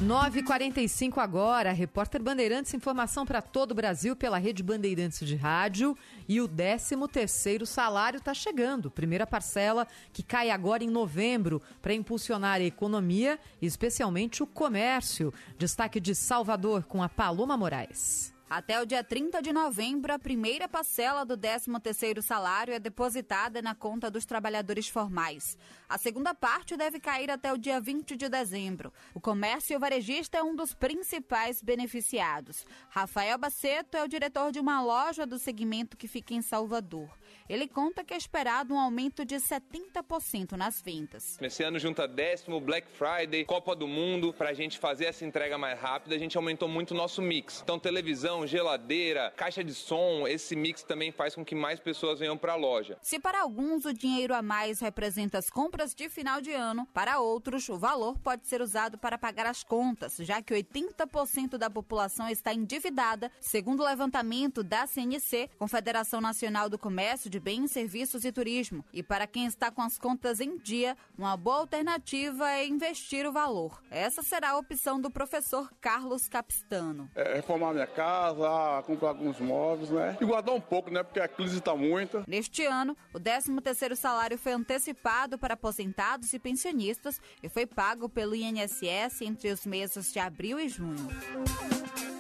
9h45 agora, repórter Bandeirantes, informação para todo o Brasil pela rede Bandeirantes de Rádio. E o 13º salário está chegando. Primeira parcela que cai agora em novembro para impulsionar a economia, especialmente o comércio. Destaque de Salvador com a Paloma Moraes. Até o dia 30 de novembro, a primeira parcela do 13º salário é depositada na conta dos trabalhadores formais. A segunda parte deve cair até o dia 20 de dezembro. O comércio varejista é um dos principais beneficiados. Rafael Baceto é o diretor de uma loja do segmento que fica em Salvador. Ele conta que é esperado um aumento de 70% nas vendas. Esse ano junta décimo, Black Friday, Copa do Mundo, para a gente fazer essa entrega mais rápida, a gente aumentou muito o nosso mix. Então televisão, geladeira, caixa de som, esse mix também faz com que mais pessoas venham para a loja. Se para alguns o dinheiro a mais representa as compras de final de ano, para outros o valor pode ser usado para pagar as contas, já que 80% da população está endividada, segundo o levantamento da CNC, Confederação Nacional do Comércio de Bens, Serviços e Turismo. E para quem está com as contas em dia, uma boa alternativa é investir o valor. Essa será a opção do professor Carlos Capistano. É, reformar minha casa, comprar alguns móveis, né? E guardar um pouco, né? Porque a crise está muita. Neste ano, o 13º salário foi antecipado para aposentados e pensionistas e foi pago pelo INSS entre os meses de abril e junho.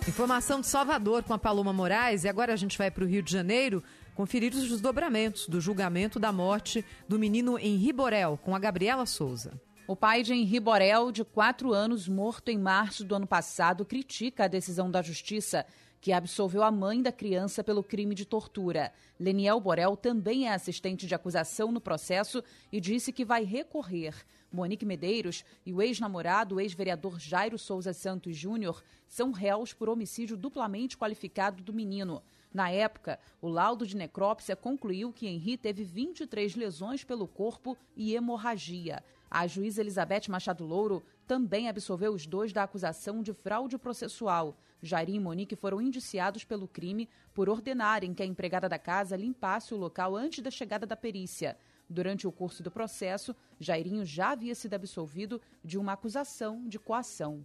Informação de Salvador com a Paloma Moraes e agora a gente vai para o Rio de Janeiro conferir os desdobramentos do julgamento da morte do menino Henri Borel com a Gabriela Souza. O pai de Henri Borel, de 4 anos, morto em março do ano passado, critica a decisão da justiça que absolveu a mãe da criança pelo crime de tortura. Leniel Borel também é assistente de acusação no processo e disse que vai recorrer. Monique Medeiros e o ex-namorado, ex-vereador Jairo Souza Santos Júnior, são réus por homicídio duplamente qualificado do menino. Na época, o laudo de necrópsia concluiu que Henri teve 23 lesões pelo corpo e hemorragia. A juíza Elizabeth Machado Louro também absolveu os dois da acusação de fraude processual. Jairim e Monique foram indiciados pelo crime por ordenarem que a empregada da casa limpasse o local antes da chegada da perícia. Durante o curso do processo, Jairinho já havia sido absolvido de uma acusação de coação.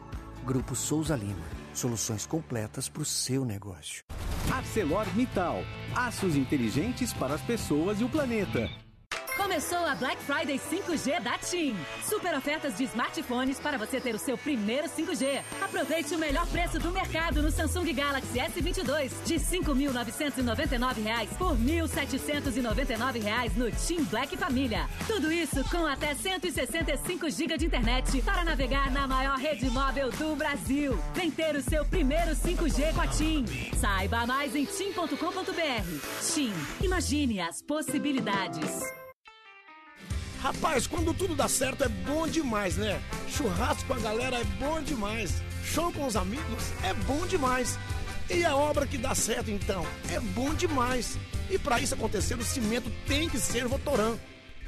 Grupo Souza Lima. Soluções completas para o seu negócio. ArcelorMittal. Aços inteligentes para as pessoas e o planeta. Começou a Black Friday 5G da TIM. Super ofertas de smartphones para você ter o seu primeiro 5G. Aproveite o melhor preço do mercado no Samsung Galaxy S22 de R$ 5.999 por R$ 1.799 no TIM Black Família. Tudo isso com até 165 GB de internet para navegar na maior rede móvel do Brasil. Vem ter o seu primeiro 5G com a TIM. Saiba mais em tim.com.br. TIM, imagine as possibilidades. Rapaz, quando tudo dá certo é bom demais, né? Churrasco com a galera é bom demais. Show com os amigos é bom demais. E a obra que dá certo, então, é bom demais. E para isso acontecer, o cimento tem que ser Votoran.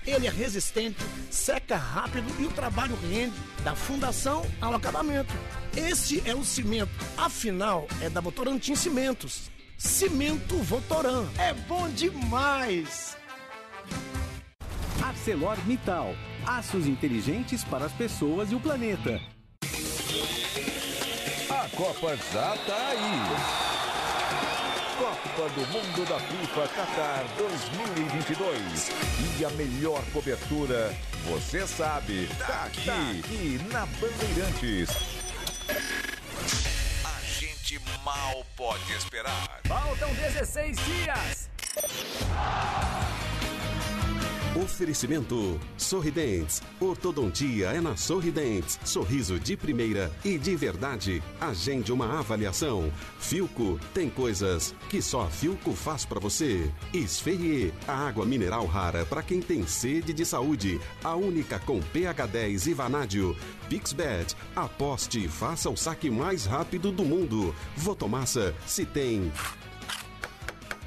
Ele é resistente, seca rápido e o trabalho rende da fundação ao acabamento. Esse é o cimento, afinal, é da Votorantim Cimentos. Cimento Votoran. É bom demais! ArcelorMittal. Aços inteligentes para as pessoas e o planeta. A Copa já tá aí. Copa do Mundo da FIFA Qatar 2022. E a melhor cobertura, você sabe, tá aqui, tá aqui na Bandeirantes. A gente mal pode esperar. Faltam 16 dias. Oferecimento Sorridentes. Ortodontia é na Sorridentes. Sorriso de primeira e de verdade. Agende uma avaliação. Filco tem coisas que só a Filco faz para você. Esferrier, a água mineral rara para quem tem sede de saúde. A única com pH 10 e vanádio. Pixbet, aposte e faça o saque mais rápido do mundo. Votomassa, se tem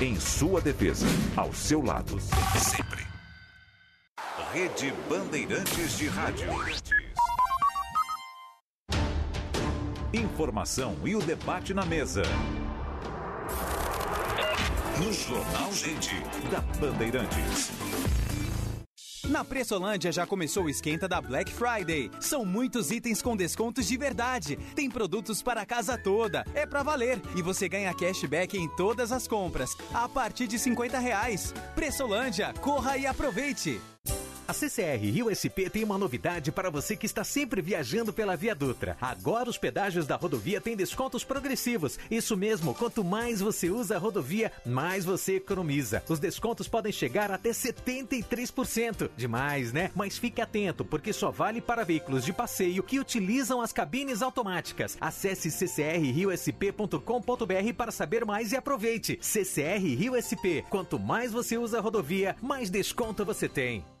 Em sua defesa, ao seu lado, sempre. Rede Bandeirantes de Rádio. Informação e o debate na mesa. No Jornal Gente, da Bandeirantes. Na Pressolândia já começou o esquenta da Black Friday. São muitos itens com descontos de verdade. Tem produtos para a casa toda. É pra valer. E você ganha cashback em todas as compras. A partir de 50 reais. Pressolândia, corra e aproveite. A CCR Rio SP tem uma novidade para você que está sempre viajando pela Via Dutra. Agora os pedágios da rodovia têm descontos progressivos. Isso mesmo, quanto mais você usa a rodovia, mais você economiza. Os descontos podem chegar até 73%. Demais, né? Mas fique atento, porque só vale para veículos de passeio que utilizam as cabines automáticas. Acesse ccrriosp.com.br para saber mais e aproveite. CCR Rio SP. Quanto mais você usa a rodovia, mais desconto você tem.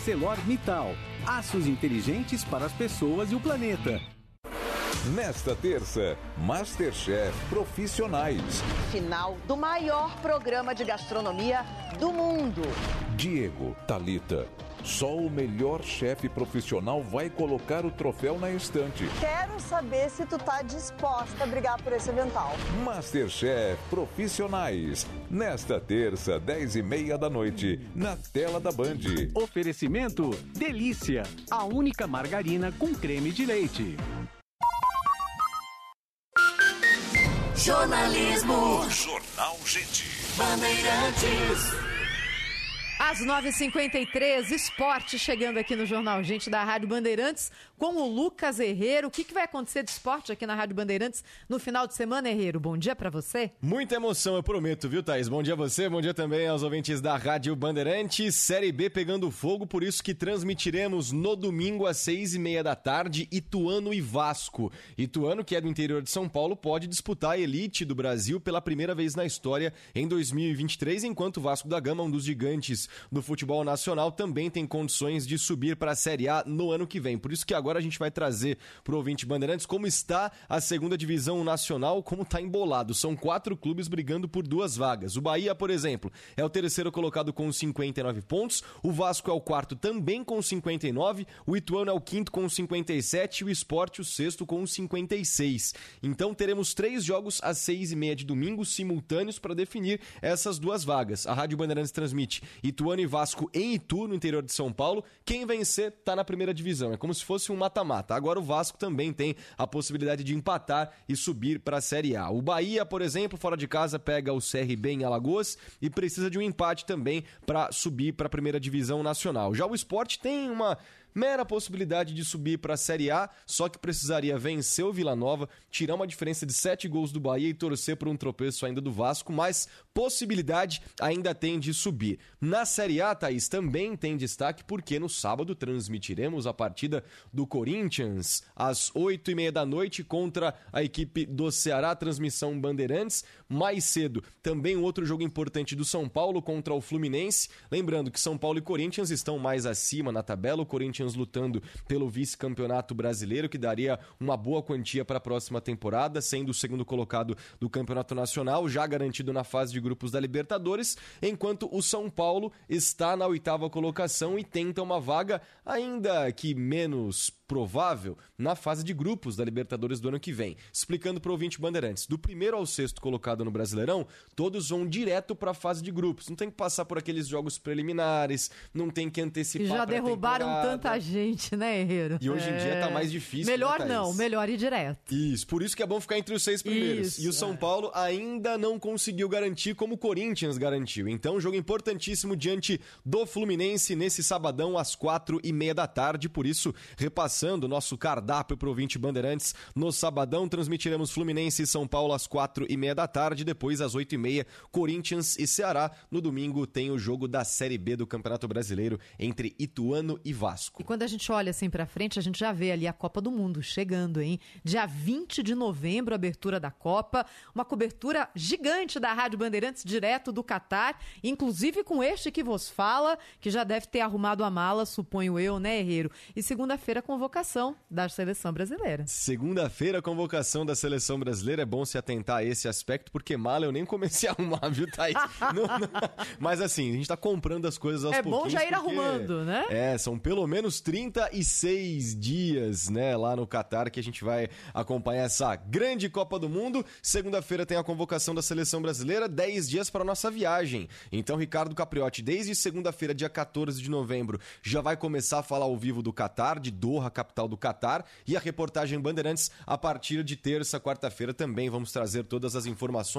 ArcelorMittal. Aços inteligentes para as pessoas e o planeta. Nesta terça, Masterchef Profissionais. Final do maior programa de gastronomia do mundo. Diego, Talita. Só o melhor chefe profissional vai colocar o troféu na estante. Quero saber se tu tá disposta a brigar por esse avental. Masterchef Profissionais. Nesta terça, 10 e meia da noite, na tela da Band. Oferecimento Delícia, a única margarina com creme de leite. Jornalismo. Jornal Gente. Bandeirantes. Às 9h53, esporte chegando aqui no Jornal Gente da Rádio Bandeirantes com o Lucas Herreiro. O que, que vai acontecer de esporte aqui na Rádio Bandeirantes no final de semana, Herreiro? Bom dia para você. Muita emoção, eu prometo, viu, Thaís? Bom dia a você, bom dia também aos ouvintes da Rádio Bandeirantes. Série B pegando fogo, por isso que transmitiremos no domingo às seis e meia da tarde Ituano e Vasco. Ituano, que é do interior de São Paulo, pode disputar a elite do Brasil pela primeira vez na história em 2023, enquanto o Vasco da Gama, um dos gigantes do futebol nacional, também tem condições de subir para a Série A no ano que vem. Por isso que agora a gente vai trazer para o ouvinte Bandeirantes como está a segunda divisão nacional, como está embolado. São quatro clubes brigando por duas vagas. O Bahia, por exemplo, é o terceiro colocado com 59 pontos, o Vasco é o quarto também com 59, o Ituano é o quinto com 57 e o Esporte o sexto com 56. Então teremos três jogos às seis e meia de domingo simultâneos para definir essas duas vagas. A Rádio Bandeirantes transmite Ituano e Vasco em Itu, no interior de São Paulo. Quem vencer tá na primeira divisão. É como se fosse um mata-mata. Agora o Vasco também tem a possibilidade de empatar e subir para a Série A. O Bahia, por exemplo, fora de casa pega o CRB em Alagoas e precisa de um empate também para subir para a primeira divisão nacional. Já o Esporte tem uma mera possibilidade de subir para a Série A, só que precisaria vencer o Vila Nova, tirar uma diferença de sete gols do Bahia e torcer por um tropeço ainda do Vasco, mas possibilidade ainda tem de subir. Na Série A, Thaís, também tem destaque porque no sábado transmitiremos a partida do Corinthians às oito e meia da noite contra a equipe do Ceará, transmissão Bandeirantes. Mais cedo, também outro jogo importante do São Paulo contra o Fluminense. Lembrando que São Paulo e Corinthians estão mais acima na tabela, o Corinthians lutando pelo vice-campeonato brasileiro, que daria uma boa quantia para a próxima temporada, sendo o segundo colocado do Campeonato Nacional, já garantido na fase de grupos da Libertadores, enquanto o São Paulo está na oitava colocação e tenta uma vaga, ainda que menos provável, na fase de grupos da Libertadores do ano que vem. Explicando para o ouvinte Bandeirantes, do primeiro ao sexto colocado no Brasileirão, todos vão direto para a fase de grupos. Não tem que passar por aqueles jogos preliminares, não tem que antecipar. Já derrubaram tanta gente, né, Herreiro? E hoje em dia tá mais difícil. Melhor né, não, melhor ir direto. Isso, por isso que é bom ficar entre os seis primeiros. Isso, e o São é. Paulo ainda não conseguiu garantir como o Corinthians garantiu. Então, jogo importantíssimo diante do Fluminense nesse sabadão às quatro e meia da tarde. Por isso, repassando o nosso cardápio pro ouvinte Bandeirantes, no sabadão transmitiremos Fluminense e São Paulo às quatro e meia da tarde. Depois, às oito e meia, Corinthians e Ceará. No domingo, tem o jogo da Série B do Campeonato Brasileiro entre Ituano e Vasco. E quando a gente olha assim pra frente, a gente já vê ali a Copa do Mundo chegando, hein? Dia 20 de novembro, abertura da Copa, uma cobertura gigante da Rádio Bandeirantes direto do Catar, inclusive com este que vos fala, que já deve ter arrumado a mala, suponho eu, né, Herreiro? E segunda-feira convocação da seleção brasileira. Segunda-feira, convocação da seleção brasileira. É bom se atentar a esse aspecto, porque mala eu nem comecei a arrumar, viu, Thaís? Não, não. Mas assim, a gente tá comprando as coisas aos É bom pouquinhos. já ir porque- arrumando, né? É, são pelo menos 36 dias, né, lá no Catar, que a gente vai acompanhar essa grande Copa do Mundo. Segunda-feira tem a convocação da seleção brasileira, 10 dias para nossa viagem. Então, Ricardo Capriotti, desde segunda-feira, dia 14 de novembro, já vai começar a falar ao vivo do Catar, de Doha, capital do Catar, e a reportagem Bandeirantes a partir de terça, quarta-feira também vamos trazer todas as informações.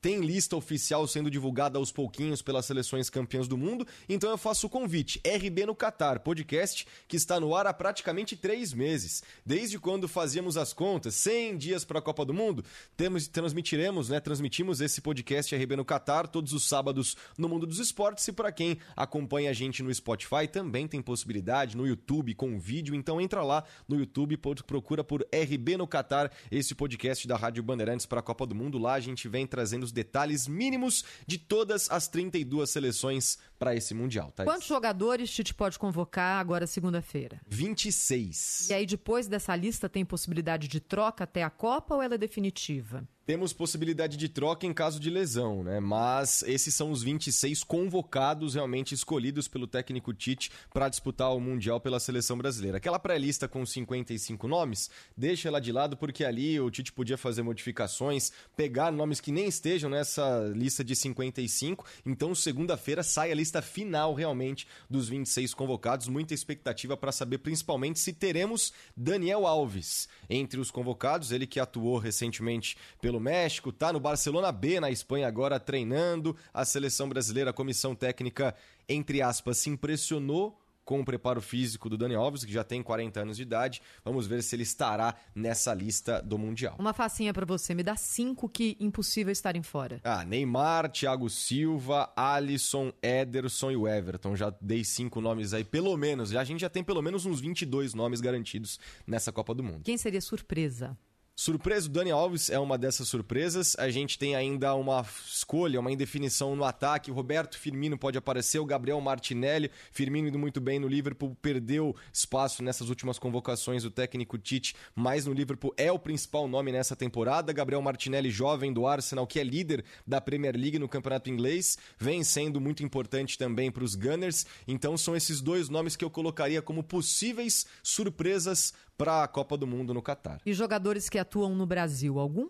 Tem lista oficial sendo divulgada aos pouquinhos pelas seleções campeãs do mundo, então eu faço o convite. RB no Catar, podcast que está no ar há praticamente três meses. Desde quando fazíamos as contas, 100 dias para a Copa do Mundo, temos, transmitiremos, né? Transmitimos esse podcast RB no Catar todos os sábados no Mundo dos Esportes. E para quem acompanha a gente no Spotify, também tem possibilidade no YouTube com vídeo. Então entra lá no YouTube, procura por RB no Catar, esse podcast da Rádio Bandeirantes para a Copa do Mundo. Lá a gente vem trazendo os detalhes mínimos de todas as 32 seleções para esse Mundial. Tá? Quantos jogadores Tite pode convocar agora segunda-feira? 26. E aí, depois dessa lista, tem possibilidade de troca até a Copa ou ela é definitiva? Temos possibilidade de troca em caso de lesão, né? Mas esses são os 26 convocados realmente escolhidos pelo técnico Tite para disputar o Mundial pela seleção brasileira. Aquela pré-lista com 55 nomes, deixa ela de lado porque ali o Tite podia fazer modificações, pegar nomes que nem estejam nessa lista de 55. Então, segunda-feira sai a lista final realmente dos 26 convocados. Muita expectativa para saber principalmente se teremos Daniel Alves entre os convocados, ele que atuou recentemente pelo México, tá no Barcelona B na Espanha agora treinando. A seleção brasileira, a comissão técnica, entre aspas, se impressionou com o preparo físico do Dani Alves, que já tem 40 anos de idade. Vamos ver se ele estará nessa lista do Mundial. Uma facinha pra você, me dá cinco que impossível estarem fora. Ah, Neymar, Thiago Silva, Alisson, Ederson e o Everton. Já dei cinco nomes aí, pelo menos. A gente já tem pelo menos uns 22 nomes garantidos nessa Copa do Mundo. Quem seria surpresa? Surpresa, o Dani Alves é uma dessas surpresas. A gente tem ainda uma escolha, uma indefinição no ataque. O Roberto Firmino pode aparecer, o Gabriel Martinelli. Firmino indo muito bem no Liverpool, perdeu espaço nessas últimas convocações do técnico Tite, mas no Liverpool é o principal nome nessa temporada. Gabriel Martinelli, jovem do Arsenal, que é líder da Premier League no campeonato inglês, vem sendo muito importante também para os Gunners. Então são esses dois nomes que eu colocaria como possíveis surpresas para a Copa do Mundo no Catar. E jogadores que atuam no Brasil, algum?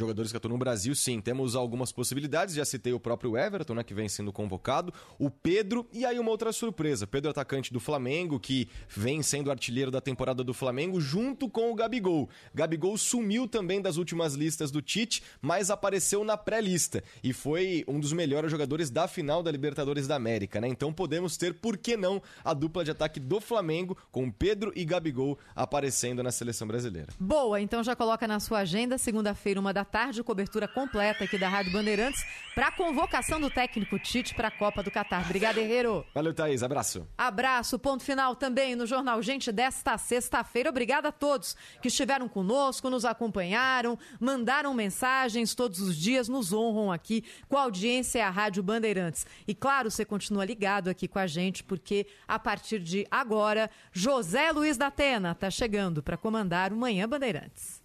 Jogadores que atuam no Brasil, sim, temos algumas possibilidades. Já citei o próprio Everton, né, que vem sendo convocado, o Pedro e aí uma outra surpresa. Pedro, atacante do Flamengo, que vem sendo artilheiro da temporada do Flamengo, junto com o Gabigol. Gabigol sumiu também das últimas listas do Tite, mas apareceu na pré-lista e foi um dos melhores jogadores da final da Libertadores da América, né? Então podemos ter, por que não, a dupla de ataque do Flamengo com Pedro e Gabigol aparecendo na seleção brasileira. Boa, então já coloca na sua agenda, segunda-feira, uma da tarde, cobertura completa aqui da Rádio Bandeirantes para a convocação do técnico Tite para a Copa do Catar. Obrigada, Herrero. Valeu, Thaís. Abraço. Abraço. Ponto final também no Jornal Gente desta sexta-feira. Obrigada a todos que estiveram conosco, nos acompanharam, mandaram mensagens todos os dias, nos honram aqui com a audiência à Rádio Bandeirantes. E claro, você continua ligado aqui com a gente, porque a partir de agora, José Luiz da Atena está chegando para comandar o Manhã Bandeirantes.